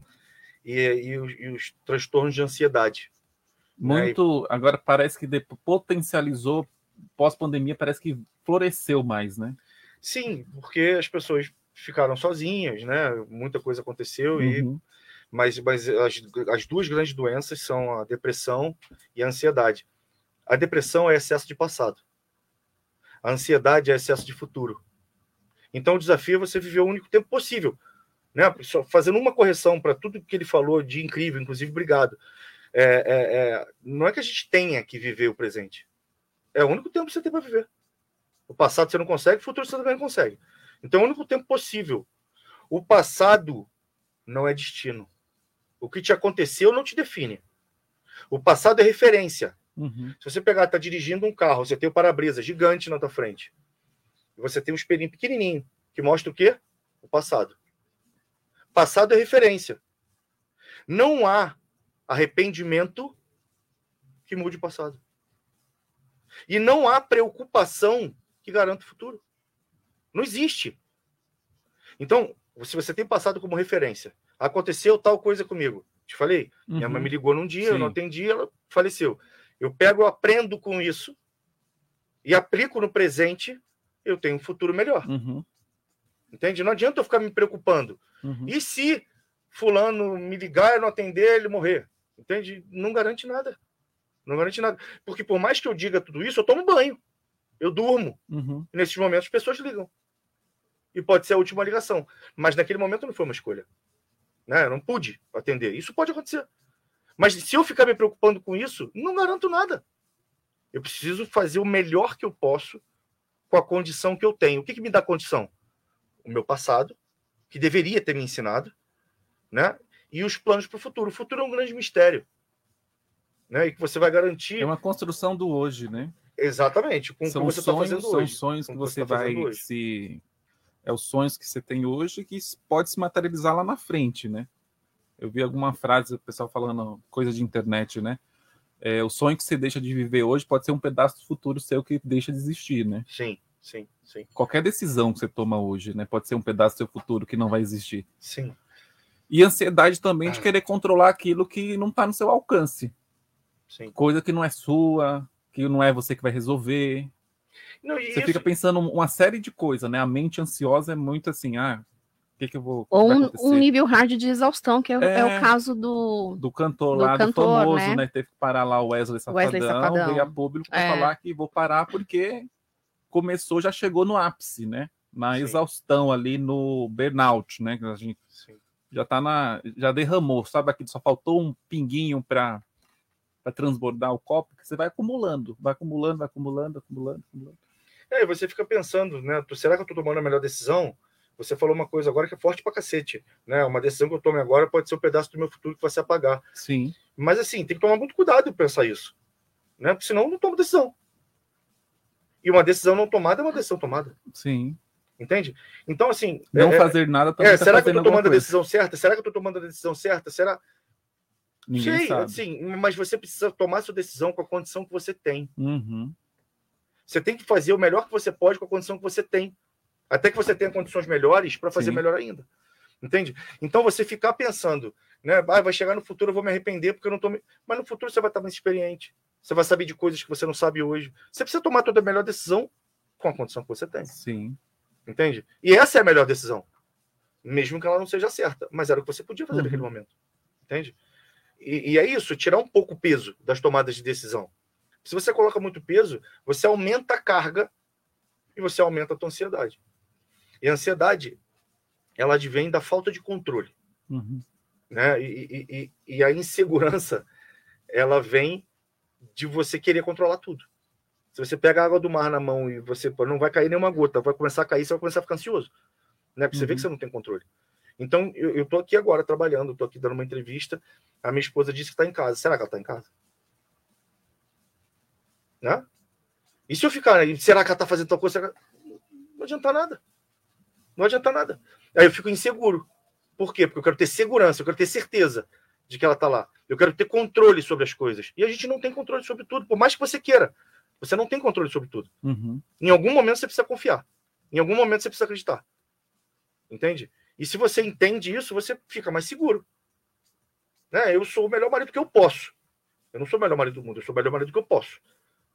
e, e os, e os transtornos de ansiedade. Muito. Agora parece que de- potencializou pós-pandemia, parece que floresceu mais, né? Sim, porque as pessoas ficaram sozinhas, né? Muita coisa aconteceu e Uhum. Mas, mas as, as duas grandes doenças são a depressão e a ansiedade. A depressão é excesso de passado. A ansiedade é excesso de futuro. Então o desafio é você viver o único tempo possível, né? Só fazendo uma correção para tudo que ele falou de incrível, inclusive obrigado. É, é, é, não é que a gente tenha que viver o presente. É o único tempo que você tem para viver. O passado você não consegue, o futuro você também não consegue. Então é o único tempo possível. O passado não é destino. O que te aconteceu não te define. O passado é referência. Uhum. Se você pegar, tá dirigindo um carro, você tem o para-brisa gigante na tua frente. E você tem um espelhinho pequenininho, que mostra o quê? O passado. Passado é referência. Não há arrependimento que mude o passado. E não há preocupação que garanta o futuro. Não existe. Então, se você tem passado como referência, aconteceu tal coisa comigo. Te falei, minha Uhum. mãe me ligou num dia, eu Sim. não atendi, ela faleceu. Eu pego, eu aprendo com isso e aplico no presente, eu tenho um futuro melhor. Uhum. Entende? Não adianta eu ficar me preocupando. Uhum. E se fulano me ligar, eu não atender, ele morrer? Entende? Não garante nada. Não garante nada. Porque por mais que eu diga tudo isso, eu tomo banho. Eu durmo. Uhum. Nesses momentos as pessoas ligam. E pode ser a última ligação. Mas naquele momento não foi uma escolha. Né? Eu não pude atender. Isso pode acontecer. Mas se eu ficar me preocupando com isso, não garanto nada. Eu preciso fazer o melhor que eu posso com a condição que eu tenho. O que, que me dá condição? O meu passado, que deveria ter me ensinado, né? E os planos para o futuro. O futuro é um grande mistério. Né? E que você vai garantir. É uma construção do hoje, né? Exatamente, com o que São você está sonhos, fazendo são hoje. sonhos com que você tá vai se. É os sonhos que você tem hoje que pode se materializar lá na frente, né? Eu vi alguma frase, o pessoal falando coisa de internet, né? É, o sonho que você deixa de viver hoje pode ser um pedaço do futuro seu que deixa de existir, né? Sim, sim, sim. Qualquer decisão que você toma hoje, né? Pode ser um pedaço do seu futuro que não vai existir. Sim. E ansiedade também de querer controlar aquilo que não está no seu alcance. Sim. Coisa que não é sua, que não é você que vai resolver. Não, Você isso- fica pensando uma série de coisas, né? A mente ansiosa é muito assim, ah, o que, que eu vou. Ou um, um nível hard de exaustão, que é, o- é É. o caso do. do cantor do lá, do cantor, famoso, né? né? Teve que parar lá o Wesley Safadão, Wesley Safadão. veio a público para É. falar que vou parar porque começou, já chegou no ápice, né? Na exaustão ali no burnout, né? Que a gente já tá na. Já derramou, sabe? Aqui só faltou um pinguinho para para transbordar o copo, que você vai acumulando, vai acumulando, vai acumulando, acumulando, acumulando. É, e você fica pensando, né? Será que eu tô tomando a melhor decisão? Você falou uma coisa agora que é forte pra cacete, né? Uma decisão que eu tome agora pode ser um pedaço do meu futuro que vai se apagar. Sim. Mas assim, tem que tomar muito cuidado em pensar isso, né? Porque senão eu não tomo decisão. E uma decisão não tomada é uma decisão tomada, Sim. entende? Então assim, Não é- fazer nada também É, tá será que eu tô tomando a decisão certa? Será que eu tô tomando a decisão certa? Será? Ninguém Sei, sabe. assim, mas você precisa tomar sua decisão com a condição que você tem. Uhum. Você tem que fazer o melhor que você pode com a condição que você tem. Até que você tenha condições melhores para fazer Sim. melhor ainda. Entende? Então você ficar pensando, né? Ah, vai chegar no futuro, eu vou me arrepender porque eu não tô. me-" Mas no futuro você vai estar mais experiente. Você vai saber de coisas que você não sabe hoje. Você precisa tomar toda a melhor decisão com a condição que você tem. Sim. Entende? E essa é a melhor decisão. Mesmo que ela não seja certa. Mas era o que você podia fazer Uhum. naquele momento. Entende? E, e é isso, tirar um pouco o peso das tomadas de decisão. Se você coloca muito peso, você aumenta a carga e você aumenta a tua ansiedade. E a ansiedade, ela advém da falta de controle, Uhum. né? E, e- e- e a insegurança, ela vem de você querer controlar tudo. Se você pega a água do mar na mão e você pô, não vai cair nenhuma gota, vai começar a cair, você vai começar a ficar ansioso, né? Porque você vê que você não tem controle. Então, eu, eu tô aqui agora trabalhando, tô aqui dando uma entrevista, a minha esposa disse que está em casa. Será que ela está em casa? Né? E se eu ficar, aí, será que ela está fazendo tal coisa? Não adianta nada. Não adianta nada. Aí eu fico inseguro. Por quê? Porque eu quero ter segurança, eu quero ter certeza de que ela está lá. Eu quero ter controle sobre as coisas. E a gente não tem controle sobre tudo, por mais que você queira. Você não tem controle sobre tudo. Uhum. Em algum momento você precisa confiar. Em algum momento você precisa acreditar. Entende? E se você entende isso, você fica mais seguro. Né? Eu sou o melhor marido que eu posso. Eu não sou o melhor marido do mundo, eu sou o melhor marido que eu posso.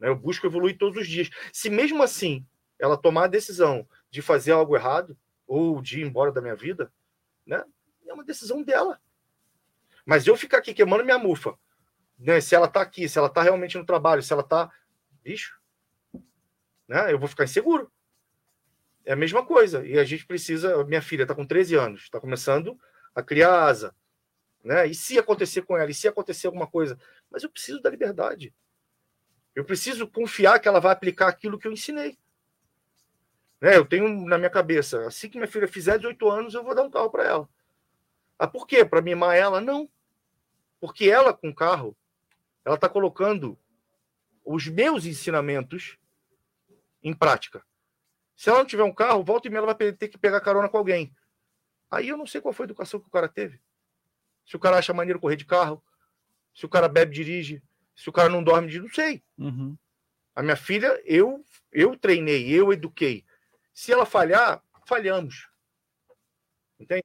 Né? Eu busco evoluir todos os dias. Se mesmo assim ela tomar a decisão de fazer algo errado ou de ir embora da minha vida, né? é uma decisão dela. Mas eu ficar aqui queimando minha mufa, né? se ela tá aqui, se ela tá realmente no trabalho, se ela tá. Bicho, né? eu vou ficar inseguro. É a mesma coisa. E a gente precisa. Minha filha está com 13 anos, está começando a criar asa. Né? E se acontecer com ela? E se acontecer alguma coisa? Mas eu preciso da liberdade. Eu preciso confiar que ela vai aplicar aquilo que eu ensinei. Né? Eu tenho na minha cabeça, assim que minha filha fizer 18 anos, eu vou dar um carro para ela. Ah, por quê? Para mimar ela? Não. Porque ela, com o carro, ela está colocando os meus ensinamentos em prática. Se ela não tiver um carro, volta e meia ela vai ter que pegar carona com alguém. Aí eu não sei qual foi a educação que o cara teve. Se o cara acha maneiro correr de carro, se o cara bebe, dirige, se o cara não dorme, dirige, não sei. Uhum. A minha filha, eu, eu treinei, eu eduquei. Se ela falhar, falhamos. Entende?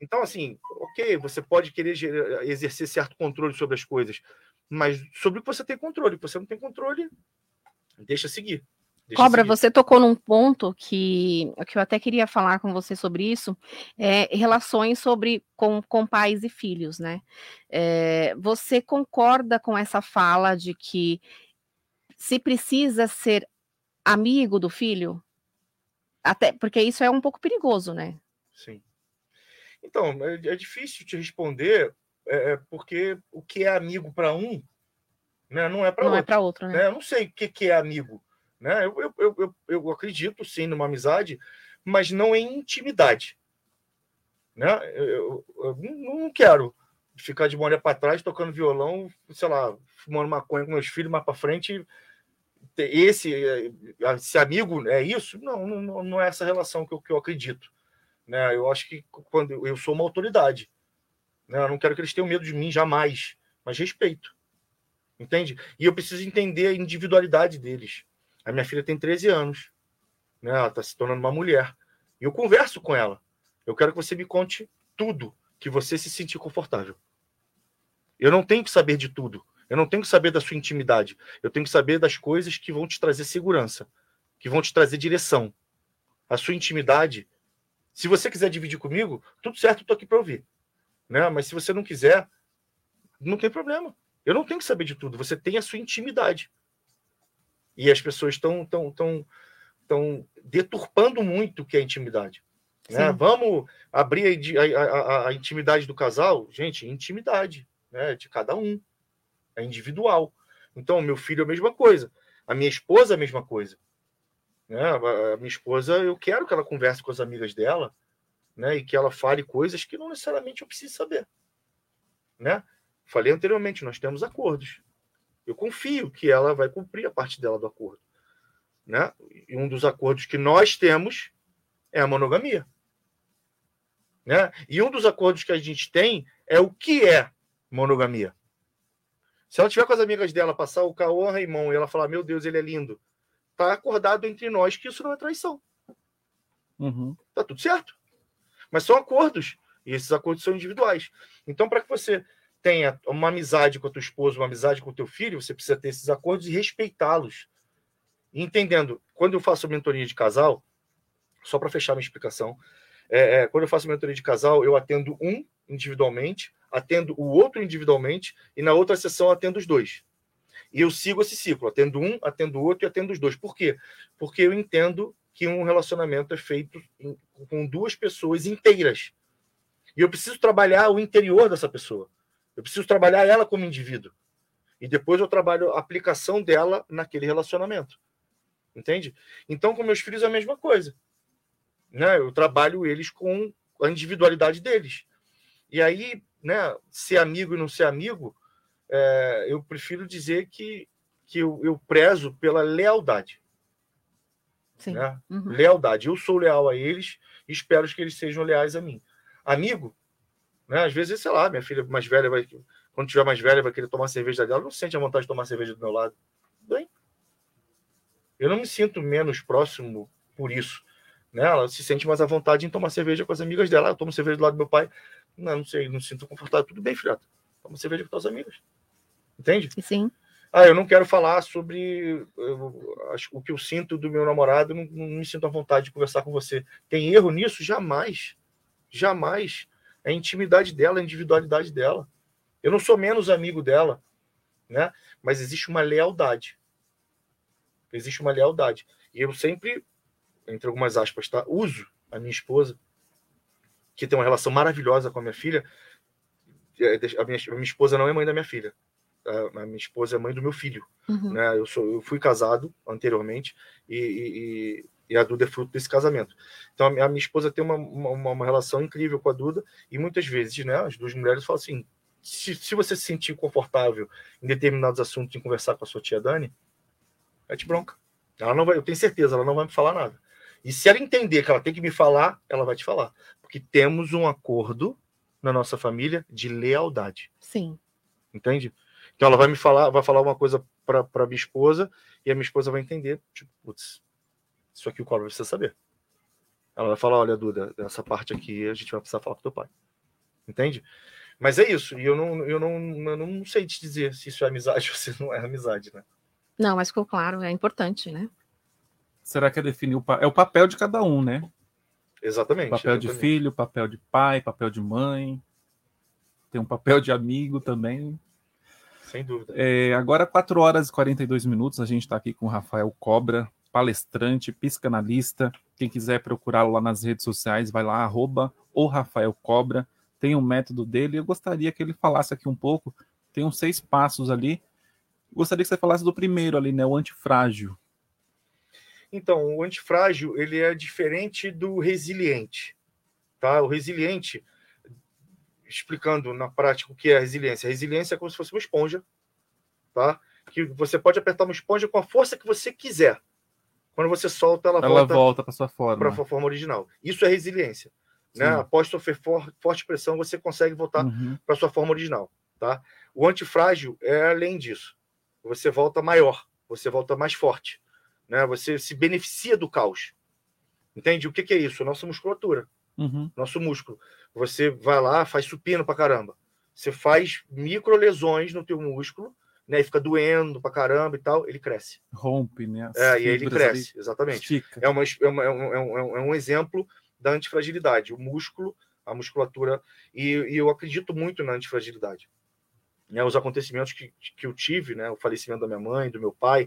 Então, assim, ok, você pode querer exercer certo controle sobre as coisas, mas sobre o que você tem controle. Você não tem controle, deixa seguir. Deixa Cobra, você tocou num ponto que, que eu até queria falar com você sobre isso, é relações sobre com, com pais e filhos, né? É, você concorda com essa fala de que se precisa ser amigo do filho? Até porque isso é um pouco perigoso, né? Sim. Então, é, é difícil te responder, é, é, porque o que é amigo para um né, não é para Não outro. é para outro, né? Eu não sei o que, que é amigo. Né? Eu, eu, eu, eu, acredito sim numa amizade, mas não em intimidade. Né? Eu, eu- eu não quero ficar de mulher para trás tocando violão, sei lá, fumando maconha com meus filhos mais para frente. Esse, eh, esse amigo é isso? Não, não, não é essa relação que eu, que eu acredito. Né? Eu acho que quando eu sou uma autoridade, né? eu não quero que eles tenham medo de mim jamais, mas respeito. Entende? E eu preciso entender a individualidade deles. A minha filha tem 13 anos, né? Ela está se tornando uma mulher. E eu converso com ela. Eu quero que você me conte tudo que você se sentir confortável. Eu não tenho que saber de tudo. Eu não tenho que saber da sua intimidade. Eu tenho que saber das coisas que vão te trazer segurança, que vão te trazer direção. A sua intimidade, se você quiser dividir comigo, tudo certo, tô aqui para ouvir. Né? Mas se você não quiser, não tem problema. Eu não tenho que saber de tudo. Você tem a sua intimidade. E as pessoas estão tão, tão, tão deturpando muito o que é intimidade. Né? Vamos abrir a a, a- intimidade do casal? Gente, intimidade né? de cada um. É individual. Então, meu filho é a mesma coisa. A minha esposa é a mesma coisa. Né? A a minha esposa, eu quero que ela converse com as amigas dela né? e que ela fale coisas que não necessariamente eu preciso saber. Né? Falei anteriormente, nós temos acordos. Eu confio que ela vai cumprir a parte dela do acordo. Né? E um dos acordos que nós temos é a monogamia. Né? E um dos acordos que a gente tem é o que é monogamia. Se ela tiver com as amigas dela, passar o Cauã Raimon e ela falar, meu Deus, ele é lindo, tá acordado entre nós que isso não é traição. Uhum. Tá tudo certo. Mas são acordos. E esses acordos são individuais. Então, para que você tenha uma amizade com a tua esposa, uma amizade com o teu filho, você precisa ter esses acordos e respeitá-los. Entendendo, quando eu faço mentoria de casal, só para fechar minha explicação, é, é, quando eu faço mentoria de casal, eu atendo um individualmente, atendo o outro individualmente, e na outra sessão atendo os dois. E eu sigo esse ciclo, atendo um, atendo o outro e atendo os dois. Por quê? Porque eu entendo que um relacionamento é feito com duas pessoas inteiras. E eu preciso trabalhar o interior dessa pessoa. Eu preciso trabalhar ela como indivíduo. E depois eu trabalho a aplicação dela naquele relacionamento. Entende? Então, com meus filhos é a mesma coisa. Né? Eu trabalho eles com a individualidade deles. E aí, né, ser amigo e não ser amigo, é, eu prefiro dizer que, que eu, eu prezo pela lealdade. Sim. Né? Uhum. Lealdade. Eu sou leal a eles e espero que eles sejam leais a mim. Amigo, né? Às vezes, sei lá, minha filha mais velha vai. Quando tiver mais velha, vai querer tomar cerveja dela, não sente a vontade de tomar cerveja do meu lado. Bem, eu não me sinto menos próximo por isso. Né? Ela se sente mais à vontade em tomar cerveja com as amigas dela. Eu tomo cerveja do lado do meu pai. Não, não sei, não sinto confortável. Tudo bem, filhota. Toma cerveja com tuas amigas. Entende? Sim. Ah, eu não quero falar sobre eu, acho- o que eu sinto do meu namorado, não, não me sinto à vontade de conversar com você. Tem erro nisso? Jamais. Jamais. É a intimidade dela, a individualidade dela. Eu não sou menos amigo dela, né? Mas existe uma lealdade. Existe uma lealdade. E eu sempre, entre algumas aspas, tá? uso a minha esposa, que tem uma relação maravilhosa com a minha filha. É, A minha, a minha esposa não é mãe da minha filha. A a minha esposa é mãe do meu filho. Uhum. Né? Eu, sou, eu fui casado anteriormente e, e, e- e a Duda é fruto desse casamento. Então a minha, esposa tem uma, uma, uma relação incrível com a Duda e muitas vezes né, as duas mulheres falam assim: se, se você se sentir confortável em determinados assuntos em conversar com a sua tia Dani, mete bronca. Ela não vai, eu tenho certeza, ela não vai me falar nada. E se ela entender que ela tem que me falar, ela vai te falar. Porque temos um acordo na nossa família de lealdade. Sim. Entende? Então ela vai me falar, vai falar uma coisa para minha esposa e a minha esposa vai entender, tipo, putz, isso aqui o Cobra precisa saber. Ela vai falar, olha, Duda, essa parte aqui a gente vai precisar falar com teu pai. Entende? Mas é isso, e eu não, eu não, eu não sei te dizer se isso é amizade ou se não é amizade, né? Não, mas ficou claro, é importante, né? Será que é definir o, pa- é o papel de cada um, né? Exatamente. Papel de exatamente. filho, papel de pai, papel de mãe. Tem um papel de amigo também. Sem dúvida. É, agora, 4 horas e 42 minutos, a gente está aqui com o Rafael Cobra, palestrante, psicanalista. Quem quiser procurá-lo lá nas redes sociais, vai lá, arroba o Rafael Cobra. Tem um método dele. Eu gostaria que ele falasse aqui um pouco. Tem uns seis passos ali. Gostaria que você falasse do primeiro ali, né? O antifrágil. Então, o antifrágil ele é diferente do resiliente, tá? O resiliente, explicando na prática o que é a resiliência. A resiliência é como se fosse uma esponja, tá? Que você pode apertar uma esponja com a força que você quiser. Quando você solta, ela, Ela volta volta para sua forma. para sua forma original. Isso é resiliência. Né? Após sofrer for- forte pressão, você consegue voltar Uhum. para sua forma original, tá? O antifrágil é além disso. Você volta maior, você volta mais forte, né? Você se beneficia do caos. Entende? O que, que é isso? Nossa musculatura, Uhum. nosso músculo. Você vai lá, faz supino pra caramba. Você faz micro lesões no teu músculo, né? E fica doendo pra caramba e tal, ele cresce. Rompe, né? As É, e ele fibras ali. cresce, exatamente. Estica. É, uma, é, uma- é um, é um- é um exemplo da antifragilidade. O músculo, a musculatura, e, e eu acredito muito na antifragilidade. Né, os acontecimentos que, que eu tive, né, o falecimento da minha mãe, do meu pai,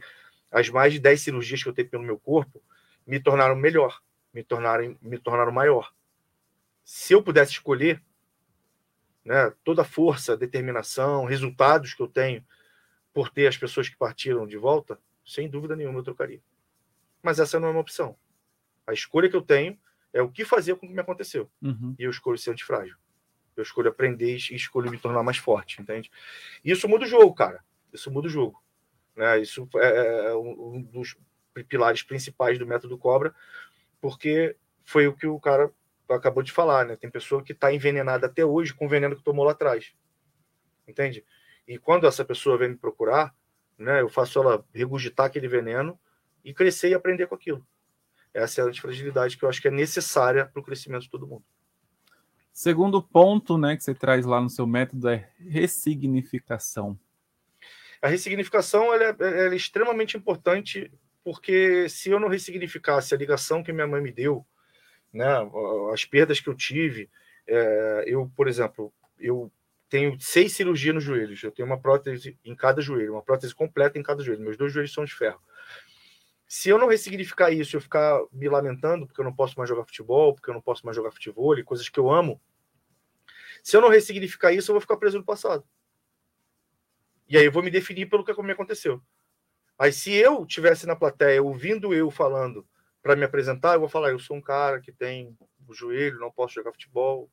as mais de 10 cirurgias que eu tenho pelo meu corpo, me tornaram melhor, me tornaram, me tornaram maior. Se eu pudesse escolher, né, toda a força, determinação, resultados que eu tenho por ter as pessoas que partiram de volta, sem dúvida nenhuma eu trocaria. Mas essa não é uma opção. A escolha que eu tenho é o que fazer com o que me aconteceu. Uhum. E eu escolho ser antifrágil. Eu escolho aprender e escolho me tornar mais forte, entende? Isso muda o jogo, cara. Isso muda o jogo. Né? Isso é é um um dos pilares principais do método Cobra, porque foi o que o cara acabou de falar, né? Tem pessoa que está envenenada até hoje com o veneno que tomou lá atrás. Entende? E quando essa pessoa vem me procurar, né, eu faço ela regurgitar aquele veneno e crescer e aprender com aquilo. Essa é a antifragilidade que eu acho que é necessária para o crescimento de todo mundo. Segundo ponto, né, que você traz lá no seu método é ressignificação. A ressignificação ela é, ela é extremamente importante porque se eu não ressignificasse a ligação que minha mãe me deu, né, as perdas que eu tive, é, eu, por exemplo, eu tenho seis cirurgias nos joelhos, eu tenho uma prótese em cada joelho, uma prótese completa em cada joelho, meus dois joelhos são de ferro. Se eu não ressignificar isso, eu ficar me lamentando porque eu não posso mais jogar futebol, porque eu não posso mais jogar futebol, e coisas que eu amo. Se eu não ressignificar isso, eu vou ficar preso no passado. E aí eu vou me definir pelo que me aconteceu. Aí se eu tivesse na plateia ouvindo eu falando para me apresentar, eu vou falar, eu sou um cara que tem o joelho, não posso jogar futebol.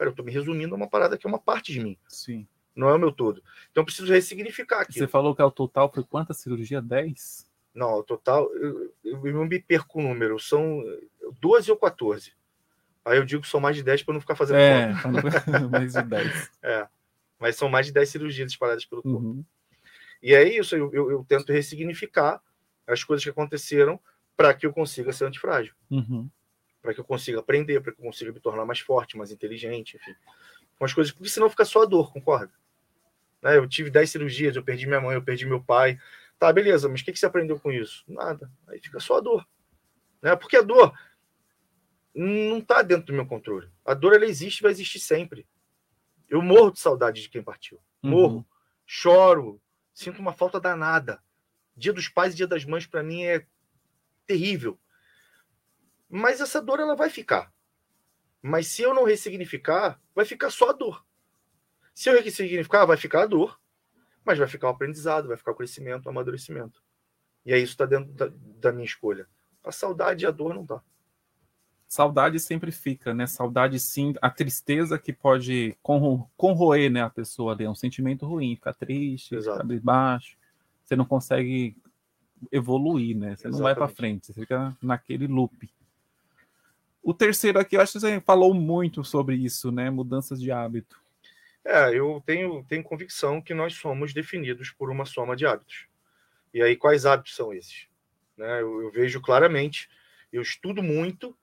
Cara, eu tô me resumindo a uma parada que é uma parte de mim. Sim. Não é o meu todo. Então eu preciso ressignificar aqui. Você falou que ao total foi quanta cirurgia? 10? Não, o total, eu, eu, eu me perco o número, são 12 ou 14. Aí eu digo que são mais de 10 para não ficar fazendo É, conta. mais de 10. É, mas são mais de 10 cirurgias espalhadas pelo corpo. Uhum. E é isso, eu, eu, eu tento ressignificar as coisas que aconteceram para que eu consiga ser antifrágil, Uhum. Para que eu consiga aprender, para que eu consiga me tornar mais forte, mais inteligente, enfim. Umas coisas, porque senão fica só a dor, concorda? Né, Eu tive 10 cirurgias, eu perdi minha mãe, eu perdi meu pai. Tá, beleza, mas o que, que você aprendeu com isso? Nada. Aí fica só a dor. Né? Porque a dor não está dentro do meu controle. A dor ela existe e vai existir sempre. Eu morro de saudade de quem partiu. Morro, choro, sinto uma falta danada. Dia dos pais e dia das mães para mim é terrível. Mas essa dor ela vai ficar. Mas se eu não ressignificar, vai ficar só a dor. Se eu ressignificar, vai ficar a dor, mas vai ficar o aprendizado, vai ficar o crescimento, o amadurecimento. E aí isso está dentro da, da minha escolha. A saudade e a dor não tá. Saudade sempre fica, né? Saudade sim, a tristeza que pode corroer, né, a pessoa ali, é um sentimento ruim, ficar triste, ficar baixo. Você não consegue evoluir, né? Você não vai para Exatamente. frente, você fica naquele loop. O terceiro aqui, eu acho que você falou muito sobre isso, né? Mudanças de hábito. É, eu tenho, tenho convicção que nós somos definidos por uma soma de hábitos. E aí, quais hábitos são esses? Né, eu, eu vejo claramente, eu estudo muito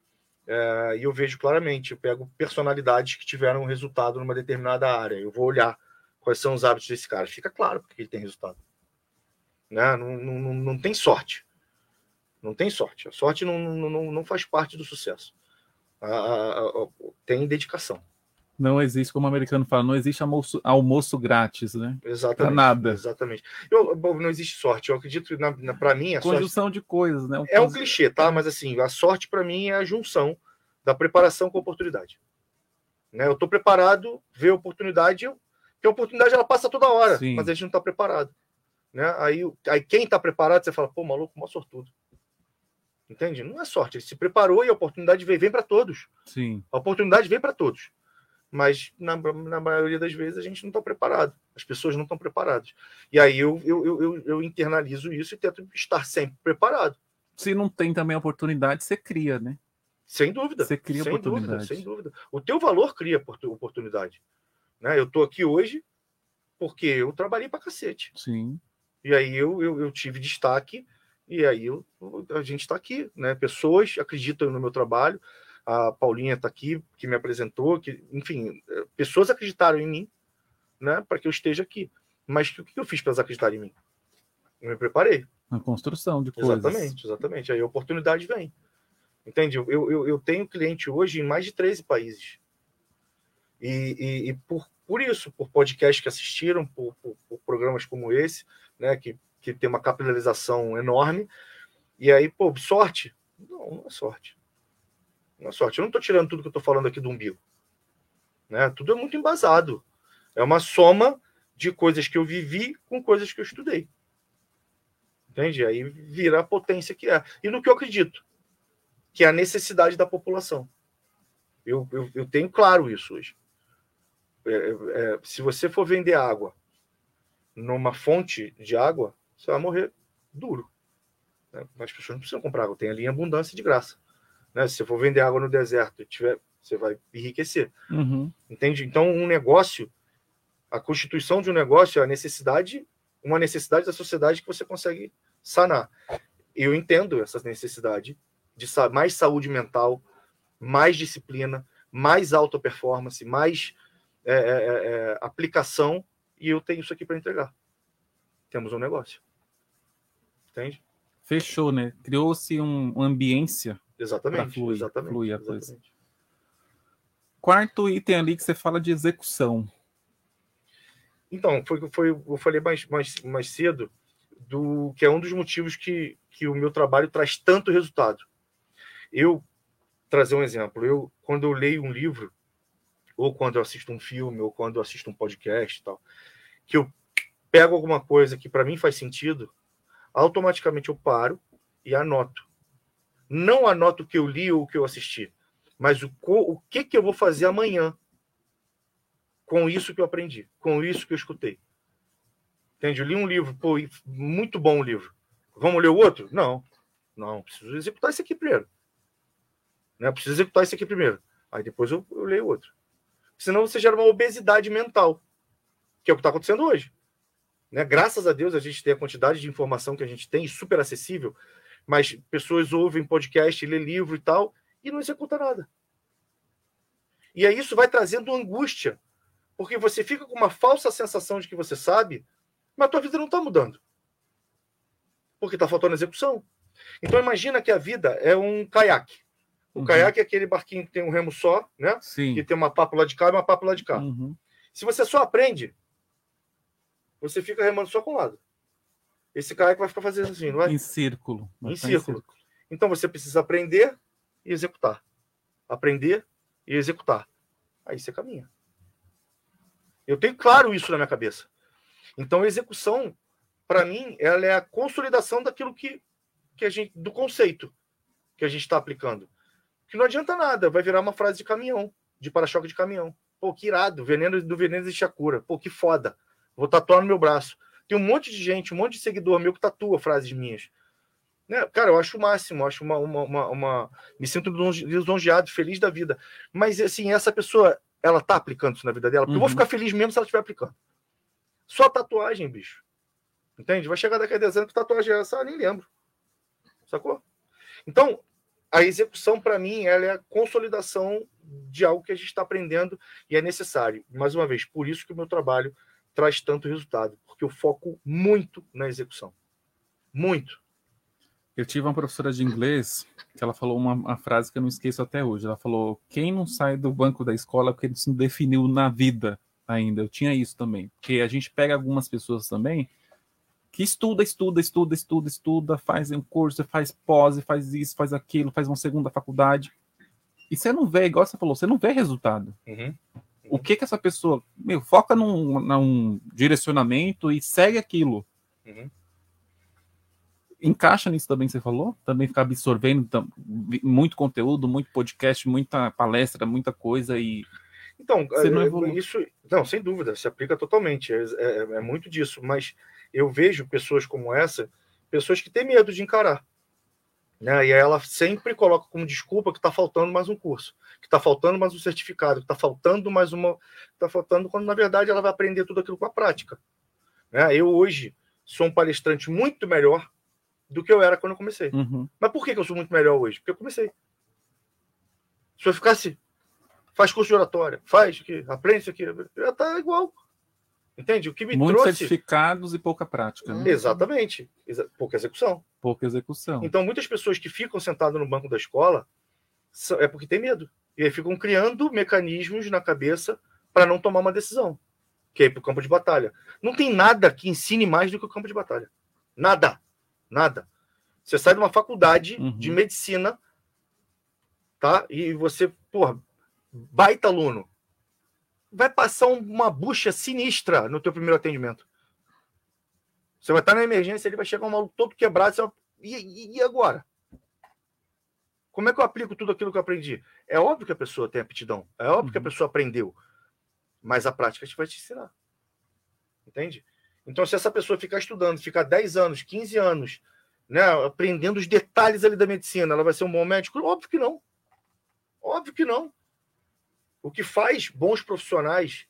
é, e eu vejo claramente, eu pego personalidades que tiveram resultado numa determinada área. Eu vou olhar quais são os hábitos desse cara. Fica claro porque ele tem resultado. Né? Não, não, não, não tem sorte. Não tem sorte. A sorte não, não, não, não faz parte do sucesso. A- a- a- tem dedicação. Não existe, como o americano fala, não existe almoço, almoço grátis, né? Exatamente. Pra nada. Exatamente. Eu, não existe sorte. Eu acredito que, na, na, para mim, a sorte Conjunção de coisas, né? é um clichê, tá? Mas assim, a sorte para mim é a junção da preparação com a oportunidade. Né? Eu estou preparado, ver a oportunidade, eu, porque a oportunidade ela passa toda hora, Sim. mas a gente não está preparado. Né? Aí, aí quem está preparado, você fala, pô, maluco, mó sortudo. Entende? Não é sorte, ele se preparou e a oportunidade vem, vem para todos. Sim. A oportunidade vem para todos. Mas na, na maioria das vezes a gente não está preparado. As pessoas não estão preparadas. E aí eu, eu, eu, eu, internalizo isso e tento estar sempre preparado. Se não tem também oportunidade, você cria, né? Sem dúvida. Você cria sem oportunidade. Dúvida, sem dúvida. O teu valor cria oportu- oportunidade. Né? Eu estou aqui hoje porque eu trabalhei para cacete. Sim. E aí eu, eu, eu tive destaque e aí eu, a gente está aqui. Né? Pessoas acreditam no meu trabalho. A Paulinha está aqui, que me apresentou. que Enfim, eh, pessoas acreditaram em mim né? para que eu esteja aqui. Mas o que eu fiz para elas acreditarem em mim? Eu me preparei. A construção de coisas. Exatamente, exatamente. Aí a oportunidade vem. Entende? Eu, eu, eu tenho cliente hoje em mais de 13 países. E, e, e por, por isso, por podcasts que assistiram, por, por, por programas como esse, né, que, que tem uma capitalização enorme. E aí, pô, sorte? Não, não é sorte. Não é sorte. Eu não estou tirando tudo que eu estou falando aqui do umbigo. Né? Tudo é muito embasado. É uma soma de coisas que eu vivi com coisas que eu estudei. Entende? Aí vira a potência que é. E no que eu acredito, que é a necessidade da população. Eu, eu, eu tenho claro isso hoje. É, é, se você for vender água numa fonte de água, você vai morrer duro. né? As pessoas não precisam comprar água, tem ali em abundância de graça. Né? Se você for vender água no deserto, e tiver, você vai enriquecer. Uhum. Entende? Então, um negócio, a constituição de um negócio é a necessidade, uma necessidade da sociedade que você consegue sanar. Eu entendo essa necessidade de sa- mais saúde mental, mais disciplina, mais alta performance, mais é, é, é, é, aplicação, e eu tenho isso aqui para entregar. Temos um negócio. Entende? Fechou, né? Criou-se um, uma ambiência Exatamente, fluir, exatamente, fluir a coisa. exatamente. Quarto item ali que você fala de execução. Então, foi o que foi, eu falei mais, mais, mais cedo do que é um dos motivos que, que o meu trabalho traz tanto resultado. Eu trazer um exemplo, eu quando eu leio um livro ou quando eu assisto um filme ou quando eu assisto um podcast, e tal, que eu pego alguma coisa que para mim faz sentido, automaticamente eu paro e anoto. Não anoto o que eu li ou o que eu assisti, mas o, o que, que eu vou fazer amanhã com isso que eu aprendi, com isso que eu escutei. Entende? Eu li um livro, pô, muito bom o livro. Vamos ler o outro? Não. Não, preciso executar esse aqui primeiro. Né? Preciso executar esse aqui primeiro. Aí depois eu, eu leio outro. Senão você gera uma obesidade mental, que é o que está acontecendo hoje. Né? Graças a Deus a gente tem a quantidade de informação que a gente tem, super acessível, mas pessoas ouvem podcast, lê livro e tal, e não executa nada. E aí isso vai trazendo angústia, porque você fica com uma falsa sensação de que você sabe, mas a tua vida não está mudando. Porque está faltando execução. Então imagina que a vida é um caiaque. O uhum. caiaque é aquele barquinho que tem um remo só, né? Sim. Que tem uma pápula de cá e uma pápula de cá. Uhum. Se você só aprende, você fica remando só com um lado. Esse caiaque vai ficar fazendo assim, não é? Em círculo. Em círculo. em círculo. Então você precisa aprender e executar. Aprender e executar. Aí você caminha. Eu tenho claro isso na minha cabeça. Então, a execução, para mim, ela é a consolidação daquilo que, que a gente, do conceito que a gente está aplicando. Que não adianta nada, vai virar uma frase de caminhão, de para-choque de caminhão. Pô, que irado, veneno do veneno de Chacura. Pô, que foda. Vou tatuar no meu braço. Tem um monte de gente, um monte de seguidor meu que tatua frases minhas. Né? Cara, eu acho o máximo, acho uma, uma, uma, uma, Me sinto lisonjeado, feliz da vida. Mas, assim, essa pessoa, ela tá aplicando isso na vida dela? Porque uhum. eu vou ficar feliz mesmo se ela estiver aplicando. Só tatuagem, bicho. Entende? Vai chegar daqui a 10 anos que tatuagem é essa, eu nem lembro. Sacou? Então, a execução, para mim, ela é a consolidação de algo que a gente está aprendendo e é necessário. Mais uma vez, por isso que o meu trabalho traz tanto resultado, porque eu foco muito na execução. Muito. Eu tive uma professora de inglês que ela falou uma, uma, frase que eu não esqueço até hoje. Ela falou: quem não sai do banco da escola porque não se definiu na vida ainda. Eu tinha isso também. Porque a gente pega algumas pessoas também que estuda, estuda, estuda, estuda, estuda, faz um curso, faz pós, faz isso, faz aquilo, faz uma segunda faculdade. E você não vê, igual você falou, você não vê resultado. Uhum. O que que essa pessoa, meu, foca num, num direcionamento e segue aquilo. Uhum. Encaixa nisso também você falou? Também ficar absorvendo muito conteúdo, muito podcast, muita palestra, muita coisa e então, não é, isso, não, sem dúvida, se aplica totalmente, é, é, é, muito disso, mas eu vejo pessoas como essa, pessoas que têm medo de encarar, né? E ela sempre coloca como desculpa que está faltando mais um curso, que está faltando mais um certificado, que está faltando mais uma, está faltando quando na verdade ela vai aprender tudo aquilo com a prática, né? Eu hoje sou um palestrante muito melhor do que eu era quando eu comecei. Uhum. Mas por que eu sou muito melhor hoje? Porque eu comecei. Se eu ficasse faz curso de oratória, faz que aprende isso aqui, já está igual. Entende? O que me Muitos trouxe... certificados e pouca prática. Né? Exatamente. Exa... Pouca execução. Pouca execução. Então, muitas pessoas que ficam sentadas no banco da escola é porque tem medo. E aí ficam criando mecanismos na cabeça para não tomar uma decisão, que é ir para o campo de batalha. Não tem nada que ensine mais do que o campo de batalha. Nada. Nada. Você sai de uma faculdade uhum. de medicina, tá? E você, porra, baita aluno, vai passar uma bucha sinistra no teu primeiro atendimento. Você vai estar na emergência, ele vai chegar um maluco todo quebrado, vai... e, e, agora? Como é que eu aplico tudo aquilo que eu aprendi? É óbvio que a pessoa tem aptidão, é óbvio uhum. que a uhum. pessoa aprendeu, mas a prática gente vai te ensinar. Entende? Então, se essa pessoa ficar estudando, ficar 10 anos, 15 anos, né, aprendendo os detalhes ali da medicina, ela vai ser um bom médico? Óbvio que não. Óbvio que não. O que faz bons profissionais,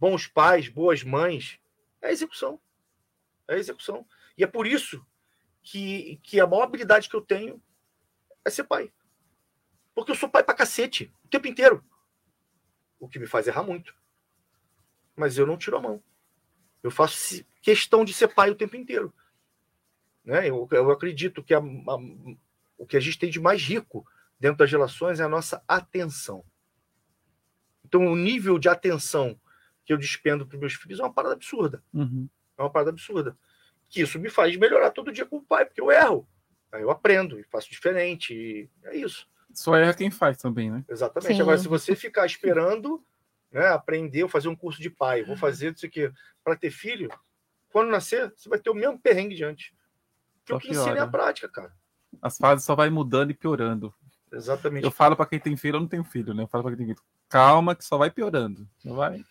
bons pais, boas mães, é a execução. É a execução. E é por isso que, que a maior habilidade que eu tenho é ser pai. Porque eu sou pai pra cacete, o tempo inteiro. O que me faz errar muito. Mas eu não tiro a mão. Eu faço questão de ser pai o tempo inteiro. Né? Eu, eu acredito que a, a, o que a gente tem de mais rico dentro das relações é a nossa atenção. Então, o nível de atenção que eu despendo para os meus filhos é uma parada absurda. Uhum. É uma parada absurda. que isso me faz melhorar todo dia com o pai, porque eu erro. Aí eu aprendo e faço diferente. E é isso. Só erra quem faz também, né? Exatamente. Sim. Agora, se você ficar esperando né, aprender ou fazer um curso de pai, vou fazer isso aqui para ter filho, quando nascer, você vai ter o mesmo perrengue diante. Porque Só o que ensina é a piora. prática, cara. As fases só vai mudando e piorando. Exatamente. Eu falo pra quem tem filho, eu não tenho filho, né? Eu falo pra quem tem filho, calma que só vai piorando. Só vai.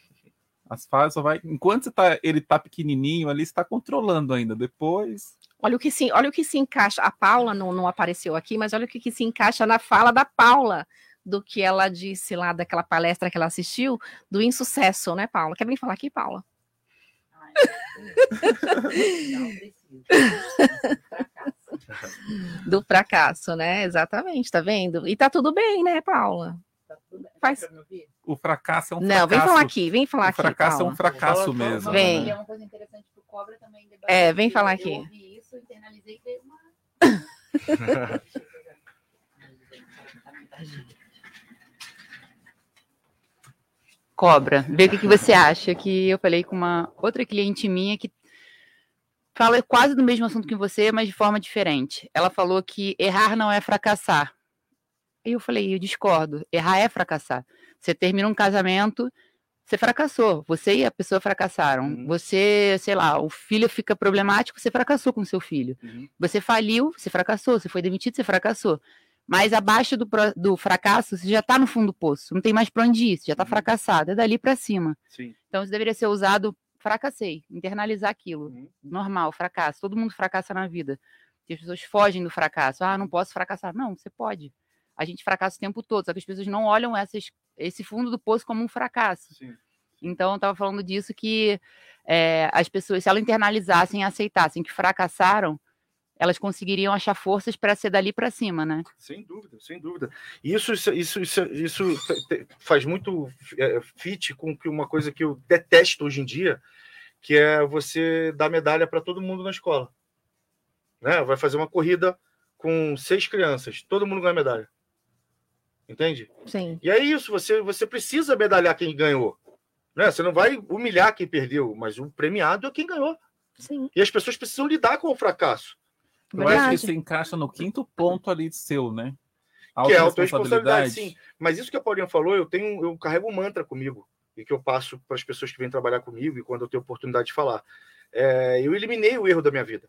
As fases só vai. Enquanto você tá, ele tá pequenininho ali, você tá controlando ainda. Depois. Olha o que se, olha o que se encaixa. A Paula não, não apareceu aqui, mas olha o que, que se encaixa na fala da Paula do que ela disse lá daquela palestra que ela assistiu do insucesso, né, Paula? Quer vir falar aqui, Paula? do fracasso, né? Exatamente, tá vendo? E tá tudo bem, né, Paula? Faz... O fracasso é um Não, fracasso. vem falar aqui, vem falar o aqui. fracasso é Paula. um fracasso mesmo. Vem. né? É uma coisa interessante pro Cobra também debater. É, vem falar Eu aqui. ouvi isso, internalizei e veio uma. Cobra, vê o que, que você acha. Que eu falei com uma outra cliente minha que fala quase do mesmo assunto que você, mas de forma diferente. Ela falou que errar não é fracassar. Aí eu falei, eu discordo. Errar é fracassar. Você termina um casamento, você fracassou. Você e a pessoa fracassaram. Você, sei lá, o filho fica problemático, você fracassou com seu filho. Você faliu, você fracassou. Você foi demitido, você fracassou. Mas abaixo do, do fracasso, você já está no fundo do poço. Não tem mais para onde ir, você já está fracassado. É dali para cima. Sim. Então isso deveria ser usado, fracassei, internalizar aquilo. Normal, fracasso. Todo mundo fracassa na vida. E as pessoas fogem do fracasso. Ah, não posso fracassar. Não, você pode. A gente fracassa o tempo todo, só que as pessoas não olham essas, esse fundo do poço como um fracasso. Então, eu estava falando disso que é, as pessoas, se elas internalizassem e aceitassem que fracassaram, elas conseguiriam achar forças para ser dali para cima, né? Sem dúvida, sem dúvida. Isso, isso, isso, isso, faz muito é, fit com que uma coisa que eu detesto hoje em dia, que é você dar medalha para todo mundo na escola. Né? Vai fazer uma corrida com seis crianças, todo mundo ganha medalha. Entende? Sim. E é isso, você, você precisa medalhar quem ganhou. Né? Você não vai humilhar quem perdeu, mas o premiado é quem ganhou. Sim. E as pessoas precisam lidar com o fracasso. Eu acho que isso encaixa no quinto ponto ali seu, né? que é a autorresponsabilidade, sim. Mas isso que a Paulinha falou, eu tenho, eu carrego um mantra comigo e que eu passo para as pessoas que vêm trabalhar comigo e quando eu tenho oportunidade de falar. É, eu eliminei o erro da minha vida.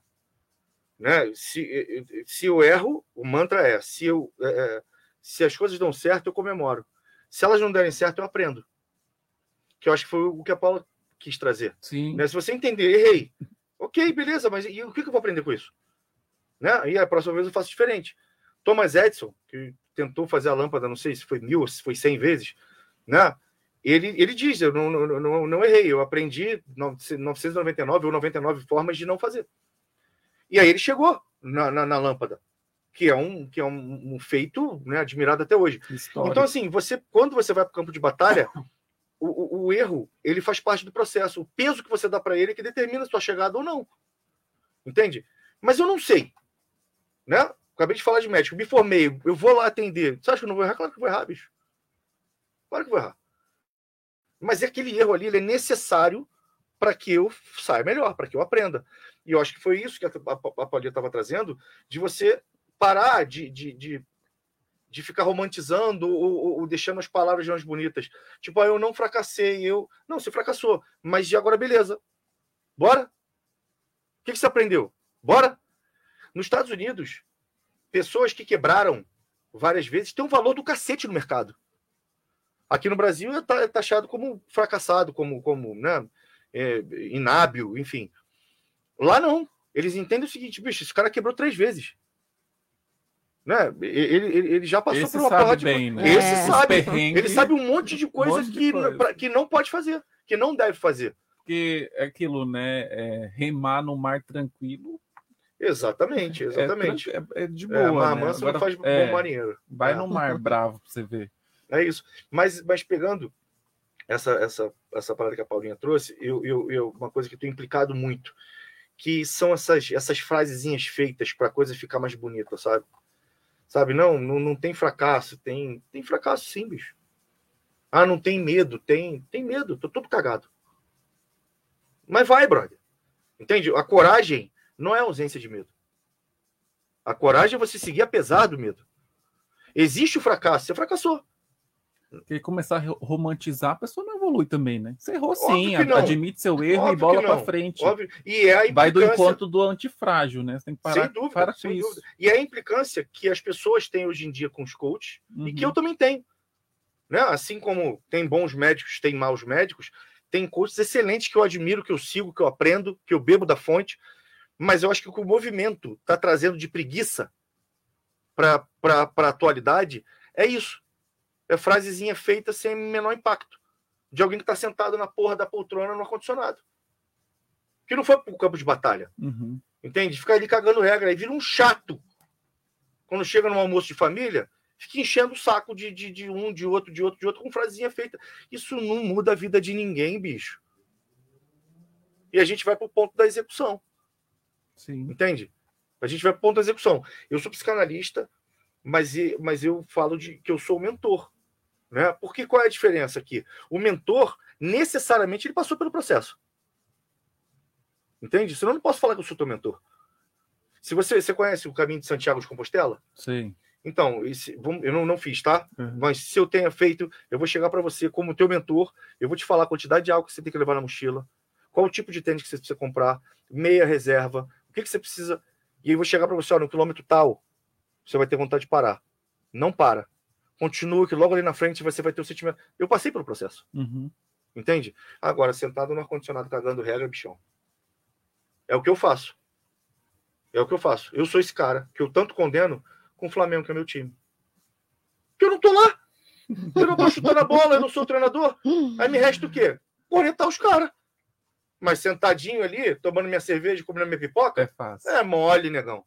Né? Se, se eu erro, o mantra é: se, eu, é, é, se as coisas dão certo, eu comemoro. Se elas não derem certo, eu aprendo. Que eu acho que foi o que a Paula quis trazer. Sim. Né? Se você entender, errei. Ok, beleza, mas e o que eu vou aprender com isso? Né? E a próxima vez eu faço diferente. Thomas Edison, que tentou fazer a lâmpada, não sei se foi mil, se foi cem vezes, né? Ele, ele diz: Eu não, não, não, não errei, eu aprendi 999 ou 99 formas de não fazer. E aí ele chegou na, na, na lâmpada, que é um, que é um, um feito né, admirado até hoje. Então, assim, você quando você vai para o campo de batalha, o, o, o erro ele faz parte do processo. O peso que você dá para ele é que determina a sua chegada ou não. Entende? Mas eu não sei. Né? Acabei de falar de médico, me formei, eu vou lá atender. Você acha que eu não vou errar? Claro que eu vou errar, bicho. Claro que eu vou errar. Mas aquele erro ali ele é necessário para que eu saia melhor, para que eu aprenda. E eu acho que foi isso que a, a, a Paulinha estava trazendo, de você parar de, de, de, de ficar romantizando ou, ou- ou deixando as palavras mais bonitas. Tipo, ah, eu não fracassei, eu. Não, você fracassou, mas agora beleza. Bora? O que, que você aprendeu? Bora? Nos Estados Unidos, pessoas que quebraram várias vezes têm um valor do cacete no mercado. Aqui no Brasil é é taxado como fracassado, como, como né, é, inábil, enfim. Lá não. Eles entendem o seguinte, bicho, esse cara quebrou três vezes. Né? Ele, ele, ele já passou Esse por uma sabe bem, né? Esse É. sabe. Ele sabe um monte de coisa, monte de que, coisa. pra- que não pode fazer, que não deve fazer. Porque é aquilo, né? é, remar no mar tranquilo. Exatamente, exatamente. É, tran- é- é de É, boa. mar né? manso não faz bom marinheiro. Vai É. no mar bravo pra você ver. É isso. Mas, mas pegando essa, essa, essa parada que a Paulinha trouxe, eu, eu, eu, uma coisa que eu tenho implicado muito, que são essas, essas frasezinhas feitas para a coisa ficar mais bonita, sabe? Sabe, não, não, não tem fracasso, tem, tem fracasso sim, bicho. Ah, não tem medo, tem, tem medo, tô todo cagado. Mas vai, brother. Entende? A coragem, Não é ausência de medo. A coragem é você seguir apesar do medo. Existe o fracasso, você fracassou. Porque começar a ro- romantizar, a pessoa não evolui também, né? Você errou sim, admite seu erro Óbvio e bola não. frente. Óbvio. E é a Vai do implicância- encontro do antifrágil, né? Você tem que parar, Sem dúvida, parar com sem isso. dúvida. E é a implicância que as pessoas têm hoje em dia com os coaches e que Uhum. eu também tenho. Né? Assim como tem bons médicos, tem maus médicos, tem coaches excelentes que eu admiro, que eu sigo, que eu aprendo, que eu bebo da fonte. Mas eu acho que o que o movimento está trazendo de preguiça para a atualidade é isso. É frasezinha feita sem menor impacto. De alguém que está sentado na porra da poltrona no ar-condicionado. Que não foi para o campo de batalha. Uhum. Entende? Fica ali cagando regra. Aí vira um chato. Quando chega num almoço de família, fica enchendo o saco de, de, de um, de outro, de outro, de outro, com frasezinha feita. Isso não muda a vida de ninguém, bicho. E a gente vai pro ponto da execução. Sim. Entende? A gente vai pro ponto da execução. Eu sou psicanalista, mas, mas eu falo de que eu sou o mentor. Né? Porque qual é a diferença aqui? O mentor, necessariamente, ele passou pelo processo. Entende? Senão eu não posso falar que eu sou teu mentor. Se você, você conhece o caminho de Santiago de Compostela? Sim. Então, esse- eu não, não fiz, tá? Uhum. Mas se eu tenha feito, eu vou chegar para você como teu mentor, eu vou te falar a quantidade de álcool que você tem que levar na mochila, qual o tipo de tênis que você precisa comprar, meia reserva, o que, que você precisa. E aí eu vou chegar para você, ó, no quilômetro tal, você vai ter vontade de parar. Não para. Continua, que logo ali na frente você vai ter o sentimento. Eu passei pelo processo, Uhum. entende? Agora, sentado no ar-condicionado cagando regra, bichão. É o que eu faço. É o que eu faço. Eu sou esse cara que eu tanto condeno com o Flamengo, que é meu time. Porque eu não tô lá. Eu não tô chutando a bola, eu não sou treinador. Aí me resta o quê? Orientar os caras. Mas sentadinho ali, tomando minha cerveja, comendo minha pipoca, É fácil. é mole, negão.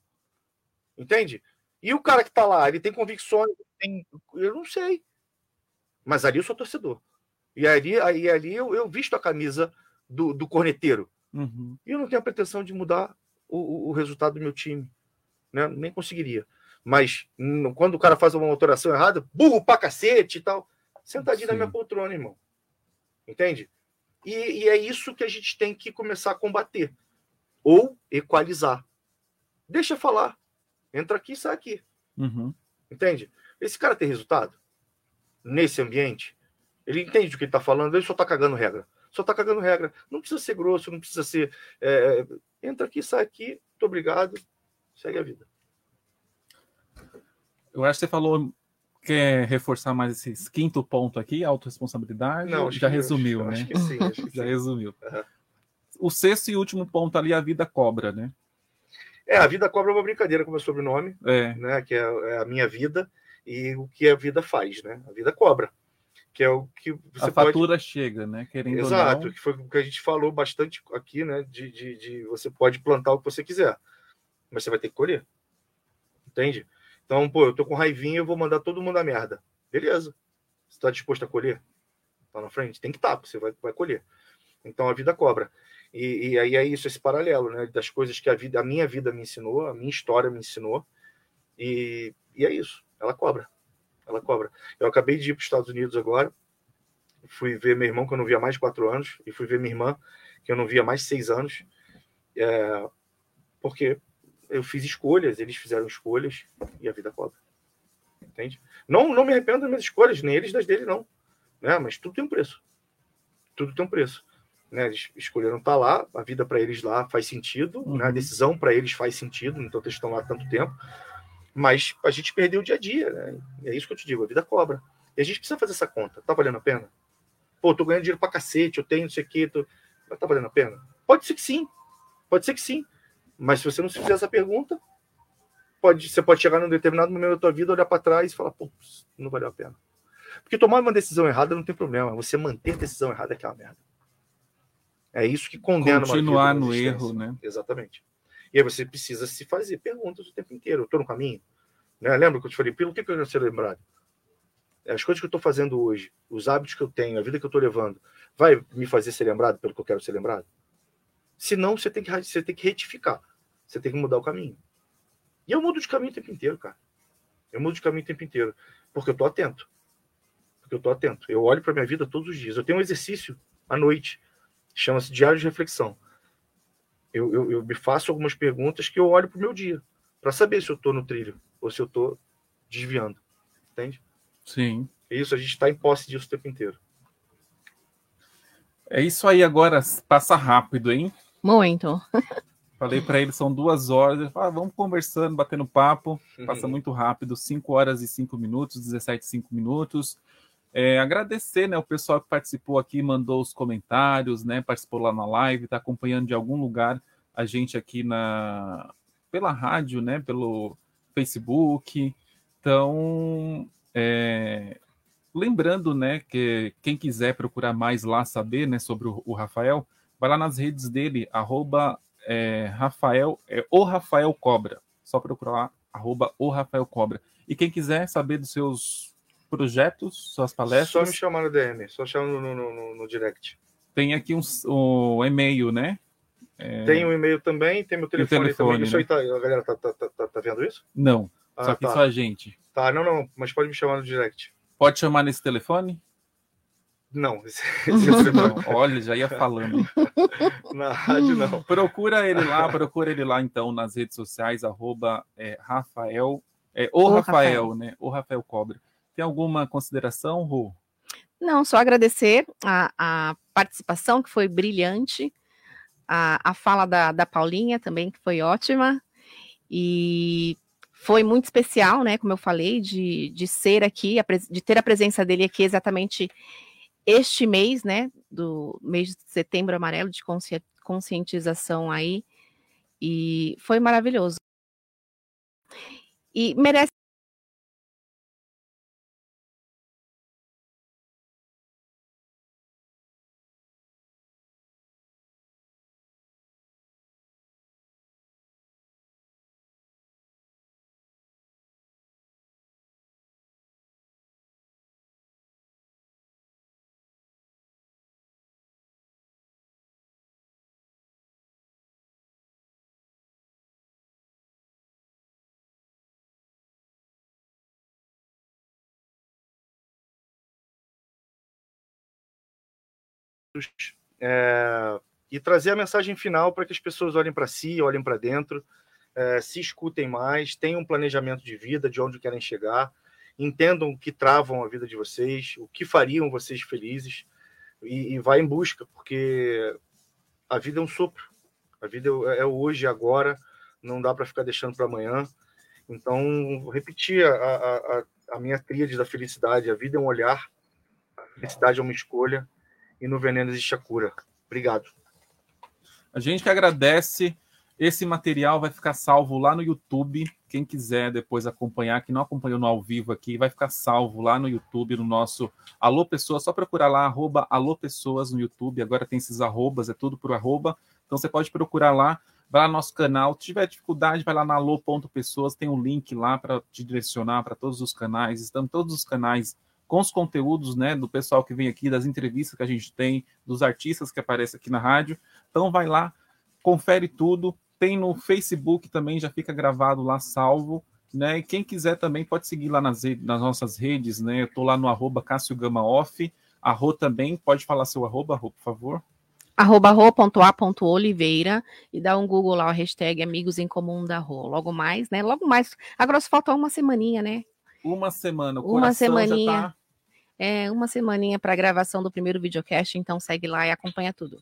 Entende? E o cara que tá lá, ele tem convicções, tem... eu não sei. Mas ali eu sou torcedor. E ali, aí, ali eu, eu visto a camisa do, do corneteiro. Uhum. E eu não tenho a pretensão de mudar o, o- resultado do meu time. Né? Nem conseguiria. Mas quando o cara faz uma alteração errada, burro pra cacete e tal, sentadinho na Sim. minha poltrona, irmão. Entende? E, e é isso que a gente tem que começar a combater. Ou equalizar. Deixa falar. Entra aqui e sai aqui. Uhum. Entende? Esse cara tem resultado nesse ambiente. Ele entende do que ele tá falando, ele só tá cagando regra. Só tá cagando regra. Não precisa ser grosso, não precisa ser. é, entra aqui, sai aqui, muito obrigado, segue a vida. Eu acho que você falou quer reforçar mais esse quinto ponto aqui, autorresponsabilidade. Não, já resumiu, né? acho que sim, acho que já sim. resumiu. Aham. O sexto e último ponto ali, a vida cobra, né? É, a vida cobra uma brincadeira com o meu sobrenome, É. né? Que é, é a minha vida e o que a vida faz, né? A vida cobra. Que é o que você a pode. fatura chega, né? Querendo Exato, ou não. que foi o que a gente falou bastante aqui, né? De, de, de você pode plantar o que você quiser, mas você vai ter que colher. Entende? Então, pô, eu tô com raivinha, eu vou mandar todo mundo a merda. Beleza. Você tá disposto a colher? Tá na frente? Tem que estar, porque você vai, vai colher. Então a vida cobra. E, e aí é isso, esse paralelo, né? Das coisas que a vida, a minha vida me ensinou, a minha história me ensinou. E, e é isso, ela cobra. Ela cobra. Eu acabei de ir para os Estados Unidos agora. Fui ver meu irmão, que eu não via mais de quatro anos, e fui ver minha irmã, que eu não via mais seis anos. É, porque eu fiz escolhas, eles fizeram escolhas, e a vida cobra. Entende? Não, não me arrependo das minhas escolhas, nem eles das dele, não. Né? Mas tudo tem um preço. Tudo tem um preço. Né? Eles escolheram estar lá, a vida para eles lá faz sentido, né? a decisão para eles faz sentido, então eles estão lá há tanto tempo. Mas a gente perdeu o dia a dia, né? É isso que eu te digo, a vida cobra. E a gente precisa fazer essa conta. Tá valendo a pena? Pô, tô ganhando dinheiro pra cacete, eu tenho não sei o quê. Tô... Mas tá valendo a pena? Pode ser que sim. Pode ser que sim. Mas se você não se fizer essa pergunta, pode, você pode chegar num determinado momento da tua vida, olhar para trás e falar, pô, não valeu a pena. Porque tomar uma decisão errada não tem problema. Você manter a decisão errada é que uma merda. É isso que condena uma Continuar vida, uma no existência. erro, né? Exatamente. E aí você precisa se fazer perguntas o tempo inteiro. Eu estou no caminho? Né? Lembra que eu te falei, pelo que que eu quero ser lembrado? As coisas que eu estou fazendo hoje, os hábitos que eu tenho, a vida que eu estou levando, vai me fazer ser lembrado pelo que eu quero ser lembrado? Se não, você tem que, você tem que retificar. Você tem que mudar o caminho. E eu mudo de caminho o tempo inteiro, cara. Eu mudo de caminho o tempo inteiro. Porque eu estou atento. Porque eu estou atento. Eu olho para minha vida todos os dias. Eu tenho um exercício à noite. Chama-se Diário de Reflexão. eu, eu, eu me faço algumas perguntas que eu olho para o meu dia, para saber se eu estou no trilho ou se eu estou desviando. Entende? Sim. É Isso, a gente está em posse disso o tempo inteiro. É isso aí agora, passa rápido, hein? Muito. Falei para ele, são duas horas. Ele falou, ah, vamos conversando, batendo papo. Passa muito rápido, 5 horas e 5 minutos, 17 e 5 minutos. É, agradecer né, o pessoal que participou aqui, mandou os comentários, né? Participou lá na live, está acompanhando de algum lugar a gente aqui na pela rádio, né? Pelo Facebook. Então, é, lembrando, né, que quem quiser procurar mais lá, saber, né, sobre o, o Rafael, vai lá nas redes dele, arroba é, Rafael, é, o Rafael Cobra. Só procurar lá, arroba o Rafael Cobra. E quem quiser saber dos seus projetos, suas Só palestras, me chamar no DM, só chamar no, no, no- no direct. tem aqui um, um e-mail, né? É, Tem um e-mail também, tem meu telefone, telefone, também. Isso né? aí tá, a galera tá, tá, tá, tá- tá vendo isso? Não, Ah, só que tá. só a gente. Tá, não, não, mas pode me chamar no direct. Pode chamar nesse telefone? Não, esse, é. Não, olha, já ia falando. Na rádio, não. Procura ele lá, procura ele lá então nas redes sociais, arroba é, Rafael, é, o, O Rafael, Rafael. né? O Rafael Cobra. Tem alguma consideração, Rô? Não, só agradecer a, a participação, que foi brilhante, a, a fala da, da Paulinha também, que foi ótima, e foi muito especial, né, como eu falei, de, de ser aqui, de ter a presença dele aqui exatamente este mês, né, do mês de setembro amarelo, de consci- conscientização aí, e foi maravilhoso. E merece é, e trazer a mensagem final para que as pessoas olhem para si, olhem para dentro, é, se escutem mais, tenham um planejamento de vida, de onde querem chegar, entendam o que travam a vida de vocês, o que fariam vocês felizes e, e vá em busca, porque a vida é um sopro, a vida é é hoje, agora, não dá para ficar deixando para amanhã. Então, repetir a, a, a- a minha tríade da felicidade: a vida é um olhar, a felicidade é uma escolha, e no veneno a cura. Obrigado. A gente que agradece. Esse material vai ficar salvo lá no YouTube. Quem quiser depois acompanhar, que não acompanhou no ao vivo aqui, vai ficar salvo lá no YouTube, no nosso Alô Pessoas. Só procurar lá, arroba Alô Pessoas no YouTube. Agora tem esses arrobas, é tudo por arroba. Então você pode procurar lá, vai lá no nosso canal. Se tiver dificuldade, vai lá na alô.pessoas, tem um link lá para te direcionar para todos os canais. Estão todos os canais com os conteúdos né, do pessoal que vem aqui, das entrevistas que a gente tem, dos artistas que aparecem aqui na rádio. Então vai lá, confere tudo. Tem no Facebook também, já fica gravado lá, salvo. Né? E quem quiser também pode seguir lá nas, nas nossas redes, né? Eu tô lá no arroba Cássio Gama Off. A Rô também, pode falar seu arroba, Rô, por favor. arroba ro.a.oliveira e dá um Google lá, o hashtag Amigos em Comum da Rô. Logo mais, né? Logo mais. Agora só falta uma semaninha, né? Uma semana, o Uma já semaninha. É, uma semaninha para gravação do primeiro videocast, então segue lá e acompanha tudo.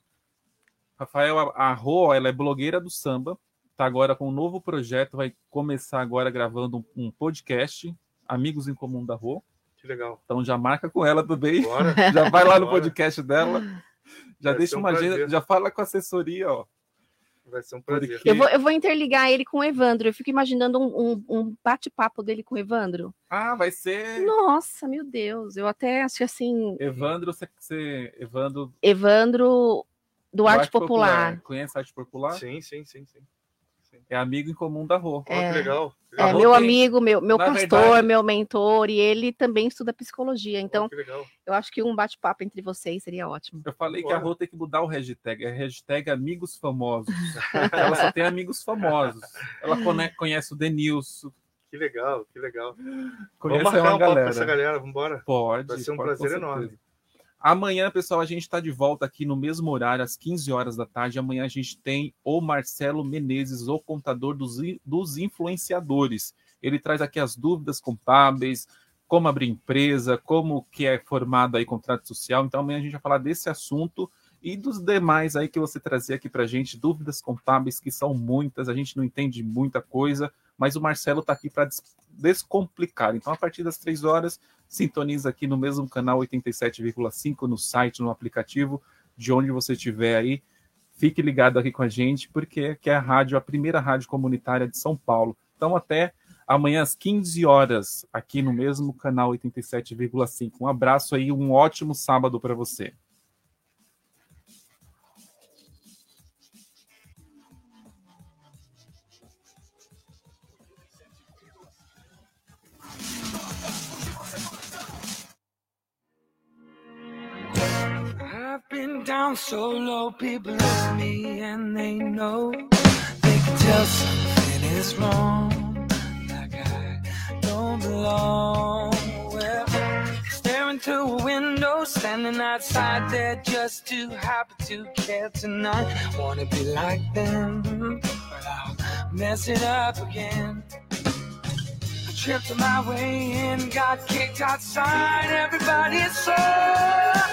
Rafael, a a Rô, ela é blogueira do samba, tá agora com um novo projeto, vai começar agora gravando um, podcast, Amigos em Comum da Rô. Que legal. Então já marca com ela também. Bora. já vai lá no Bora. podcast dela. Já Vai deixa um uma agenda, prazer. já fala com a assessoria, ó. Vai ser um prazer. Porque- Eu vou, eu vou interligar ele com o Evandro. Eu fico imaginando um, um- um bate-papo dele com o Evandro. Ah, vai ser. Nossa, meu Deus. Eu até acho assim. Evandro, você, você- Evandro Evandro do Arte Popular. Conhece a Arte Popular? Sim, sim, sim, sim. É amigo em comum da Rô. É. que legal. É meu amigo, meu, meu Na pastor, verdade- meu mentor, e ele também estuda psicologia. Então, legal. eu acho que um bate-papo entre vocês seria ótimo. Eu falei que a Rô tem que mudar o hashtag. É hashtag amigos famosos. Ela só tem amigos famosos. Ela conhece o Denilson. Que legal, que legal. Conhece Vamos marcar uma um papo com galera. essa galera, vamos embora? Pode. Vai ser um prazer certeza. enorme. Amanhã, pessoal, a gente está de volta aqui no mesmo horário, às 15 horas da tarde. Amanhã a gente tem o Marcelo Menezes, o contador dos, dos influenciadores. Ele traz aqui as dúvidas contábeis, como abrir empresa, como que é formado aí contrato social. Então amanhã a gente vai falar desse assunto e dos demais aí que você trazia aqui para gente, dúvidas contábeis que são muitas, a gente não entende muita coisa, mas o Marcelo está aqui para descomplicar. Então a partir das três horas, sintoniza aqui no mesmo canal 87,5 no site, no aplicativo, de onde você estiver aí. Fique ligado aqui com a gente, porque que é a rádio, a primeira rádio comunitária de São Paulo. Então até amanhã às 15 horas, aqui no mesmo canal 87,5. Um abraço aí, um ótimo sábado para você. Down so low, people at me and they know they can tell something is wrong. Like I don't belong. Well, staring through a window, standing outside there just too happy to care tonight. Wanna be like them, but I'll mess it up again. Tripped on my way in, got kicked outside. Everybody is so